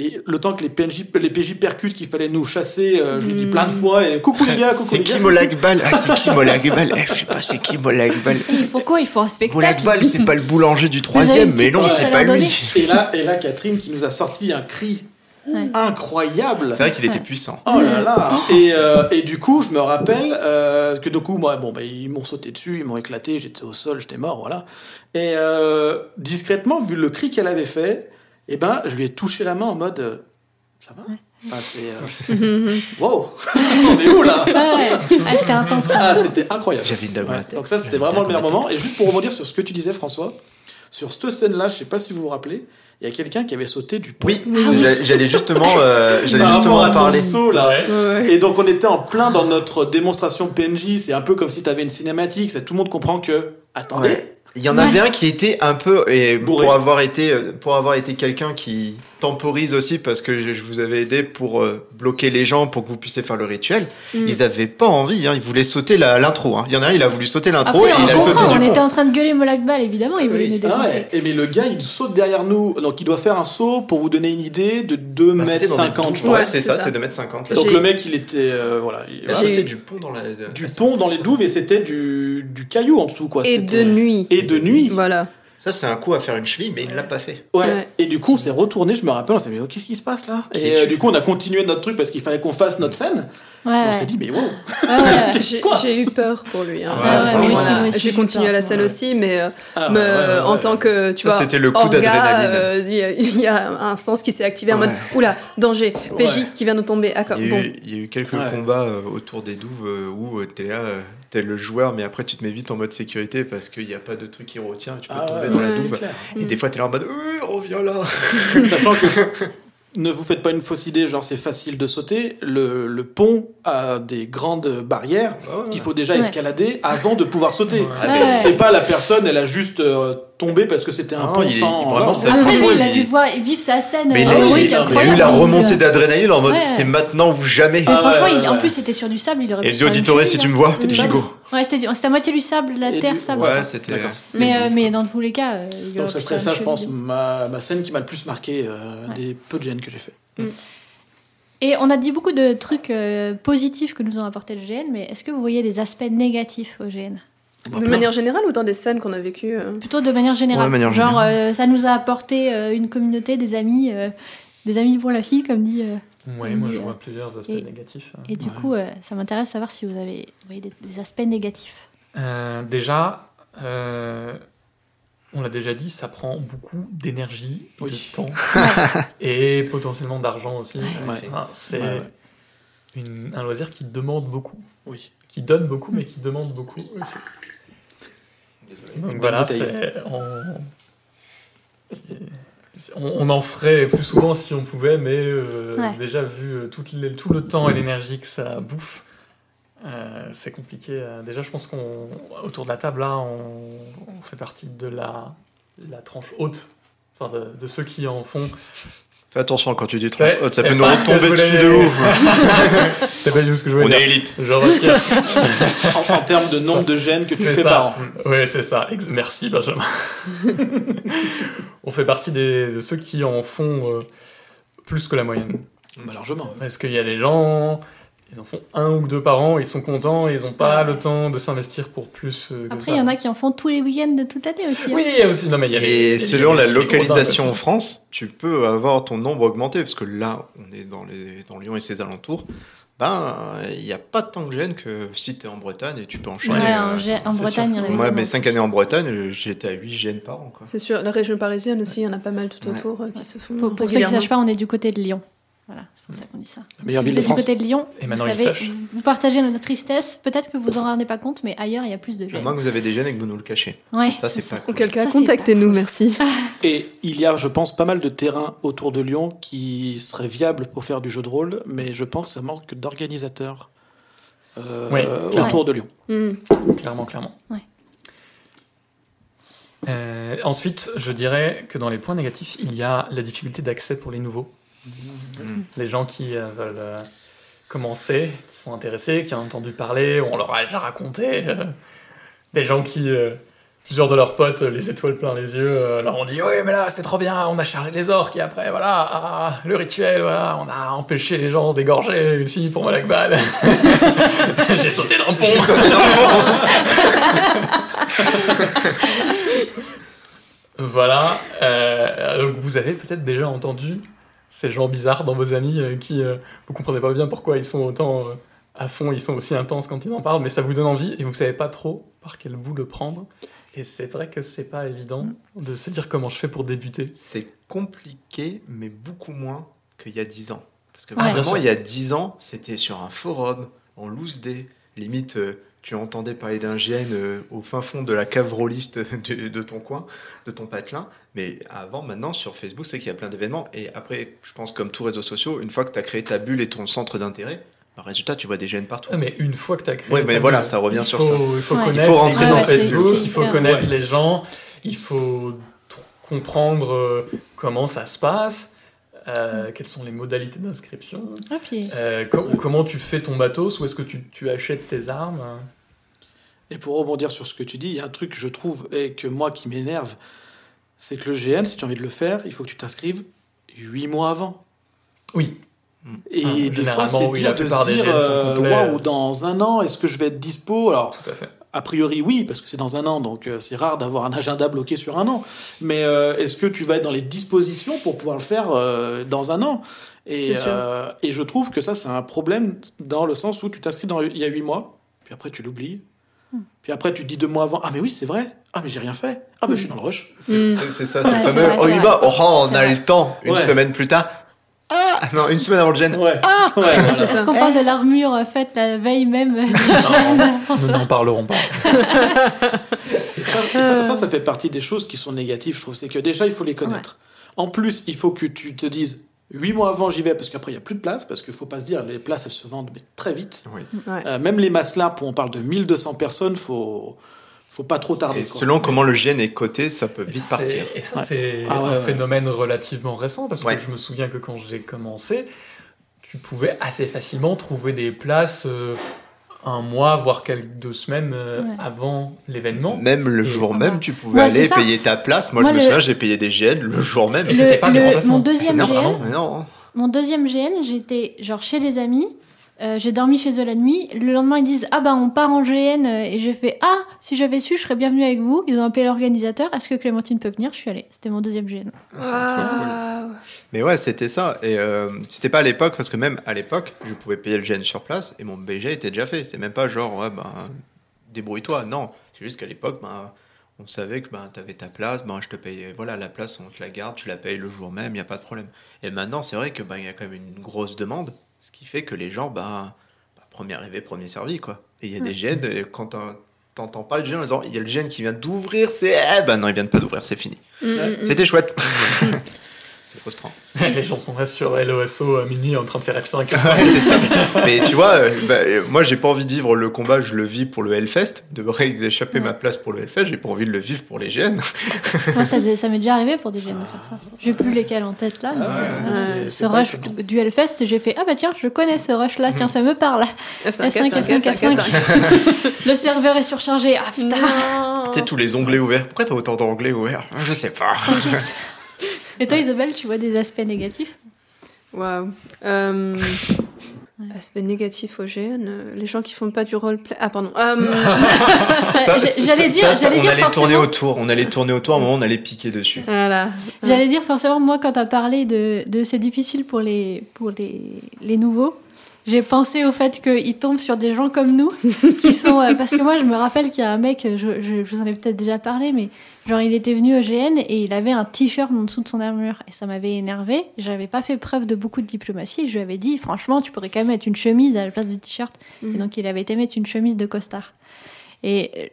Et le temps que les PNJ, les PJ percutent qu'il fallait nous chasser, euh, je le dis plein de fois et coucou les gars, coucou C'est les qui gars. Molakbal Ah, c'est qui Molakbal Eh, Je sais pas, c'est qui Molakbal Et il faut quoi? Il faut un spectacle. Molakbal, c'est pas le boulanger du troisième, mais non, c'est pas lui. Et là, et là, Catherine qui nous a sorti un cri Ouais. incroyable. C'est vrai qu'il était Ouais. puissant. Oh là là et, euh, et du coup, je me rappelle euh, que du coup, moi, bon, bah, ils m'ont sauté dessus, ils m'ont éclaté, j'étais au sol, j'étais mort, voilà. Et euh, discrètement, vu le cri qu'elle avait fait, eh ben, je lui ai touché la main en mode, euh, ça va Enfin, c'est, euh, wow, on est où là. Ah, c'était intense. Ah, c'était incroyable. J'avais une dame à la Ouais, tête. donc ça, c'était J'avais vraiment le meilleur moment. Et juste pour rebondir sur ce que tu disais, François, sur cette scène-là, je sais pas si vous vous rappelez, il y a quelqu'un qui avait sauté du pont. Oui, j'a- j'allais justement, euh, j'allais justement en parler. saut, là. Ouais. Et donc on était en plein dans notre démonstration PNJ, c'est un peu comme si tu avais une cinématique, ça, tout le monde comprend que attendez, Ouais. Il y en avait un qui était un peu et Bourré. pour avoir été euh, pour avoir été quelqu'un qui temporise aussi parce que je, vous avais aidé pour euh, bloquer les gens pour que vous puissiez faire le rituel. Mm. Ils avaient pas envie, hein, ils voulaient sauter l'intro. hein. Il y en a un, il a voulu sauter l'intro Après, et il a on sauté du on était pont. en train de gueuler Molakbal, évidemment, il voulait Oui. nous Ah défoncer. ouais. Et mais le gars il saute derrière nous, donc il doit faire un saut pour vous donner une idée de 2 Bah, mètres c'était dans des 50 je douves. pense. Ouais, c'est ça, ça. c'est 2m50. Donc J'ai- le mec il était euh, voilà, il- voilà. sauté du pont dans la. du Ah, pont dans les douves et c'était du, du caillou en dessous quoi. Et de nuit. Et de nuit. Voilà. Ça, c'est un coup à faire une cheville, mais il l'a pas fait. Ouais. Ouais. Et du coup, on s'est retourné, je me rappelle, on s'est dit, mais oh, qu'est-ce qui se passe là? Qui Et euh, du coup, on a continué notre truc parce qu'il fallait qu'on fasse notre scène. Ouais, On ouais. s'est dit, mais wow. Ouais, ouais. J'ai eu peur pour lui. hein. Ouais, Ah J'ai continué peur, la ouais. aussi, mais euh, Ah, me- ouais, ouais, ouais, en tant que tu Ça, vois, c'était le coup orga, d'adrénaline. euh, Il y, a- il y a un sens qui s'est activé en Ouais. mode oula danger, PJ Ouais. qui vient de tomber. Ah, Il y, a bon. eu, il y a eu quelques Ouais. combats euh, autour des douves où t'es là, t'es le joueur, mais après tu te mets vite en mode sécurité parce qu'il n'y a pas de truc qui retient, tu peux Ah tomber ouais, dans la ouais, c'est douve. clair. Et des fois t'es là en mode euh, reviens là. Sachant que ne vous faites pas une fausse idée, genre c'est facile de sauter. Le, le pont a des grandes barrières qu'il faut déjà Ouais. escalader avant de pouvoir sauter. Ah, Ouais, mais ouais. C'est pas la personne, elle a juste euh, tombé parce que c'était un Non, pont il sans. il- vraiment, Après, lui, il a dû voir, vivre sa scène Mais euh, là, il- a eu la remontée d'adrénaline en mode Ouais. c'est maintenant ou jamais. Mais Ah franchement, ouais, il- ouais, en plus, c'était sur du sable, il aurait Et pu auditoré, si tu me hein. vois, C'était du gigot. Ouais, c'était du- c'était à moitié du sable, la Et terre, du- sable. Ouais, c'était. Mais, euh, mais dans tous les cas, euh, il Donc aurait ça serait se ça, je pense, ma, ma scène qui m'a le plus marqué euh, Ouais. des peu de GN que j'ai fait. Et on a dit beaucoup de trucs euh, positifs que nous ont apporté le GN, mais est-ce que vous voyez des aspects négatifs au GN Bah, De plein. manière générale ou dans des scènes qu'on a vécues euh, Plutôt de manière générale. Ouais, de manière Genre, générale. euh, ça nous a apporté euh, une communauté, des amis, euh, des amis pour la fille, comme dit. euh, Ouais, On moi dit, je euh, vois plusieurs aspects et- négatifs. et du Ouais. coup, euh, ça m'intéresse de savoir si vous avez voyez des, des aspects négatifs. Euh, déjà, euh, on l'a déjà dit, ça prend beaucoup d'énergie, Oui. de temps Ouais. et potentiellement d'argent aussi. Ouais. Enfin, c'est Ouais, ouais. une- un loisir qui demande beaucoup, Oui. qui donne beaucoup, mais qui demande beaucoup aussi. Donc voilà, c'est- on, On, en ferait plus souvent si on pouvait, mais euh, Ouais. déjà vu euh, tout, le, tout le temps et l'énergie que ça bouffe, euh, c'est compliqué. Déjà, je pense qu'on autour de la table là, on, on fait partie de la, la tranche haute, enfin de, de ceux qui en font. Fais attention quand tu dis C'est- haute, ça c'est peut nous retomber dessus voulais- de ouf. T'as pas vu ce que je voulais On dire est élite. Je retire. En, en termes de nombre de gènes que tu C'est fais ça. par an. Oui, c'est ça. Ex- Merci, Benjamin. On fait partie des, de ceux qui en font euh, plus que la moyenne. Bah, largement. Parce qu'il y a des gens, ils en font un ou deux par an, ils sont contents, ils n'ont pas le temps de s'investir pour plus euh, Après, il y en a qui en font tous les week-ends de toute l'année aussi. hein. Oui, il y a aussi. Non, mais y a Et les- selon les- la les localisation en. France, tu peux avoir ton nombre augmenté, parce que là, on est dans, les, dans Lyon et ses alentours. Ben, il n'y a pas tant de gènes que si tu es en Bretagne et tu peux enchaîner. Ouais, euh, en, c'est Bretagne, il y en avait Moi, mes 5 plus. années en Bretagne, j'étais à 8 gènes par an. C'est sûr, la région parisienne aussi, il y en a pas mal tout Ouais. autour euh, qui se font. Pour, pour ceux qui ne sachent pas, on est du côté de Lyon. Voilà, c'est pour ça qu'on dit ça. La meilleure si ville vous de êtes du côté de Lyon, Et vous savez, vous- vous partagez notre tristesse. Peut-être que vous vous en rendez pas compte, mais ailleurs, il y a plus de À gènes. moins que vous avez des gènes et que vous nous le cachez. Ouais, ça, c'est pas cool. Auquel cas, Ça, c'est contactez-nous, merci. Et il y a, je pense, pas mal de terrains autour de Lyon qui seraient viables pour faire du jeu de rôle, mais je pense que ça manque d'organisateurs euh, autour de Lyon. Hmm. Clairement, clairement. Ouais. Euh, ensuite, je dirais que dans les points négatifs, il y a la difficulté d'accès pour les nouveaux. Les gens qui euh, veulent euh, commencer, qui sont intéressés, qui ont entendu parler, on leur a déjà raconté. euh, des gens qui, plusieurs de leurs potes, les étoiles plein les yeux, leur ont dit Oui, mais là, c'était trop bien, on a chargé les orques, et après, voilà, ah, le rituel, voilà, on a empêché les gens d'égorger une fille pour Malakbal. J'ai sauté d'un pont. Voilà. donc vous avez peut-être déjà entendu ces gens bizarres dans vos amis euh, qui euh, vous comprenez pas bien pourquoi ils sont autant euh, à fond, ils sont aussi intenses quand ils en parlent, mais ça vous donne envie et vous savez pas trop par quel bout le prendre. Et c'est vrai que c'est pas évident de se dire comment je fais pour débuter. C'est compliqué, mais beaucoup moins qu'il y a 10 ans. Parce que Ouais. Vraiment, il y a 10 ans, c'était sur un forum, en loose day. Limite, euh, tu entendais parler d'un GN euh, au fin fond de la cave rôliste de, de ton coin, de ton patelin. Mais avant, maintenant, sur Facebook, c'est qu'il y a plein d'événements. Et après, je pense, comme tous réseaux sociaux, une fois que tu as créé ta bulle et ton centre d'intérêt, bah, résultat, tu vois des GN partout. Mais une fois que tu as créé. Ouais, mais ta voilà, bulle, ça revient sur faut- ça. Il faut Ouais. connaître Il faut rentrer les dans Facebook, bulle. il faut connaître les gens, il faut comprendre euh, comment ça se passe, euh, quelles sont les modalités d'inscription, Ah, euh, com- comment tu fais ton matos, où est-ce que tu, tu achètes tes armes? Et pour rebondir sur ce que tu dis, il y a un truc que je trouve et que moi qui m'énerve, c'est que le GN, si tu as envie de le faire, il faut que tu t'inscrives huit mois avant. Oui, Et Ah, des fois, c'est oui, dur de se dire, euh, waouh, dans un an, est-ce que je vais être dispo? Alors, tout à fait. a priori, oui, parce que c'est dans un an, donc euh, c'est rare d'avoir un agenda bloqué sur un an. Mais euh, est-ce que tu vas être dans les dispositions pour pouvoir le faire euh, dans un an? Et, C'est sûr. euh, et je trouve que ça, c'est un problème dans le sens où tu t'inscris dans, il y a huit mois, puis après tu l'oublies. Hmm. Puis après, tu te dis deux mois avant, ah mais oui, c'est vrai. Ah mais j'ai rien fait. Ah mais je suis dans le rush. C'est Mm. c'est- c'est ça, c'est le c'est fameux. oh, c'est il va, oh, on C'est a le temps. Une Ouais. semaine plus tard. Ah Non, une semaine avant le GN. Ouais. Ah Ouais, voilà. est-ce qu'on parle de l'armure euh, faite la veille même Non, gène, nous n'en parlerons pas. Ça, ça fait partie des choses qui sont négatives, je trouve. C'est que déjà, il faut les connaître. En plus, il faut que tu te dises, huit mois avant, j'y vais, parce qu'après, il n'y a plus de place, parce qu'il faut pas se dire, les places, elles se vendent mais très vite. Oui. Ouais. Euh, même les masses là, où on parle de 1200 personnes, faut, faut pas trop tarder. Et quoi. selon comment le GN est coté, ça peut Et vite ça, partir. c'est- Et ça, Ouais. c'est Ah un ouais. phénomène relativement récent, parce Ouais. que je me souviens que quand j'ai commencé, tu pouvais assez facilement trouver des places euh, un mois, voire quelques deux semaines euh, Ouais. avant l'événement. Même le Et- jour même, tu pouvais Ouais, aller payer ta place. Moi, Moi, je me le- souviens, j'ai payé des GN le jour même. Et c'était pas le- mon deuxième non, GN, non, mais non. Mon deuxième GN, j'étais genre chez des amis. Euh, j'ai dormi chez eux la nuit. Le lendemain, ils disent Ah bah on part en GN. euh, Et j'ai fait Ah, si j'avais su, je serais bienvenue avec vous. Ils ont appelé l'organisateur. Est-ce que Clémentine peut venir? Je suis allée. C'était mon deuxième GN. Waouh. Mais ouais, c'était ça. Et euh, c'était pas à l'époque, parce que même à l'époque, je pouvais payer le GN sur place et mon BG était déjà fait. C'est même pas genre, ouais, ben, débrouille-toi. Non, c'est juste qu'à l'époque, ben, on savait que ben, tu avais ta place, ben, je te payais, voilà, la place, on te la garde, tu la payes le jour même, il n'y a pas de problème. Et maintenant, c'est vrai que ben, y a quand même une grosse demande, ce qui fait que les gens, ben, ben, premier arrivé, premier servi, quoi. Et il y a des GN, et quand t'en- t'entends pas le GN en disant, il y a le GN qui vient d'ouvrir, c'est, eh ben non, ils viennent pas d'ouvrir, c'est fini. Mm, mm, mm. C'était chouette. Les gens sont restés sur LOSO à minuit en train de faire F5. Ouais, c'est ça. Mais tu vois, euh, bah, euh, moi j'ai pas envie de vivre le combat, je le vis pour le Hellfest, de d'échapper Ouais. ma place pour le Hellfest, j'ai pas envie de le vivre pour les GN. Moi, ça, ça m'est déjà arrivé pour des GN de faire ça. J'ai plus lesquels en tête là. mais, ouais, euh, ce rush du Hellfest, j'ai fait Ah bah tiens, je connais ce rush là, tiens, ça me parle. F5, F5, F5, F5, F5, F5. Le serveur est surchargé. Ah putain. Tu sais, tous les onglets ouverts. Pourquoi t'as autant d'onglets ouverts? Je sais pas. Et toi, Isabelle, tu vois des aspects négatifs Waouh. Euh, Aspect négatif au GN, euh, les gens qui font pas du roleplay. Ah, pardon. Ça, J'allais dire, ça, ça, j'allais on dire allait tourner autour, on allait tourner autour, à un moment on allait piquer dessus. voilà. J'allais dire forcément, moi, quand t'as parlé de, de c'est difficile pour les, pour les, les nouveaux, j'ai pensé au fait qu'ils tombent sur des gens comme nous, qui sont. euh, parce que moi, je me rappelle qu'il y a un mec, je, je, je vous en ai peut-être déjà parlé, mais genre, il était venu au GN et il avait un t-shirt en dessous de son armure. Et ça m'avait énervé. J'avais pas fait preuve de beaucoup de diplomatie. Je lui avais dit, franchement, tu pourrais quand même mettre une chemise à la place du t-shirt. Mhm. Et donc, il avait été mettre une chemise de costard. Et euh,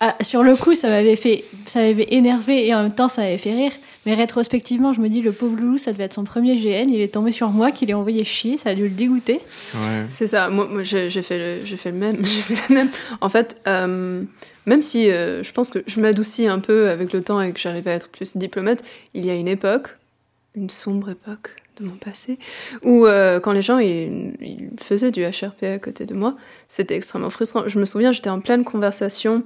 ah, sur le coup, ça m'avait fait, ça m'avait énervé et en même temps, ça m'avait fait rire. Mais rétrospectivement, je me dis, le pauvre loulou, ça devait être son premier GN. Il est tombé sur moi, qu'il est envoyé chier, ça a dû le dégoûter. Ouais. C'est ça, moi, moi, j'ai j'ai fait, le- j'ai fait le même. J'ai fait la même. En fait, euh, même si euh, je pense que je m'adoucis un peu avec le temps et que j'arrive à être plus diplomate, il y a une époque, une sombre époque de mon passé, où euh, quand les gens ils, faisaient du HRP à côté de moi, c'était extrêmement frustrant. Je me souviens, j'étais en pleine conversation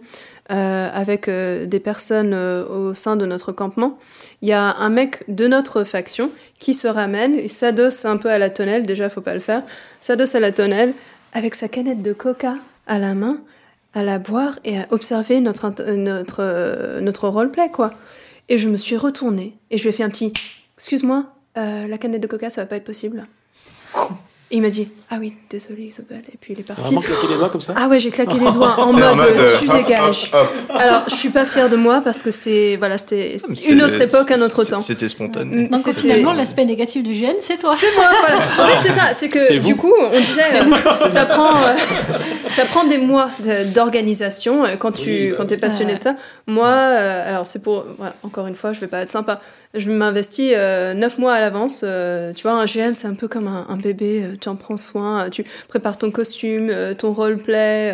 euh, avec euh, des personnes au sein de notre campement. Il y a un mec de notre faction qui se ramène, il s'adosse un peu à la tonnelle, déjà faut pas le faire, s'adosse à la tonnelle avec sa canette de coca à la main, à la boire et à observer notre, notre, notre roleplay, quoi. Et je me suis retournée et je lui ai fait un petit Excuse-moi, euh, la canette de coca, ça va pas être possible. Et il m'a dit Ah oui, désolé Isabelle. Et puis il est parti. Vraiment claquer les doigts comme ça Ah ouais, j'ai claqué les doigts en C'est mode, euh, tu hop, dégages. hop, hop. Alors, je suis pas fière de moi parce que c'était voilà, c'était C'est- une autre époque, un autre temps. C'était spontané. Mm. Donc finalement, l'aspect négatif du GN, c'est toi. C'est moi, voilà. En fait, c'est ça, c'est que du coup, on disait, euh, ça prend, euh, ça prend des mois d'organisation euh, quand tu, Oui, bah quand t'es oui. passionné Ouais. de ça. Moi, euh, alors c'est pour, voilà, encore une fois, je vais pas être sympa. Je m'investis euh, neuf mois à l'avance. euh, tu vois, un GN, c'est un peu comme un, un bébé. euh, tu en prends soin, tu prépares ton costume, euh, ton roleplay.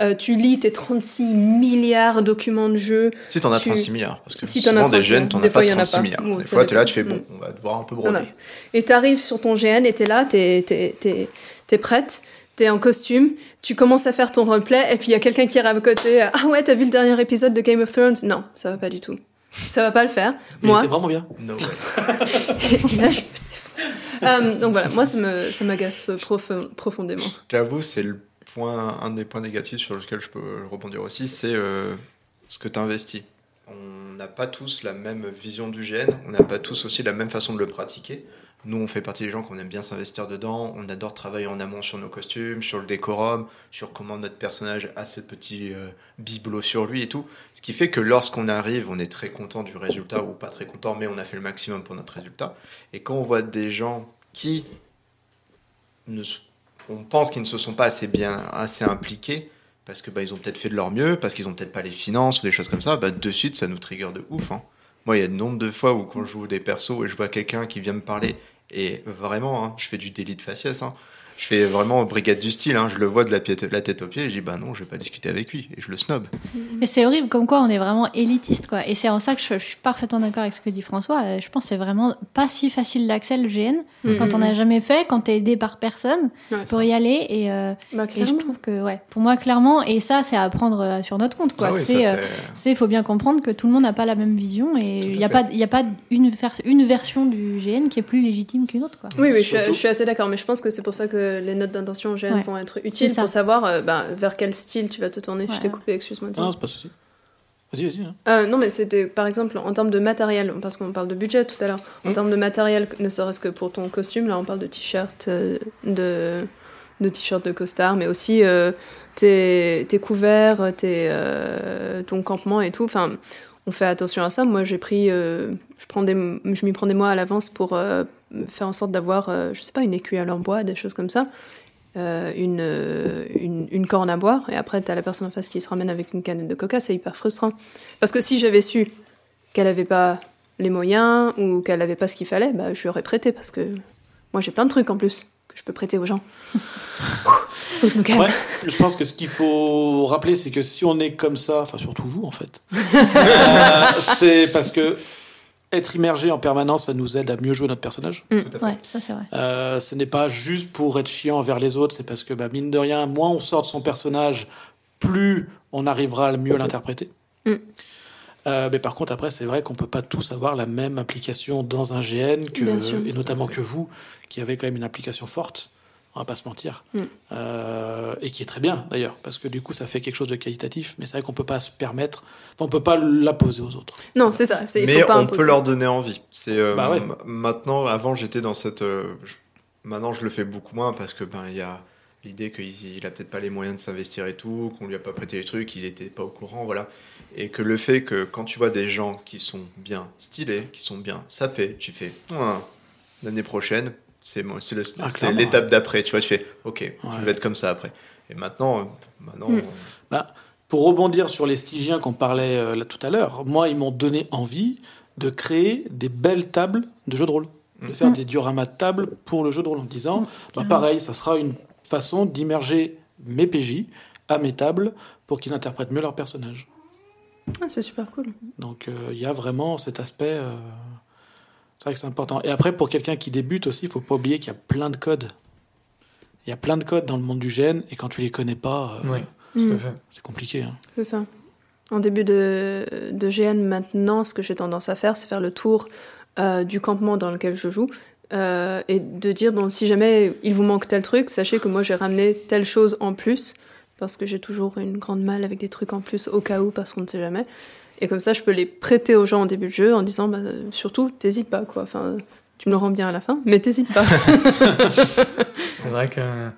euh, tu lis tes 36 milliards documents de jeu. Si t'en as Tu- 36 milliards, parce que Si t'en as souvent des 36 jeunes, t'en as pas il y en a 36 pas. milliards. Bon, Des fois, t'es là, tu fais bon, on va devoir un peu broder. Voilà. Et t'arrives sur ton GN et t'es là, t'es, t'es, t'es, t'es prête, t'es en costume, tu commences à faire ton roleplay et puis il y a quelqu'un qui arrive à côté. Ah ouais, t'as vu le dernier épisode de Game of Thrones? Non, ça va pas du tout. Ça va pas le faire. Il Moi, était vraiment bien. No là, je. Euh, donc voilà, moi ça me ça m'agace profo- profondément. J'avoue, c'est le point, un des points négatifs sur lequel je peux rebondir aussi, c'est euh, ce que tu investis. On n'a pas tous la même vision du GN, on n'a pas tous aussi la même façon de le pratiquer. Nous, on fait partie des gens qu'on aime bien s'investir dedans, on adore travailler en amont sur nos costumes, sur le décorum, sur comment notre personnage a ce petit euh, bibelot sur lui et tout. Ce qui fait que lorsqu'on arrive, on est très content du résultat ou pas très content, mais on a fait le maximum pour notre résultat. Et quand on voit des gens qui on pense qu'ils ne se sont pas assez bien, assez impliqués parce que bah, ils ont peut-être fait de leur mieux, parce qu'ils ont peut-être pas les finances ou des choses comme ça. Bah, de suite, ça nous trigger de ouf. hein. Moi, il y a de nombre de fois où quand je joue des persos et je vois quelqu'un qui vient me parler et vraiment, hein, je fais du délit de faciès. hein. Je fais vraiment brigade du style. hein. Je le vois de la, tête aux pieds et je dis bah non, je vais pas discuter avec lui et je le snob. Mais c'est horrible, comme quoi on est vraiment élitiste, quoi. Et c'est en ça que je, je suis parfaitement d'accord avec ce que dit François. Euh, Je pense que c'est vraiment pas si facile d'accès le GN. Quand on n'a jamais fait, quand t'es aidé par personne, Ouais. pour y aller. Et, euh, Bah, et je trouve que, ouais, pour moi, clairement, et ça, c'est à prendre euh, sur notre compte, quoi. Ah oui, c'est, euh, faut bien comprendre que tout le monde n'a pas la même vision et il n'y a pas, il y a pas une, vers- une version du GN qui est plus légitime qu'une autre, quoi. Oui, oui, je suis assez d'accord, mais je pense que c'est pour ça que les notes d'intention GN Ouais. vont être utiles pour savoir euh, bah, vers quel style tu vas te tourner. Ouais, je t'ai coupé, excuse-moi. Ah non, c'est pas souci. Vas-y, vas-y. hein. Euh, non, mais c'était par exemple en termes de matériel, parce qu'on parle de budget tout à l'heure. En Mm. termes de matériel, ne serait-ce que pour ton costume, là on parle de t-shirt, euh, de, de t-shirt de costard, mais aussi euh, tes, tes couverts, tes, euh, ton campement et tout. Enfin, on fait attention à ça. Moi, j'ai pris, euh, je m'y prends des mois à l'avance pour euh, faire en sorte d'avoir, euh, je sais pas, une écuelle en bois, des choses comme ça. euh, une, une, une corne à boire, et après, tu as la personne en face qui se ramène avec une canette de coca, c'est hyper frustrant. Parce que si j'avais su qu'elle avait pas les moyens ou qu'elle avait pas ce qu'il fallait, bah, je lui aurais prêté parce que moi j'ai plein de trucs en plus je peux prêter aux gens. Faut que je me calme. Ouais, je pense que ce qu'il faut rappeler, c'est que si on est comme ça, enfin surtout vous en fait, euh, c'est parce que être immergé en permanence, ça nous aide à mieux jouer notre personnage. Tout à fait. Ouais, ça c'est vrai. Euh, ce n'est pas juste pour être chiant envers les autres, c'est parce que bah, mine de rien, moins on sort de son personnage, plus on arrivera à mieux l'interpréter. Mm. Euh, mais par contre, après, c'est vrai qu'on peut pas tous avoir la même implication dans un GN que, et notamment que vous, qui avez quand même une implication forte. On va pas se mentir, Mm. Euh, et qui est très bien d'ailleurs, parce que du coup, ça fait quelque chose de qualitatif. Mais c'est vrai qu'on peut pas se permettre, enfin, on peut pas l'imposer aux autres. Non, c'est ça. c'est- il Mais faut pas on imposer. peut leur donner envie. C'est euh, Bah ouais. maintenant. Avant, j'étais dans cette. euh, je- Maintenant, je le fais beaucoup moins parce que ben il y a l'idée qu'il il a peut-être pas les moyens de s'investir et tout, qu'on lui a pas prêté les trucs, il était pas au courant, voilà. Et que le fait que quand tu vois des gens qui sont bien stylés, qui sont bien sapés, tu fais Ah, l'année prochaine, c'est moi- c'est le- Ah, l'étape d'après. Tu vois, tu fais ok, Ouais. je vais être comme ça après. Et maintenant, maintenant. Mm. euh, Pour rebondir sur les Stygiens qu'on parlait euh, là tout à l'heure, moi, ils m'ont donné envie de créer des belles tables de jeux de rôle. De Mm. faire des dioramas de tables pour le jeu de rôle en disant, bah, pareil, ça sera une façon d'immerger mes PJ à mes tables pour qu'ils interprètent mieux leurs personnages. Ah, c'est super cool. Donc euh, il y a vraiment cet aspect. euh, C'est vrai que c'est important. Et après, pour quelqu'un qui débute aussi, il faut pas oublier qu'il y a plein de codes. Il y a plein de codes dans le monde du GN, et quand tu les connais pas, euh, Oui, Mm. c'est compliqué. hein. C'est ça. En début de, de GN maintenant, ce que j'ai tendance à faire, c'est faire le tour euh, du campement dans lequel je joue euh, et de dire bon, si jamais il vous manque tel truc, sachez que moi j'ai ramené telle chose en plus parce que j'ai toujours une grande malle avec des trucs en plus au cas où parce qu'on ne sait jamais. Et comme ça, je peux les prêter aux gens en début de jeu en disant bah, surtout, t'hésites pas quoi. Enfin, tu me le rends bien à la fin, mais t'hésites pas. C'est vrai que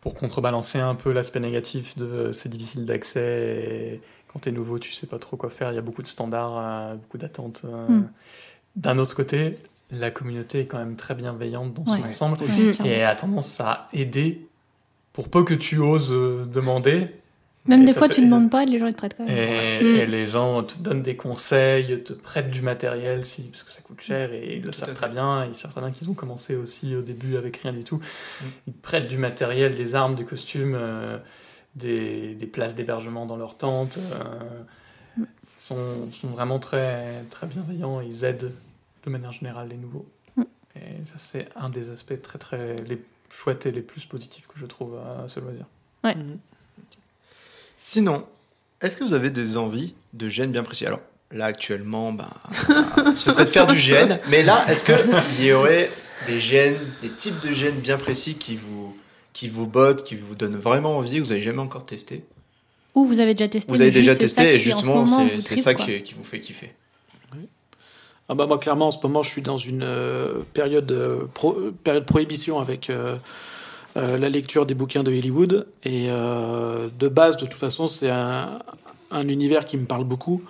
pour contrebalancer un peu l'aspect négatif de c'est difficile d'accès et quand t'es nouveau, tu sais pas trop quoi faire, il y a beaucoup de standards, euh, beaucoup d'attentes. euh. Mm. D'un autre côté, la communauté est quand même très bienveillante dans son Ouais. ensemble et a tendance à aider pour peu que tu oses euh, demander. Même Et des ça, fois, tu ne demandes pas et les gens ils te prêtent quand même. Et, Mm. et les gens te donnent des conseils, te prêtent du matériel si, parce que ça coûte cher et ils le savent très bien. Ils savent très bien qu'ils ont commencé aussi au début avec rien du tout. Mm. Ils te prêtent du matériel, des armes, des costumes, euh, des, des places d'hébergement dans leur tente. euh, Mm. Ils sont, sont vraiment très, très bienveillants. Ils aident de manière générale les nouveaux. Mm. Et ça, c'est un des aspects très, très les chouettes et les plus positifs que je trouve à ce loisir. Mhm. Sinon, est-ce que vous avez des envies de GN bien précis? Alors, là, actuellement, ben, ce serait de faire du GN. Mais là, est-ce qu'il y aurait des GN, des types de GN bien précis qui vous, qui vous bottent, qui vous donnent vraiment envie, que vous n'avez jamais encore testé? Ou vous avez déjà testé. Vous avez déjà testé et justement, c'est ça qui, qui vous fait kiffer. Ah bah moi clairement en ce moment je suis dans une euh, période euh, pro- période prohibition avec euh, euh, la lecture des bouquins de Hollywood. Et de base de toute façon c'est un, un univers qui me parle beaucoup.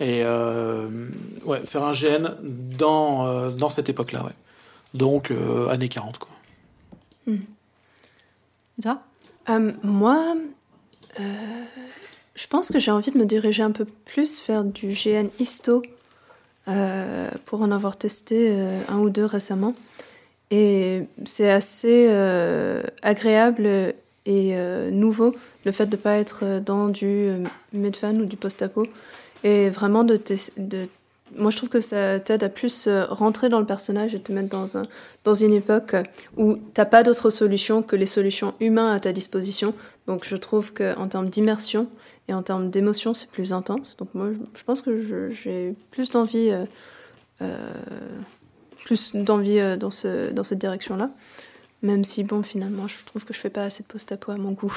Et ouais faire un GN dans dans cette époque là ouais. Donc années 40 quoi. Ça Euh, moi, je pense que j'ai envie de me diriger un peu plus vers du GN Histo euh, pour en avoir testé euh, un ou deux récemment. Et c'est assez euh, agréable et nouveau le fait de ne pas être dans du Medfan ou du post-apo et vraiment de, moi je trouve que ça t'aide à plus rentrer dans le personnage et te mettre dans, un, dans une époque où t'as pas d'autre solution que les solutions humaines à ta disposition. Donc je trouve qu'en termes d'immersion et en termes d'émotion, c'est plus intense. Donc moi, je pense que j'ai plus d'envie, euh, euh, plus d'envie euh, dans, ce, dans cette direction-là. Même si, bon, finalement, je trouve que je fais pas assez de post-apo à mon goût.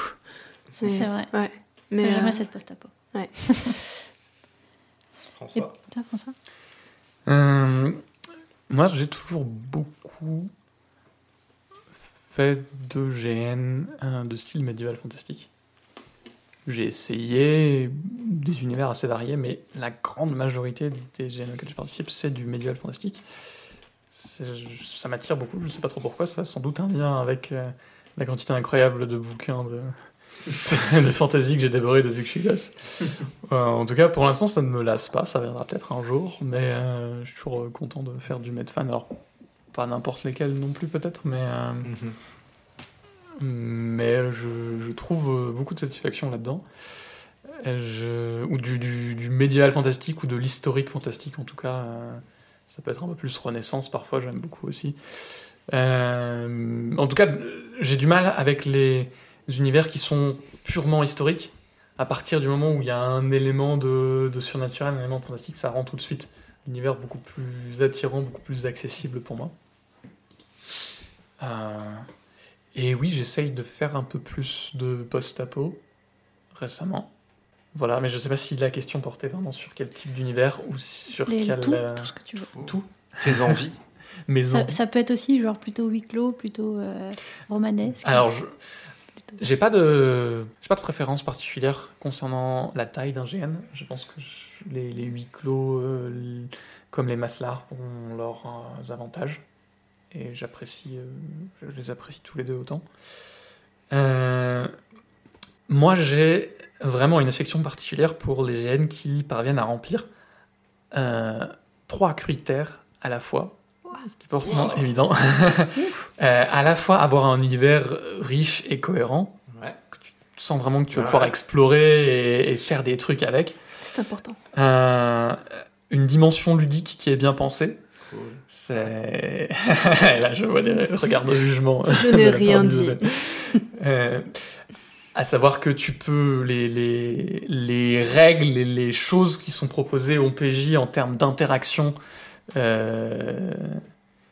C'est vrai. Ouais. Mais Mais jamais cette post-apo. François Toi, François? Euh, moi, j'ai toujours beaucoup fait de GN de style médiéval fantastique. J'ai essayé des univers assez variés, mais la grande majorité des GN auxquels je participe, c'est du médiéval fantastique. Ça m'attire beaucoup, je ne sais pas trop pourquoi, ça a sans doute un lien avec euh, la quantité incroyable de bouquins de, fantasy que j'ai dévoré depuis que je suis gosse. Euh, en tout cas, pour l'instant, ça ne me lasse pas. Ça viendra peut-être un jour, mais euh, je suis toujours content de faire du Medfan. Alors, pas n'importe lesquels non plus, peut-être, mais, Mhm. Mais je, trouve euh, beaucoup de satisfaction là-dedans. Ou du, du, médiéval fantastique ou de l'historique fantastique, en tout cas. euh, ça peut être un peu plus Renaissance parfois, j'aime beaucoup aussi. Euh, en tout cas, j'ai du mal avec les univers qui sont purement historiques. À partir du moment où il y a un élément de, surnaturel, un élément fantastique, ça rend tout de suite l'univers beaucoup plus attirant, beaucoup plus accessible pour moi. Et oui, j'essaye de faire un peu plus de post-apo récemment. Voilà, mais je sais pas si la question portait vraiment sur quel type d'univers ou sur Les- quelle tout, euh, tout ce que tu veux. tout. Tes envies maison. Ça, ça peut être aussi genre plutôt huis clos, plutôt euh, romanesque. Alors, je, J'ai pas de, j'ai pas de préférence particulière concernant la taille d'un GN. Je pense que je- les, les huis clos, euh, comme les maslards, ont leurs euh, avantages. Et j'apprécie, euh, je, les apprécie tous les deux autant. Euh, moi, j'ai vraiment une affection particulière pour les GN qui parviennent à remplir euh, trois critères à la fois. Ce qui est forcément évident. Euh, à la fois avoir un univers riche et cohérent, Ouais. tu sens vraiment que tu vas Ouais. pouvoir explorer et, et faire des trucs avec. C'est important. Euh, une dimension ludique qui est bien pensée. Cool. C'est. Là, je vois des regards de jugement. Je n'ai rien dit. Euh, à savoir que tu peux. Les, les, les règles et les choses qui sont proposées au PJ en termes d'interaction euh,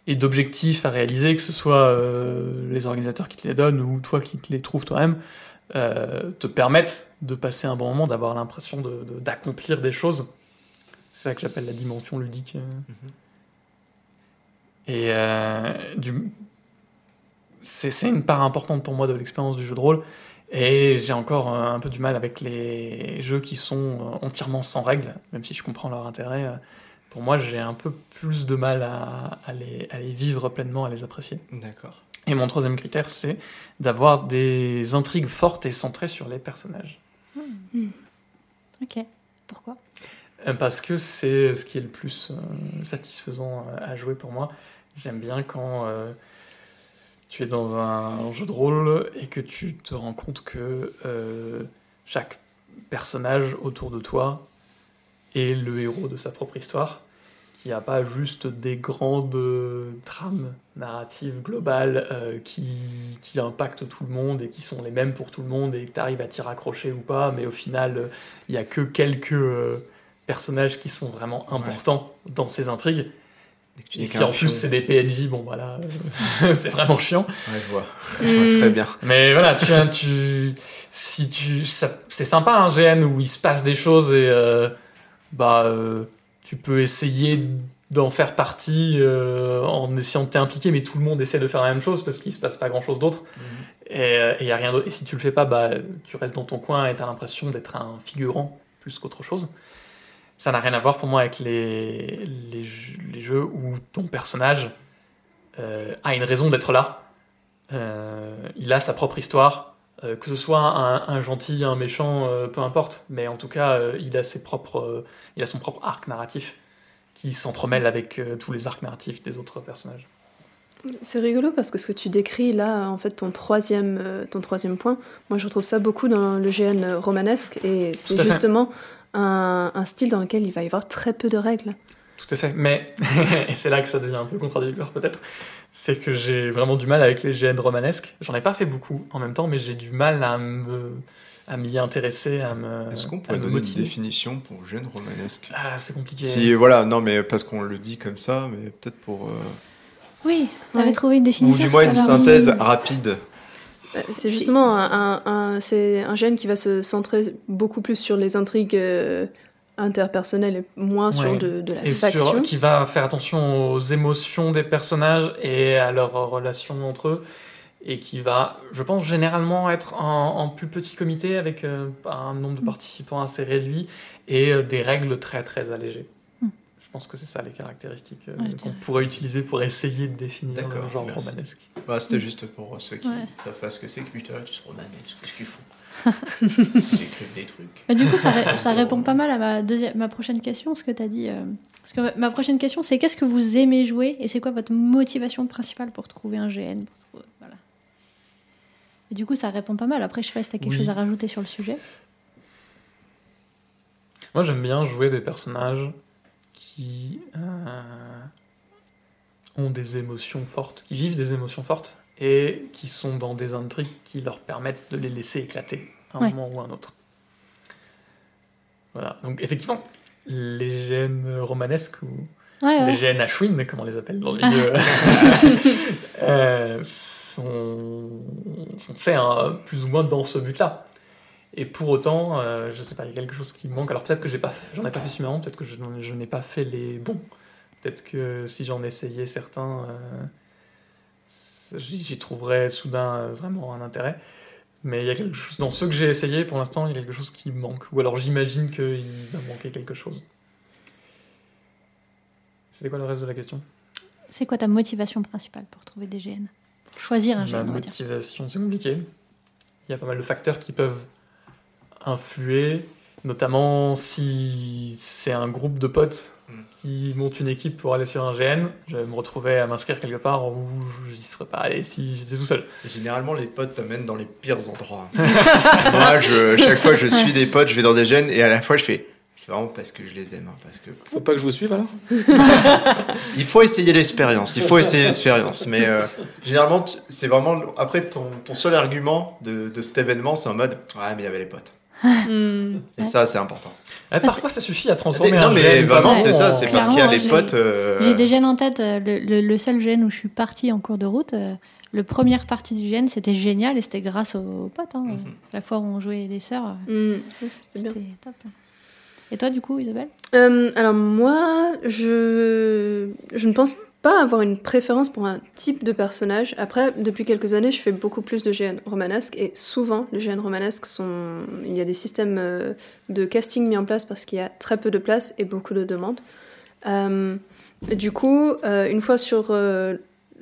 et d'objectifs à réaliser, que ce soit euh, les organisateurs qui te les donnent ou toi qui te les trouves toi-même, euh, te permettent de passer un bon moment, d'avoir l'impression de- de- d'accomplir des choses. C'est ça que j'appelle la dimension ludique. euh. Et euh, du... c'est c'est une part importante pour moi de l'expérience du jeu de rôle. Et j'ai encore euh, un peu du mal avec les jeux qui sont euh, entièrement sans règles, même si je comprends leur intérêt. Pour moi, j'ai un peu plus de mal à, à les, à les vivre pleinement, à les apprécier. D'accord. Et mon troisième critère, c'est d'avoir des intrigues fortes et centrées sur les personnages. Ok. Pourquoi? Parce que c'est ce qui est le plus satisfaisant à jouer pour moi. J'aime bien quand euh, tu es dans un jeu de rôle et que tu te rends compte que euh, chaque personnage autour de toi est le héros de sa propre histoire, qu'il n'y a pas juste des grandes euh, trames narratives globales euh, qui, qui impactent tout le monde et qui sont les mêmes pour tout le monde et que tu arrives à t'y raccrocher ou pas, mais au final, il n'y a que quelques personnages qui sont vraiment importants dans ces intrigues. Et si en plus c'est des PNJ, bon voilà, euh, c'est vraiment chiant. Ouais, je vois. Hmm. Je vois très bien. Mais voilà, tu, tu, si tu, c'est sympa un GN où il se passe des choses et euh, bah euh, tu peux essayer d'en faire partie euh, en essayant de t'impliquer, mais tout le monde essaie de faire la même chose parce qu'il se passe pas grand chose d'autre. Et euh, et y a rien d'autre. Et si tu le fais pas, bah tu restes dans ton coin et t'as l'impression d'être un figurant plus qu'autre chose. Ça n'a rien à voir pour moi avec les, les, jeux, les jeux où ton personnage euh, a une raison d'être là. Euh, il a sa propre histoire, euh, que ce soit un, un gentil, un méchant, peu importe, mais en tout cas, il, a ses propres, il a son propre arc narratif qui s'entremêle avec tous les arcs narratifs des autres personnages. C'est rigolo parce que ce que tu décris là, en fait, ton troisième, ton troisième point, moi je retrouve ça beaucoup dans le GN romanesque et c'est justement un, un style dans lequel il va y avoir très peu de règles. Tout à fait, mais, et c'est là que ça devient un peu contradictoire peut-être, c'est que j'ai vraiment du mal avec les GN romanesques. J'en ai pas fait beaucoup en même temps, mais j'ai du mal à me à m'y intéresser, à me, Est-ce qu'on me donner une motiver. définition pour jeune romanesque Ah, c'est compliqué. Si, voilà, non, mais parce qu'on le dit comme ça, mais peut-être pour. euh, Oui, t'avais Ouais. trouvé une définition. Ou du moins une synthèse rapide. Euh, C'est justement un, un- un- c'est un GN qui va se centrer beaucoup plus sur les intrigues euh, interpersonnelles et moins sur de, de la et faction. sur, qui va faire attention aux émotions des personnages et à leurs relations entre eux, et qui va, je pense, généralement être en, en plus petit comité avec euh, un nombre de participants assez réduit et euh, des règles très très allégées. Pense que c'est ça les caractéristiques euh, Ouais, qu'on pourrait utiliser pour essayer de définir le D'accord, genre merci. romanesque. Bah, C'était juste pour ceux qui Ouais. savent pas ce que c'est que es romanesque, qu'est-ce qu'ils font? J'écrive des trucs. Mais du coup, ça, ré- ça répond pas mal à ma, deuxième, ma prochaine question, ce que tu as dit. euh, parce que ma prochaine question, c'est qu'est-ce que vous aimez jouer et c'est quoi votre motivation principale pour trouver un GN pour trouver- voilà. Et du coup, ça répond pas mal. Après, je sais pas si tu as quelque Oui. chose à rajouter sur le sujet. Moi, j'aime bien jouer des personnages qui euh, ont des émotions fortes, qui vivent des émotions fortes et qui sont dans des intrigues qui leur permettent de les laisser éclater à un Ouais. moment ou à un autre. Voilà. Donc, effectivement, les gènes romanesques ou Ouais, ouais. les GN Ashwin, comme on les appelle dans le milieu, euh, sont, sont faits hein, plus ou moins dans ce but-là. Et pour autant, euh, je sais pas, il y a quelque chose qui me manque. Alors peut-être que j'ai pas, j'en ai pas fait suffisamment, peut-être que je, n'ai pas fait les bons. Peut-être que si j'en essayais certains, euh, j'y trouverais soudain euh, vraiment un intérêt. Mais il y a quelque chose, dans ceux que j'ai essayés, pour l'instant, il y a quelque chose qui me manque. Ou alors j'imagine qu'il va manquer quelque chose. C'était quoi le reste de la question? C'est quoi ta motivation principale pour trouver des GN choisir un Ma GN, dire. motivation, c'est compliqué. Il y a pas mal de facteurs qui peuvent influer, notamment si c'est un groupe de potes Mm. qui montent une équipe pour aller sur un GN. Je me retrouvais à m'inscrire quelque part où j'y serais pas allé si j'étais tout seul. Généralement, les potes t'amènent dans les pires endroits. Moi, je, chaque fois, je suis des potes, je vais dans des gènes, et à la fois, je fais. C'est vraiment parce que je les aime. hein, parce que Faut pas que je vous suive alors? Il faut essayer l'expérience. Il faut essayer l'expérience. Mais euh, généralement, c'est vraiment après ton, ton seul argument de, de cet événement, c'est en mode ouais, mais il y avait les potes. Et ça, c'est important. Eh, parfois, ça suffit à transformer non, un mais vraiment, c'est ça. C'est parce qu'il y a les j'ai- potes. euh, J'ai des gènes en tête. euh, Le, le- le seul gène où je suis partie en cours de route, euh, le première partie du gène, c'était génial et c'était grâce aux potes. hein. Mhm. La fois où on jouait les sœurs, euh, ça, c'était bien. top. Et toi, du coup, Isabelle? Euh, alors moi, je... je ne pense pas avoir une préférence pour un type de personnage. Après, depuis quelques années, je fais beaucoup plus de GN romanesques et souvent, les GN romanesques sont... Il y a des systèmes euh, de casting mis en place parce qu'il y a très peu de place et beaucoup de demandes. Euh, du coup, euh, une fois sur,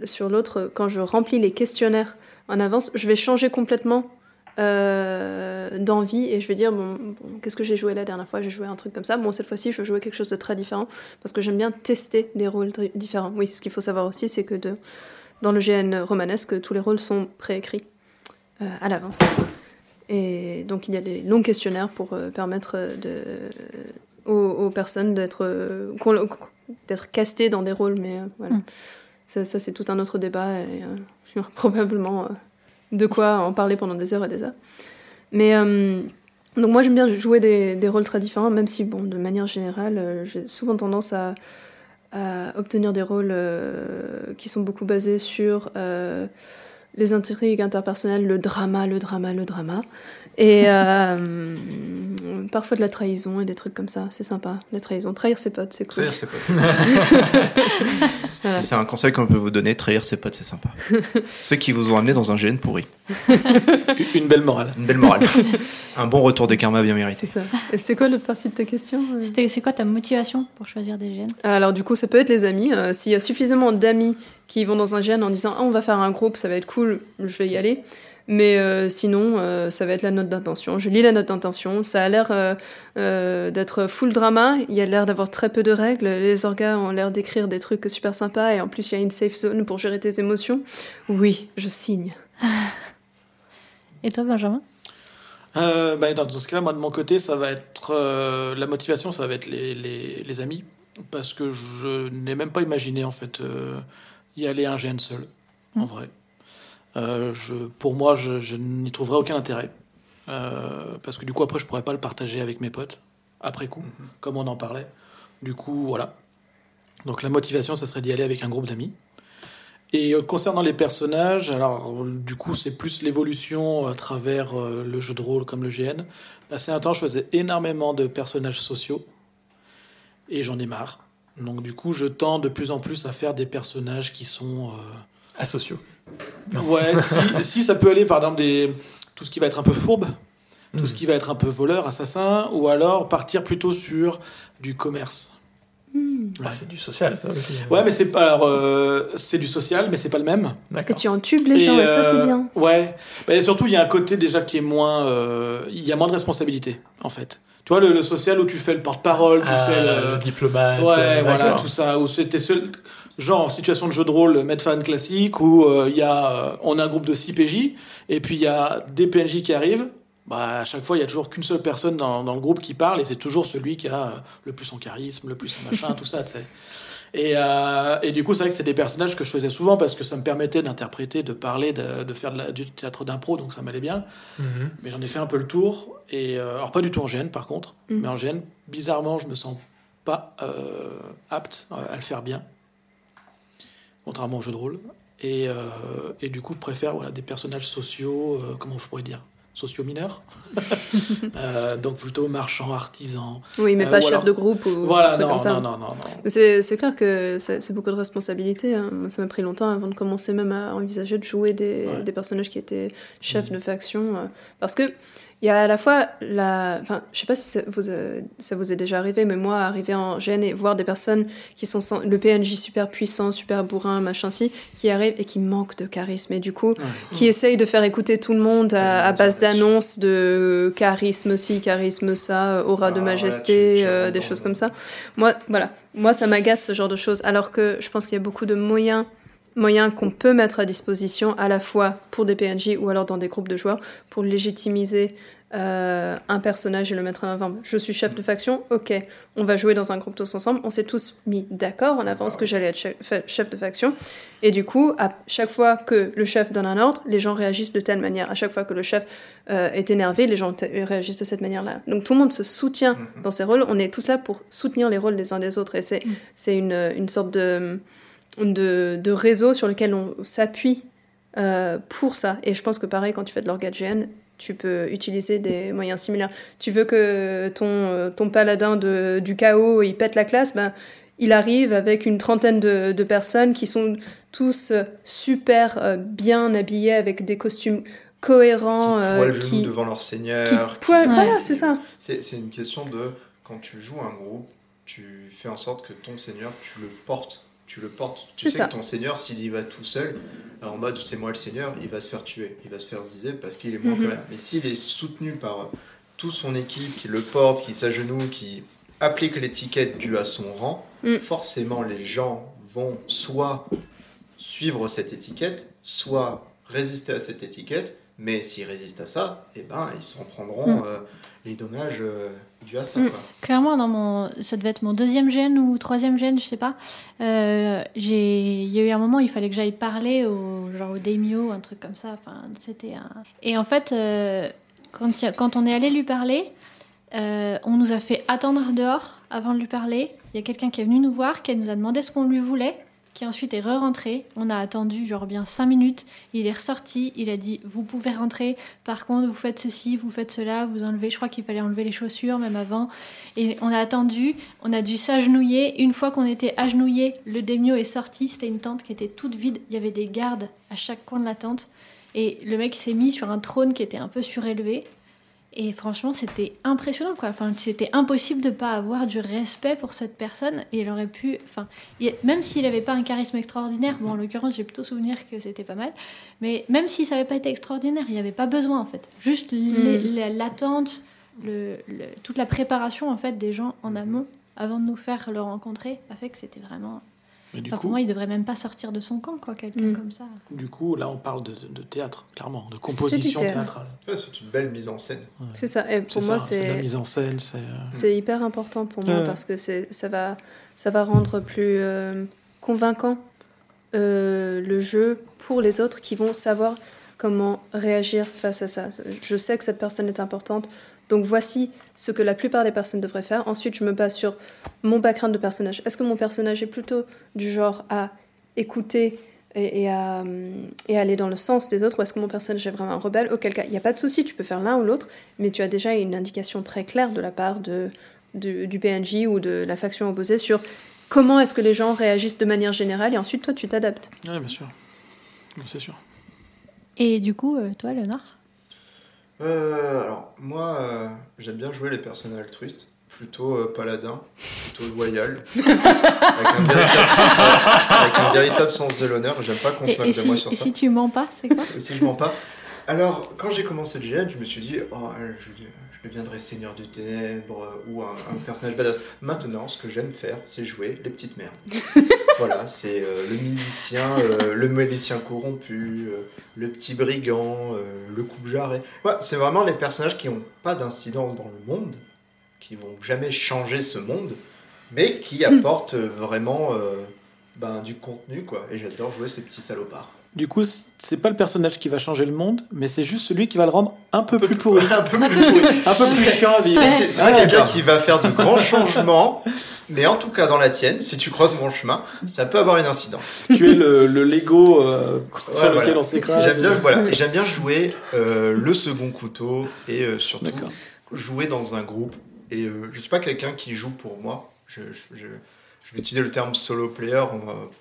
sur l'autre, quand je remplis les questionnaires en avance, je vais changer complètement euh, d'envie et je vais dire bon, bon, qu'est-ce que j'ai joué la dernière fois? J'ai joué un truc comme ça. Bon cette fois-ci je veux jouer quelque chose de très différent parce que j'aime bien tester des rôles différents. Oui ce qu'il faut savoir aussi c'est que de, dans le GN romanesque tous les rôles sont préécrits euh, à l'avance. Et donc il y a des longs questionnaires pour euh, permettre de, aux, aux personnes d'être d'être castées dans des rôles mais voilà. Mm. ça, ça, c'est tout un autre débat et probablement de quoi en parler pendant des heures et des heures. Mais euh, donc moi j'aime bien jouer des, des rôles très différents, même si bon de manière générale euh, j'ai souvent tendance à, obtenir des rôles euh, qui sont beaucoup basés sur les intrigues interpersonnelles, le drama, le drama, le drama, et euh, parfois de la trahison et des trucs comme ça. C'est sympa, la trahison, trahir ses potes, c'est cool. Trahir ses potes. Voilà. Si c'est un conseil qu'on peut vous donner, trahir ses potes, c'est sympa. Ceux qui vous ont amené dans un GN pourri. Une belle morale. Une belle morale. un bon retour de karma bien C'est mérité. ça. Et c'était quoi l'autre partie de ta question euh? C'était- C'est quoi ta motivation pour choisir des gènes? Alors du coup, ça peut être les amis. Euh, S'il y a suffisamment d'amis qui vont dans un gène en disant ah, on va faire un groupe, ça va être cool, je vais y aller. Mais euh, sinon, euh, ça va être la note d'intention. Je lis la note d'intention. Ça a l'air euh, euh, d'être full drama. Il y a l'air d'avoir très peu de règles. Les orgas ont l'air d'écrire des trucs super sympas. Et en plus, il y a une safe zone pour gérer tes émotions. Oui, je signe. Et toi, Benjamin? Euh, bah, dans, dans ce cas-là, moi de mon côté, ça va être euh, la motivation, ça va être les, les, les amis, parce que je n'ai même pas imaginé en fait euh, y aller un GN seul, en Mm. vrai. Euh, je, pour moi, je, je n'y trouverais aucun intérêt, Euh, parce que du coup après, je pourrais pas le partager avec mes potes après coup, comme on en parlait. Du coup, voilà. Donc la motivation, ça serait d'y aller avec un groupe d'amis. Et euh, concernant les personnages, alors du coup c'est plus l'évolution à travers le jeu de rôle comme le GN. Passé un temps, je faisais énormément de personnages sociaux et j'en ai marre. Donc du coup, je tends de plus en plus à faire des personnages qui sont Asociaux. ouais, si, si ça peut aller par exemple des tout ce qui va être un peu fourbe, tout ce qui va être un peu voleur, assassin, ou alors partir plutôt sur du commerce. Ah, c'est du social, ça aussi. Ouais, mais c'est pas. euh, c'est du social, mais c'est pas le même. Et tu entubes les gens, et ça, c'est euh, bien. Ouais. Et surtout, il y a un côté déjà qui est moins. euh, Il y a moins de responsabilité, en fait. Tu vois, le, le social où tu fais le porte-parole, tu Ah, fais le le. diplomate. Ouais, euh, voilà, tout ça. Où c'était seul. Genre en situation de jeu de rôle, Medfan classique, où euh, il y a, euh, on a un groupe de 6 PJ, et puis il y a des PNJ qui arrivent. Bah, à chaque fois, il y a toujours qu'une seule personne dans, dans le groupe qui parle, et c'est toujours celui qui a euh, le plus son charisme, le plus son machin, tout ça, tu sais. Et, euh, et du coup, c'est vrai que c'est des personnages que je faisais souvent parce que ça me permettait d'interpréter, de parler, de, de faire de la- du théâtre d'impro, donc ça m'allait bien. Mhm. Mais j'en ai fait un peu le tour. Et, euh, alors, pas du tout en GN, par contre. Mhm. Mais en GN, bizarrement, je me sens pas euh, apte euh, à le faire bien. Contrairement au jeu de rôle. Et, euh, et du coup, préfère voilà, des personnages sociaux, euh, comment je pourrais dire Sociaux mineurs. Euh, donc plutôt marchands, artisans. Oui, mais pas chef alors- de groupe ou Voilà, truc non, comme ça. non, non, non, non. C'est clair que c'est beaucoup de responsabilités. hein. Ça m'a pris longtemps avant de commencer même à envisager de jouer des, Ouais. des personnages qui étaient chefs Mhm. de faction. parce que il y a à la fois la. Enfin, je sais pas si ça vous, euh, ça vous est déjà arrivé, mais moi, arriver en GN et voir des personnes qui sont sans- le PNJ super puissant, super bourrin, machin si, qui arrivent et qui manquent de charisme. Et du coup, qui essayent de faire écouter tout le monde à, base d'annonces de charisme ci, charisme ça, aura de Ah, majesté, euh, des choses comme ça. Moi, voilà, moi ça m'agace ce genre de choses. Alors que je pense qu'il y a beaucoup de moyens, moyens qu'on peut mettre à disposition, à la fois pour des PNJ ou alors dans des groupes de joueurs, pour légitimiser euh, un personnage et le mettre en avant. Je suis chef de faction, ok, on va jouer dans un groupe tous ensemble. On s'est tous mis d'accord en avance Ah que j'allais être chef, de faction. Et du coup, à chaque fois que le chef donne un ordre, les gens réagissent de telle manière. À chaque fois que le chef euh, est énervé, les gens réagissent de cette manière-là. Donc tout le monde se soutient Mhm. dans ses rôles. On est tous là pour soutenir les rôles des uns des autres. Et c'est Mm. c'est une, une sorte de, de, de réseau sur lequel on s'appuie euh, pour ça. Et je pense que pareil, quand tu fais de l'orga GN, tu peux utiliser des moyens similaires. Tu veux que ton, euh, ton paladin de, du chaos, il pète la classe, ben, il arrive avec une trentaine de, de personnes qui sont tous euh, super euh, bien habillés avec des costumes cohérents. qui euh, le qui- devant leur seigneur. qui Ouais. Voilà, c'est ça. C'est c'est une question de quand tu joues un groupe, tu fais en sorte que ton seigneur, tu le portes. Tu le portes. Tu sais ça. que ton seigneur, s'il y va tout seul, en mode c'est moi le seigneur, il va se faire tuer, il va se faire ziser parce qu'il est moins Mhm. que rien. Mais s'il est soutenu par toute son équipe qui le porte, qui s'agenouille, qui applique l'étiquette due à son rang, Mm. forcément les gens vont soit suivre cette étiquette, soit résister à cette étiquette. Mais s'ils résistent à ça, eh ben, ils s'en prendront Mm. euh, les dommages euh, dus à ça. Mm. quoi. Clairement, dans mon, ça devait être mon deuxième gène ou troisième gène, je sais pas. Euh, il y a eu un moment, il fallait que j'aille parler au genre au daimyo, un truc comme ça. Enfin, c'était un. Et en fait, euh, quand, a- quand on est allé lui parler, euh, on nous a fait attendre dehors avant de lui parler. Il y a quelqu'un qui est venu nous voir, qui nous a demandé ce qu'on lui voulait, qui ensuite est re-rentré. On a attendu genre bien cinq minutes. Il est ressorti. Il a dit vous pouvez rentrer. Par contre, vous faites ceci, vous faites cela, vous enlevez. Je crois qu'il fallait enlever les chaussures même avant. Et on a attendu. On a dû s'agenouiller. Une fois qu'on était agenouillé, le démio est sorti. C'était une tente qui était toute vide. Il y avait des gardes à chaque coin de la tente. Et le mec s'est mis sur un trône qui était un peu surélevé. Et franchement, c'était impressionnant, quoi. Enfin, c'était impossible de pas avoir du respect pour cette personne. Et il aurait pu, enfin, il- même s'il n'avait pas un charisme extraordinaire, bon, en l'occurrence, j'ai plutôt souvenir que c'était pas mal. Mais même si ça n'avait pas été extraordinaire, il n'y avait pas besoin, en fait. Juste la- l'attente, le, le- toute la préparation, en fait, des gens en amont, avant de nous faire le rencontrer, a fait que c'était vraiment. Mais du pour coup, moi, il devrait même pas sortir de son camp, quoi, quelqu'un Mm. comme ça. du coup, là, on parle de, de- théâtre, clairement, de composition théâtre. théâtrale. Ouais, c'est une belle mise en scène. Ouais. C'est ça. Et pour C'est moi, c'est de la c'est mise en scène, c'est. euh, c'est hyper important pour moi Ouais. parce que ça va ça va rendre plus euh, convaincant euh, le jeu pour les autres qui vont savoir comment réagir face à ça. Je sais que cette personne est importante. Donc voici ce que la plupart des personnes devraient faire. Ensuite, je me base sur mon background de personnage. Est-ce que mon personnage est plutôt du genre à écouter et, et à, et à aller dans le sens des autres ou est-ce que mon personnage est vraiment un rebelle? Auquel cas, il n'y a pas de souci, tu peux faire l'un ou l'autre, mais tu as déjà une indication très claire de la part de, de- du PNJ ou de la faction opposée sur comment est-ce que les gens réagissent de manière générale et ensuite toi tu t'adaptes. Ouais, bien sûr. C'est sûr. Et du coup, euh, toi, Léonard? Euh, alors, moi, euh, j'aime bien jouer les personnages altruistes, plutôt euh, paladin, plutôt loyal, avec un, véritable sens, avec un véritable sens de l'honneur. J'aime pas qu'on se moque de si, moi sur et ça. si tu mens pas, c'est quoi? Si je mens pas. Alors, quand j'ai commencé le GN, je me suis dit, oh, euh, je, je deviendrai Seigneur du Ténèbres euh, ou un, un personnage badass. Maintenant, ce que j'aime faire, c'est jouer les petites merdes. voilà, c'est euh, le milicien, euh, le milicien corrompu, euh, le petit brigand, le coupe-jarret. Ouais, c'est vraiment les personnages qui n'ont pas d'incidence dans le monde, qui vont jamais changer ce monde, mais qui apportent euh, vraiment ben, du contenu, quoi. Et j'adore jouer ces petits salopards. Du coup, c'est pas le personnage qui va changer le monde, mais c'est juste celui qui va le rendre un peu plus pourri, un peu plus pourri. un peu plus chiant à vivre. C'est- Ah, pas quelqu'un qui va faire de grands changements, mais en tout cas dans la tienne, si tu croises mon chemin, ça peut avoir une incidence. Tu es le, le Lego euh, sur lequel on s'écrase. J'aime bien, voilà, j'aime bien jouer euh, le second couteau et euh, surtout jouer dans un groupe. Et je suis pas quelqu'un qui joue pour moi. Je, je, je- je vais utiliser le terme solo player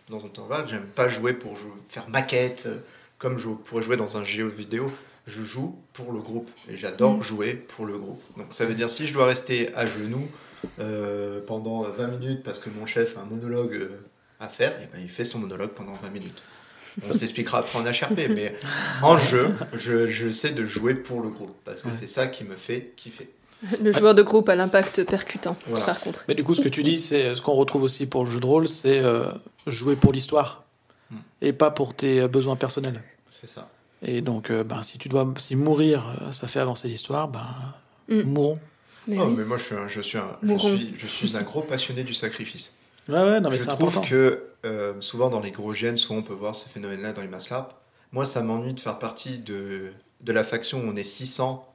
dans un temps vague. J'aime pas jouer pour jouer- faire maquette euh, comme je pourrais jouer dans un jeu vidéo. Je joue pour le groupe et j'adore jouer pour le groupe. Donc ça veut dire si je dois rester à genoux euh, pendant 20 minutes parce que mon chef a un monologue euh, à faire, et ben il fait son monologue pendant 20 minutes. On s'expliquera après en HRP, mais en jeu, je, je sais de jouer pour le groupe parce que Ouais. c'est ça qui me fait kiffer. Le joueur de groupe a l'impact percutant, Voilà. par contre. Mais du coup, ce que tu dis, c'est ce qu'on retrouve aussi pour le jeu de rôle, c'est euh, jouer pour l'histoire Hmm. et pas pour tes euh, besoins personnels. C'est ça. Et donc, euh, ben, si tu dois, si mourir, ça fait avancer l'histoire, ben, Hmm. mourons. Mais oh, oui. mais moi, je suis un, je suis un, je suis, je suis un gros passionné du sacrifice. Ouais, ouais, non, mais je trouve important. que euh, souvent dans les gros gènes, souvent on peut voir ce phénomène-là dans les mass larp. Moi, ça m'ennuie de faire partie de, de la faction où on est 600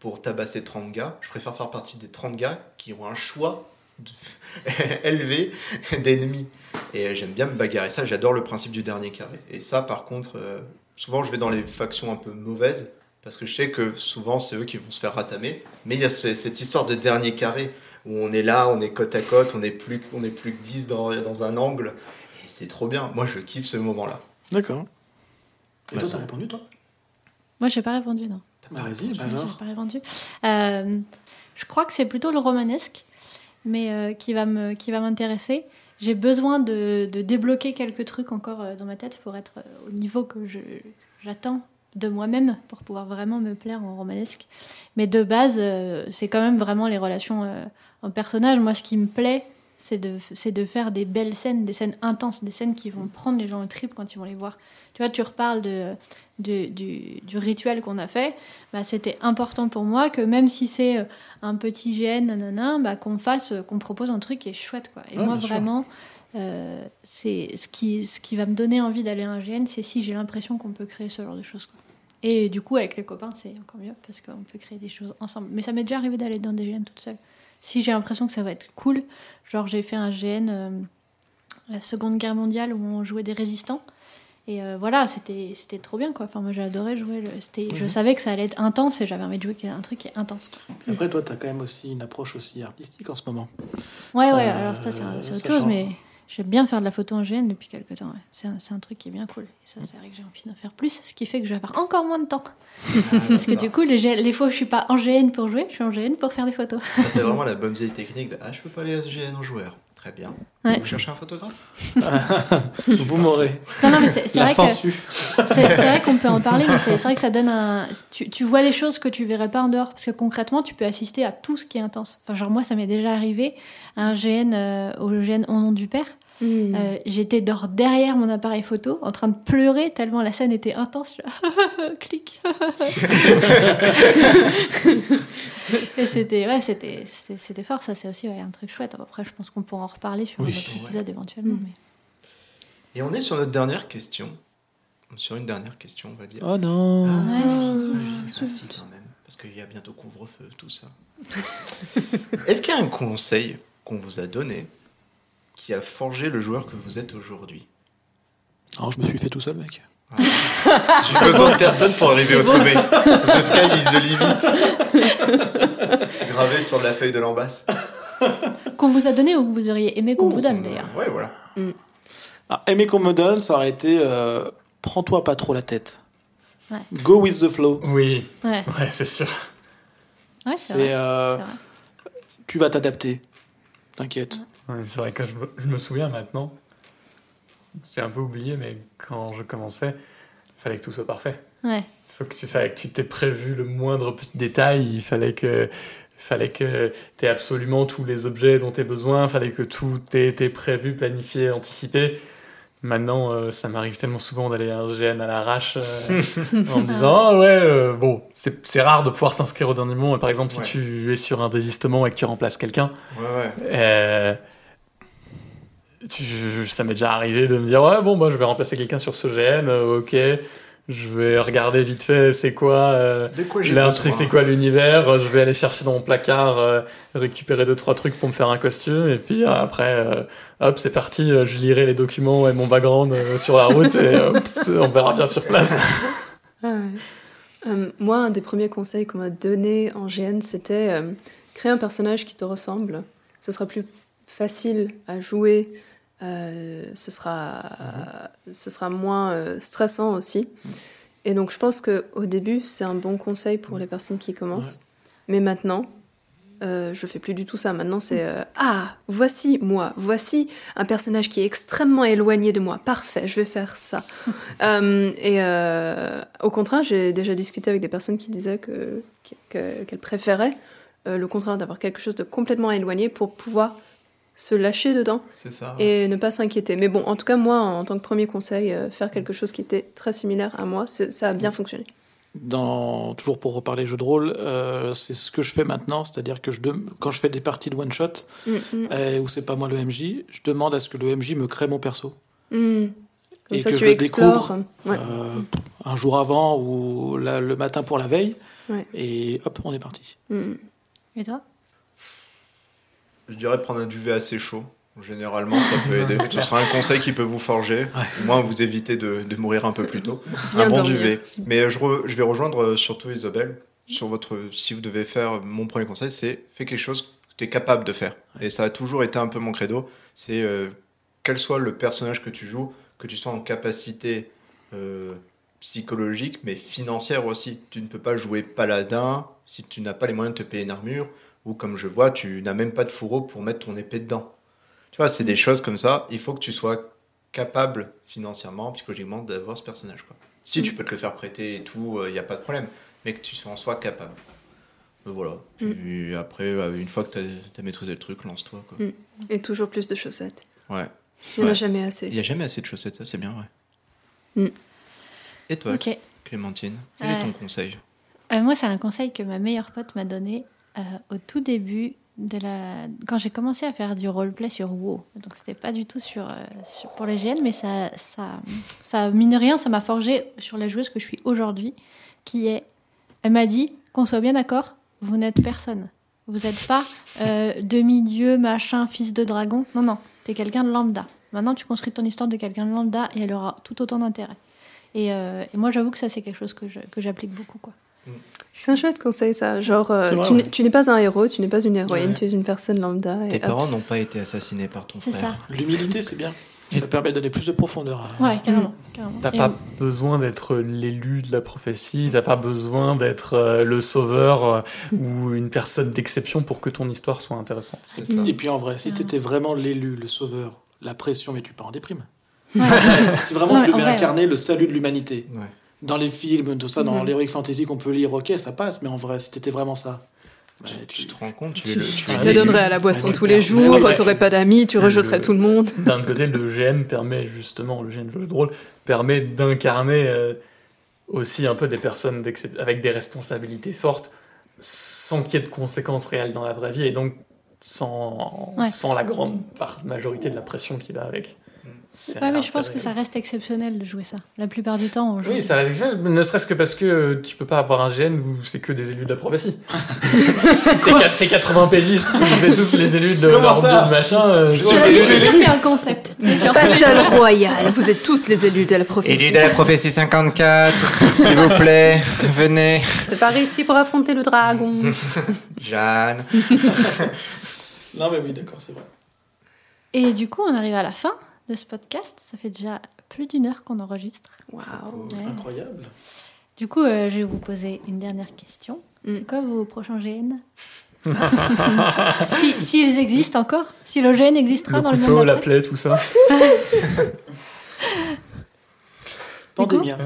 pour tabasser 30 gars. Je préfère faire partie des 30 gars qui ont un choix de- élevé d'ennemis. Et euh, j'aime bien me bagarrer ça. J'adore le principe du dernier carré. Et ça, par contre, euh, souvent je vais dans les factions un peu mauvaises parce que je sais que souvent c'est eux qui vont se faire ratamer. Mais il y a ce- cette histoire de dernier carré où on est là, on est côte à côte, on est plus, on est plus que 10 dans, dans un angle. Et c'est trop bien. Moi, je kiffe ce moment-là. D'accord. Et toi, t'as répondu, toi? Moi, j'ai pas répondu, non. Bah, Vas-y, bah J'ai alors. pas répondu. Euh, je crois que c'est plutôt le romanesque, mais euh, qui va me, qui va m'intéresser. J'ai besoin de, de débloquer quelques trucs encore euh, dans ma tête pour être au niveau que je- j'attends de moi-même pour pouvoir vraiment me plaire en romanesque. Mais de base, c'est quand même vraiment les relations en personnage. Moi, ce qui me plaît, c'est de, c'est de faire des belles scènes, des scènes intenses, des scènes qui vont prendre les gens au trip quand ils vont les voir. Tu vois, tu reparles de, du, du rituel qu'on a fait. Bah, c'était important pour moi que même si c'est euh, un petit GN, nanana, bah, qu'on fasse, euh, qu'on propose un truc qui est chouette. Quoi. Et Ouais, moi, vraiment, euh, c'est ce qui, ce qui va me donner envie d'aller à un GN, c'est si j'ai l'impression qu'on peut créer ce genre de choses. Quoi. Et du coup, avec les copains, c'est encore mieux parce qu'on peut créer des choses ensemble. Mais ça m'est déjà arrivé d'aller dans des GN toute seule. Si j'ai l'impression que ça va être cool, genre j'ai fait un GN euh, la Seconde Guerre mondiale où on jouait des résistants. Et euh, voilà, c'était c'était trop bien quoi. Enfin, moi j'ai adoré jouer. le- c'était- Je Mhm. savais que ça allait être intense et j'avais envie de jouer un truc qui est intense. Quoi. Après, toi, t'as quand même aussi une approche aussi artistique en ce moment. Ouais, ouais, Euh, alors ça c'est autre ça chose, change. mais j'aime bien faire de la photo en GN depuis quelques temps. ouais. C'est un, c'est un truc qui est bien cool. Et ça, c'est vrai que j'ai envie d'en faire plus, ce qui fait que je vais avoir encore moins de temps. Parce que du coup, les, G- les fois où je suis pas en GN pour jouer, je suis en GN pour faire des photos. Ça fait vraiment la bonne vieille technique de Ah, je peux pas aller à SGN en joueur. Très bien. Ouais. Vous cherchez un photographe Vous m'aurez. Non, non, mais c'est vrai que. censure. C'est c'est vrai qu'on peut en parler, mais c'est c'est vrai que ça donne un. Tu, tu vois des choses que tu verrais pas en dehors, parce que concrètement, tu peux assister à tout ce qui est intense. Enfin, genre moi, ça m'est déjà arrivé à un GN, euh, au GN au nom du père. Hmm. Euh, J'étais dehors derrière mon appareil photo, en train de pleurer tellement la scène était intense. Je... Clic. Et c'était ouais, c'était fort. Ça, c'est aussi ouais, un truc chouette. Après, je pense qu'on pourra en reparler sur Oui. un autre épisode éventuellement. Mm. mais- Et on est sur notre dernière question. Sur une dernière question, on va dire. Oh non. Ouais, Ah, si. ah, si, quand même. Parce qu'il y a bientôt couvre-feu, tout ça. Est-ce qu'il y a un conseil qu'on vous a donné qui a forgé le joueur que vous êtes aujourd'hui Alors, je me suis fait tout seul, mec. J'ai besoin de personne pour arriver au sommet. The sky is the limit. Gravé sur de la feuille de l'ambasse. Qu'on vous a donné ou que vous auriez aimé qu'on vous donne d'ailleurs. Ouais, voilà. Ah, aimer qu'on me donne, ça aurait été euh, prends-toi pas trop la tête. Ouais. Go with the flow. Oui, Ouais, ouais, c'est sûr. ouais c'est euh, c'est vrai. tu vas t'adapter. T'inquiète. Ouais, c'est vrai que je me, je me souviens maintenant. J'ai un peu oublié, mais quand je commençais, il fallait que tout soit parfait. Ouais. Il faut que tu, fallait que tu t'aies prévu le moindre petit détail. Il fallait que, il fallait que tu aies absolument tous les objets dont tu as besoin. Il fallait que tout ait été prévu, planifié, anticipé. Maintenant, euh, ça m'arrive tellement souvent d'aller à un GN à l'arrache euh, en me disant Ah ouais, euh, bon, c'est c'est rare de pouvoir s'inscrire au dernier moment. Par exemple, si Ouais. tu es sur un désistement et que tu remplaces quelqu'un, Ouais, ouais. Tu- ça m'est déjà arrivé de me dire ouais bon bah je vais remplacer quelqu'un sur ce GN, euh, ok, je vais regarder vite fait c'est quoi euh, quoi l'intrigue, c'est quoi l'univers, euh, je vais aller chercher dans mon placard, euh, récupérer deux trois trucs pour me faire un costume et puis euh, après euh, hop c'est parti, euh, je lirai les documents et mon background euh, sur la route et euh, on verra bien sur place. Euh, moi, un des premiers conseils qu'on m'a donné en GN, c'était euh, créer un personnage qui te ressemble. Ce sera plus facile à jouer. Euh, ce, sera, ce sera moins euh, stressant aussi. Et donc, je pense qu'au début, c'est un bon conseil pour les personnes qui commencent. Mais maintenant, euh, je fais plus du tout ça. Maintenant, c'est euh, Ah, voici moi, voici un personnage qui est extrêmement éloigné de moi. Parfait, je vais faire ça. Euh, et au contraire, j'ai déjà discuté avec des personnes qui disaient que, que- qu'elles préféraient le contraire d'avoir quelque chose de complètement éloigné pour pouvoir se lâcher dedans et ne pas s'inquiéter. Mais bon, en tout cas, moi, en tant que premier conseil, euh, faire quelque chose qui était très similaire à moi, ça a bien fonctionné. Dans, toujours pour reparler jeu de rôle, euh, c'est ce que je fais maintenant, c'est-à-dire que je quand je fais des parties de one shot Mm, mm, euh, où c'est pas moi le MJ, je demande à ce que le MJ me crée mon perso. mm. Comme Et ça, que tu je le explores. découvre, Ouais. Euh, un jour avant ou la- le matin pour la veille, Ouais. et hop, on est parti. Mm. Et toi? Je dirais prendre un duvet assez chaud. Généralement, ça peut aider. Ce sera un conseil qui peut vous forger. Au moins, vous évitez de, de mourir un peu plus tôt. Un bon duvet. Mais je, re- je vais rejoindre euh, surtout Isabelle. Sur votre, si vous devez faire, mon premier conseil, c'est fais quelque chose que tu es capable de faire. Et ça a toujours été un peu mon credo. C'est euh, quel soit le personnage que tu joues, que tu sois en capacité euh, psychologique, mais financière aussi. Tu ne peux pas jouer paladin si tu n'as pas les moyens de te payer une armure, ou comme je vois, tu n'as même pas de fourreau pour mettre ton épée dedans. Tu vois, c'est des choses comme ça. Il faut que tu sois capable financièrement, psychologiquement, d'avoir ce personnage. Quoi. Si tu peux te le faire prêter et tout, il n'y a pas de problème. Mais que tu en sois capable. Euh, voilà. Puis après, euh, une fois que tu as, maîtrisé le truc, lance-toi. Mm. Et toujours plus de chaussettes. Ouais. Il n'y en a jamais Il assez. n'y a jamais assez de chaussettes, ça c'est bien. Mm. Et toi. Clémentine, quel est ton conseil? Euh, moi, c'est un conseil que ma meilleure pote m'a donné euh, au tout début de la. Quand j'ai commencé à faire du roleplay sur WoW. Donc, c'était pas du tout sur, euh, pour les GN, mais ça, ça, ça, mine rien, ça m'a forgé sur la joueuse que je suis aujourd'hui, qui est. Elle m'a dit qu'on soit bien d'accord, vous n'êtes personne. Vous n'êtes pas euh, demi-dieu, machin, fils de dragon. Non, non, t'es quelqu'un de lambda. Maintenant, tu construis ton histoire de quelqu'un de lambda et elle aura tout autant d'intérêt. Et, moi, j'avoue que ça, c'est quelque chose que j'applique beaucoup. Quoi. C'est un chouette conseil, ça. Genre, euh, C'est vrai, tu n'es- ouais. tu n'es pas un héros, tu n'es pas une héroïne, Ouais. tu es une personne lambda. Et Tes hop. parents n'ont pas été assassinés par ton C'est frère. ça. L'humilité, c'est bien. Ça permet de donner plus de profondeur. à- Ouais, carrément. carrément. T'as pas besoin d'être l'élu de la prophétie, t'as pas besoin d'être euh, le sauveur euh, ou une personne d'exception pour que ton histoire soit intéressante. C'est ça. Et puis en vrai, si Ah. tu étais vraiment l'élu, le sauveur, la pression, mais tu pars en déprime. Ouais. si vraiment Non, tu devais incarner le salut de l'humanité, Ouais. Dans les films, tout ça, dans Mhm. l'heroic fantasy qu'on peut lire, ok, ça passe, mais en vrai, si t'étais vraiment ça, bah, Tu tu- te rends compte, tu le. te donnerais à la boisson Ouais, tous les jours, ouais. t'aurais pas d'amis, tu Le- rejetterais tout le monde. D'un côté, le GN permet justement, le GN jeu de rôle, permet d'incarner euh, aussi un peu des personnes avec des responsabilités fortes sans qu'il y ait de conséquences réelles dans la vraie vie et donc sans, Ouais. sans la grande majorité de la pression qui va avec. Ouais, mais je pense que ça reste exceptionnel de jouer ça. La plupart du temps, on joue. Oui, ça reste exceptionnel, ne serait-ce que parce que tu peux pas avoir un GN où c'est que des élus de la prophétie. si t'es quat- t'es 80 PJ, vous êtes tous les élus de Comment ça de machin. euh, Je suis élus. sûre qu'il y a un concept. Battle Royale, vous êtes tous les élus de la prophétie. Élu de la prophétie 54, s'il vous plaît, venez. C'est par ici pour affronter le dragon. Jeanne. Non, mais oui, d'accord, c'est vrai. Et du coup, on arrive à la fin de ce podcast. Ça fait déjà plus d'une heure qu'on enregistre. Waouh. Ouais. Incroyable. Du coup, euh, je vais vous poser une dernière question. Mm. C'est quoi vos prochains GN Si, s'ils existent encore, si l'OGN existera Le dans le couteau, monde la plaie, tout ça. Pandémia.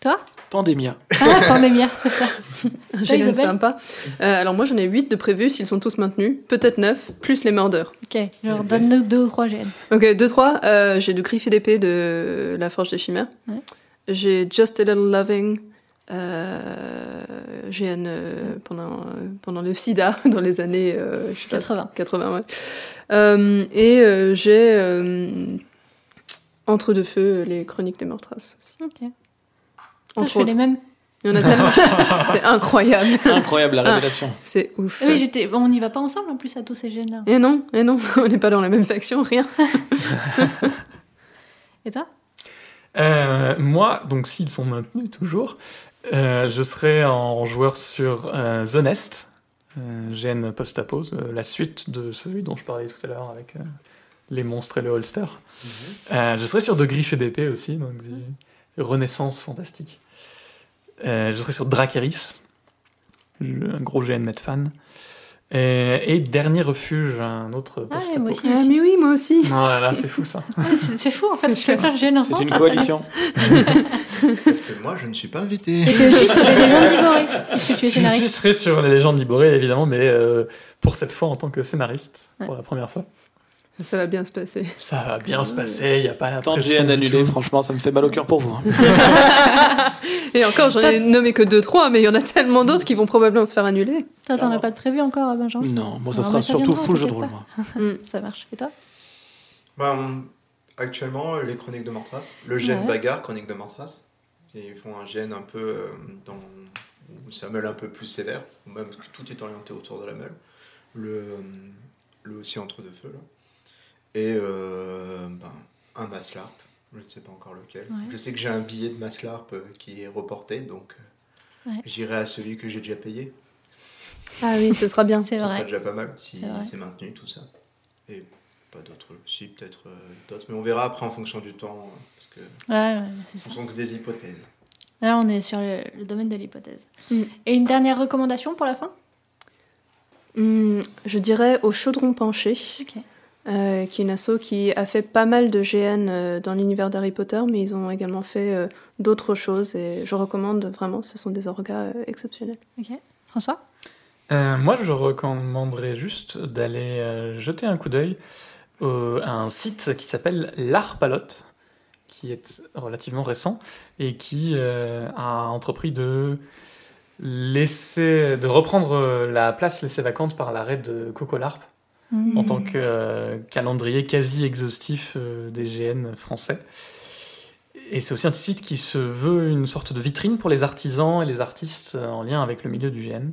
Toi? Pandémia. Ah, pandémia, c'est ça. J'ai sympa. Euh, alors moi j'en ai 8 de prévus s'ils sont tous maintenus, peut-être 9, plus les mordeurs. Ok, genre donne-nous deux ou trois GN. Ok, 2-3, euh, j'ai du griffe et d'épée de La Forge des Chimères. Ouais. J'ai Just a Little Loving, euh, GN euh, pendant, euh, pendant le sida dans les années euh, je sais pas, 80. 80, ouais. Euh, et euh, j'ai euh, Entre deux feux, les chroniques des meurtras aussi. Ok. Entre je fais autres. les mêmes. Il y en a tellement. C'est incroyable. Incroyable la Ah. révélation. C'est ouf. Oui, j'étais. bon, on n'y va pas ensemble en plus à tous ces GN là. Et non, et non, on n'est pas dans la même faction, rien. Et toi? Euh, moi, donc s'ils sont maintenus toujours, euh, je serai en joueur sur euh, The Nest, euh, GN post-apose, euh, la suite de celui dont je parlais tout à l'heure avec euh, les monstres et le holster. Euh, je serai sur De Griffes et d'épée aussi, donc Renaissance fantastique. Euh, je serai sur Dracaris, un gros GN Met fan. Euh, et dernier refuge, un autre Ah, post-apo. moi aussi. Ah, mais oui, moi aussi. Ah, là, c'est fou ça. C'est c'est fou en fait, je fais plein de C'est une coalition. Parce que moi, je ne suis pas invité. Et t'es aussi sur les légendes d'Iboré, puisque tu es Je serai sur les légendes d'Iboré, évidemment, mais euh, pour cette fois en tant que scénariste, Ouais. pour la première fois. Ça va bien se passer. Ça va bien se passer, il n'y a pas la Tant de GN tout. franchement, ça me fait mal au cœur pour vous. hein. Et encore, j'en ai nommé que 2-3, mais il y en a tellement d'autres qui vont probablement se faire annuler. Toi, t'en as pas de prévu encore, Benjamin? Non, moi, ça sera ça surtout full jeu de rôle, moi. Mm. Ça marche. Et toi? Ben, actuellement, les chroniques de Mortras, le gène Ouais. bagarre, chronique de Mortras. Et ils font un gène un peu euh, dans où ça meule un peu plus sévère, ou même que tout est orienté autour de la meule. Le, euh, le aussi entre deux feux là. Et euh, ben, un Maslarp, je ne sais pas encore lequel. Ouais. Je sais que j'ai un billet de Maslarp euh, qui est reporté, donc euh, Ouais. j'irai à celui que j'ai déjà payé. Ah oui, ce sera bien. C'est Ce sera vrai. déjà pas mal si C'est vrai. maintenu tout ça. Et pas d'autres, si peut-être d'autres, mais on verra après en fonction du temps, euh, parce que Ouais, ce ça. sont que des hypothèses. Là, on est sur le, le domaine de l'hypothèse. Mm. Et une dernière recommandation pour la fin? Hmm, je dirais au Chaudron Penché, Ok. Euh, qui est une asso qui a fait pas mal de GN euh, dans l'univers d'Harry Potter, mais ils ont également fait euh, d'autres choses et je recommande vraiment, ce sont des orgas euh, exceptionnels. Ok. François? Euh, moi, je recommanderais juste d'aller euh, jeter un coup d'œil à un site qui s'appelle l'Arpalote, qui est relativement récent et qui euh, a entrepris de laisser, de reprendre la place laissée vacante par l'arrêt de Coco Larp en tant que euh, calendrier quasi exhaustif euh, des GN français. Et c'est aussi un site qui se veut une sorte de vitrine pour les artisans et les artistes euh, en lien avec le milieu du GN.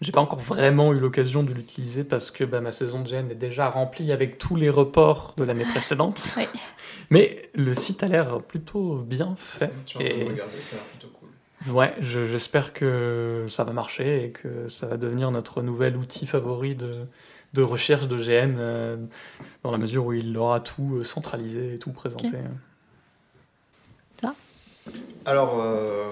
J'ai pas encore vraiment eu l'occasion de l'utiliser parce que bah, ma saison de GN est déjà remplie avec tous les reports de l'année précédente. Oui. Mais le site a l'air plutôt bien fait. Tu Et- de regarder, ça a l'air plutôt cool. Ouais, je- j'espère que ça va marcher et que ça va devenir notre nouvel outil favori de, de recherche de GN euh, dans la mesure où il aura tout euh, centralisé et tout présenté. Alors, euh,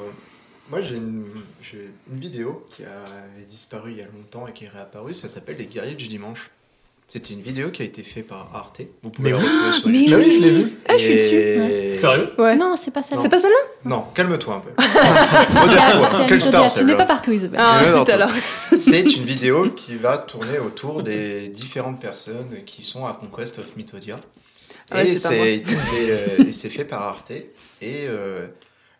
moi j'ai une, une vidéo qui a disparu il y a longtemps et qui est réapparue, ça s'appelle Les Guerriers du Dimanche. C'était une vidéo qui a été faite par Arte. Vous pouvez Mais la oui. retrouver sur Mais YouTube. Oui, je l'ai vu. Ah, je suis dessus. Et- Sérieux Ouais. Non, c'est pas ça. Non. C'est pas celle-là Non, calme-toi un peu. Quelle star, Tu n'es celle-là pas partout, Isabelle. Ah, alors. C'est une vidéo qui va tourner autour des différentes personnes qui sont à Conquest of Mythodia. Ah et c'est euh, et c'est fait par Arte. Et euh,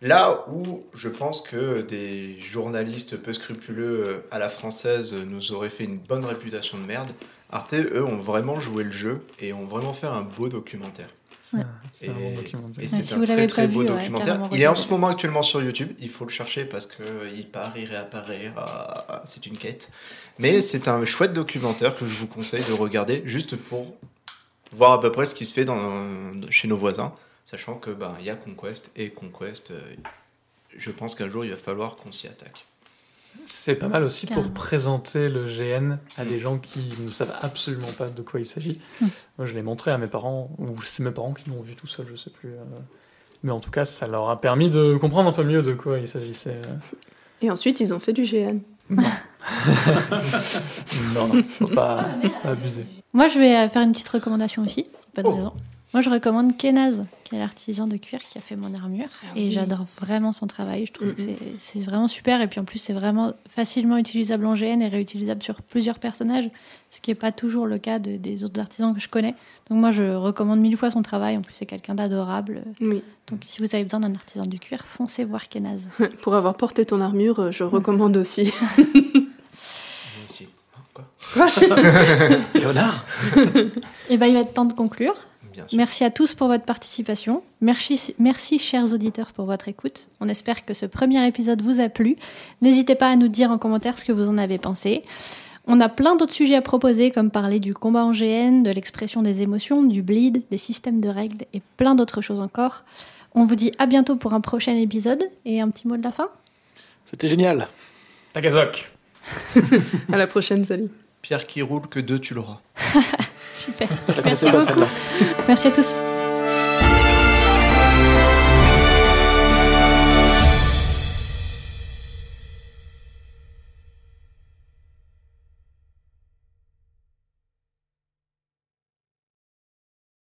là où je pense que des journalistes peu scrupuleux euh, à la française nous auraient fait une bonne réputation de merde, Arte, eux, ont vraiment joué le jeu et ont vraiment fait un beau documentaire. Ouais. C'est un bon documentaire. Et c'est si un vous très l'avez très beau ouais, documentaire. il est en ce moment actuellement sur YouTube. Il faut le chercher parce que il part, il réapparaît. ah, ah, c'est une quête. Mais c'est un chouette documentaire que je vous conseille de regarder juste pour voir à peu près ce qui se fait dans, chez nos voisins, sachant que ben il y a Conquest et Conquest. euh, je pense qu'un jour il va falloir qu'on s'y attaque. C'est pas mal aussi pour présenter le GN à des gens qui ne savent absolument pas de quoi il s'agit. Hmm. Moi, je l'ai montré à mes parents, ou c'est mes parents qui l'ont vu tout seul, je sais plus. euh. Mais en tout cas, ça leur a permis de comprendre un peu mieux de quoi il s'agissait. euh. Et ensuite, ils ont fait du GN. Non. non, non, faut pas, pas abuser. Moi, je vais euh, faire une petite recommandation aussi. Pas de Oh. raison. Moi, je recommande Kenaz, qui est l'artisan de cuir qui a fait mon armure. Ah et j'adore vraiment son travail. Je trouve que c'est- vraiment super. Et puis en plus, c'est vraiment facilement utilisable en GN et réutilisable sur plusieurs personnages, ce qui n'est pas toujours le cas de- des autres artisans que je connais. Donc moi, je recommande mille fois son travail. En plus, c'est quelqu'un d'adorable. Oui. Donc si vous avez besoin d'un artisan du cuir, foncez voir Kenaz. Pour avoir porté ton armure, je recommande aussi. Moi aussi. Hein, quoi? Léonard? Et ben, il va être temps de conclure. Bien sûr. Merci à tous pour votre participation. Merci, merci chers auditeurs pour votre écoute. On espère que ce premier épisode vous a plu. N'hésitez pas à nous dire en commentaire ce que vous en avez pensé. On a plein d'autres sujets à proposer, comme parler du combat en GN, de l'expression des émotions, du bleed, des systèmes de règles et plein d'autres choses encore. On vous dit à bientôt pour un prochain épisode et un petit mot de la fin. C'était génial. Takazok à la prochaine, salut. Pierre qui roule que deux, tu l'auras. Super. Merci beaucoup. Merci à tous.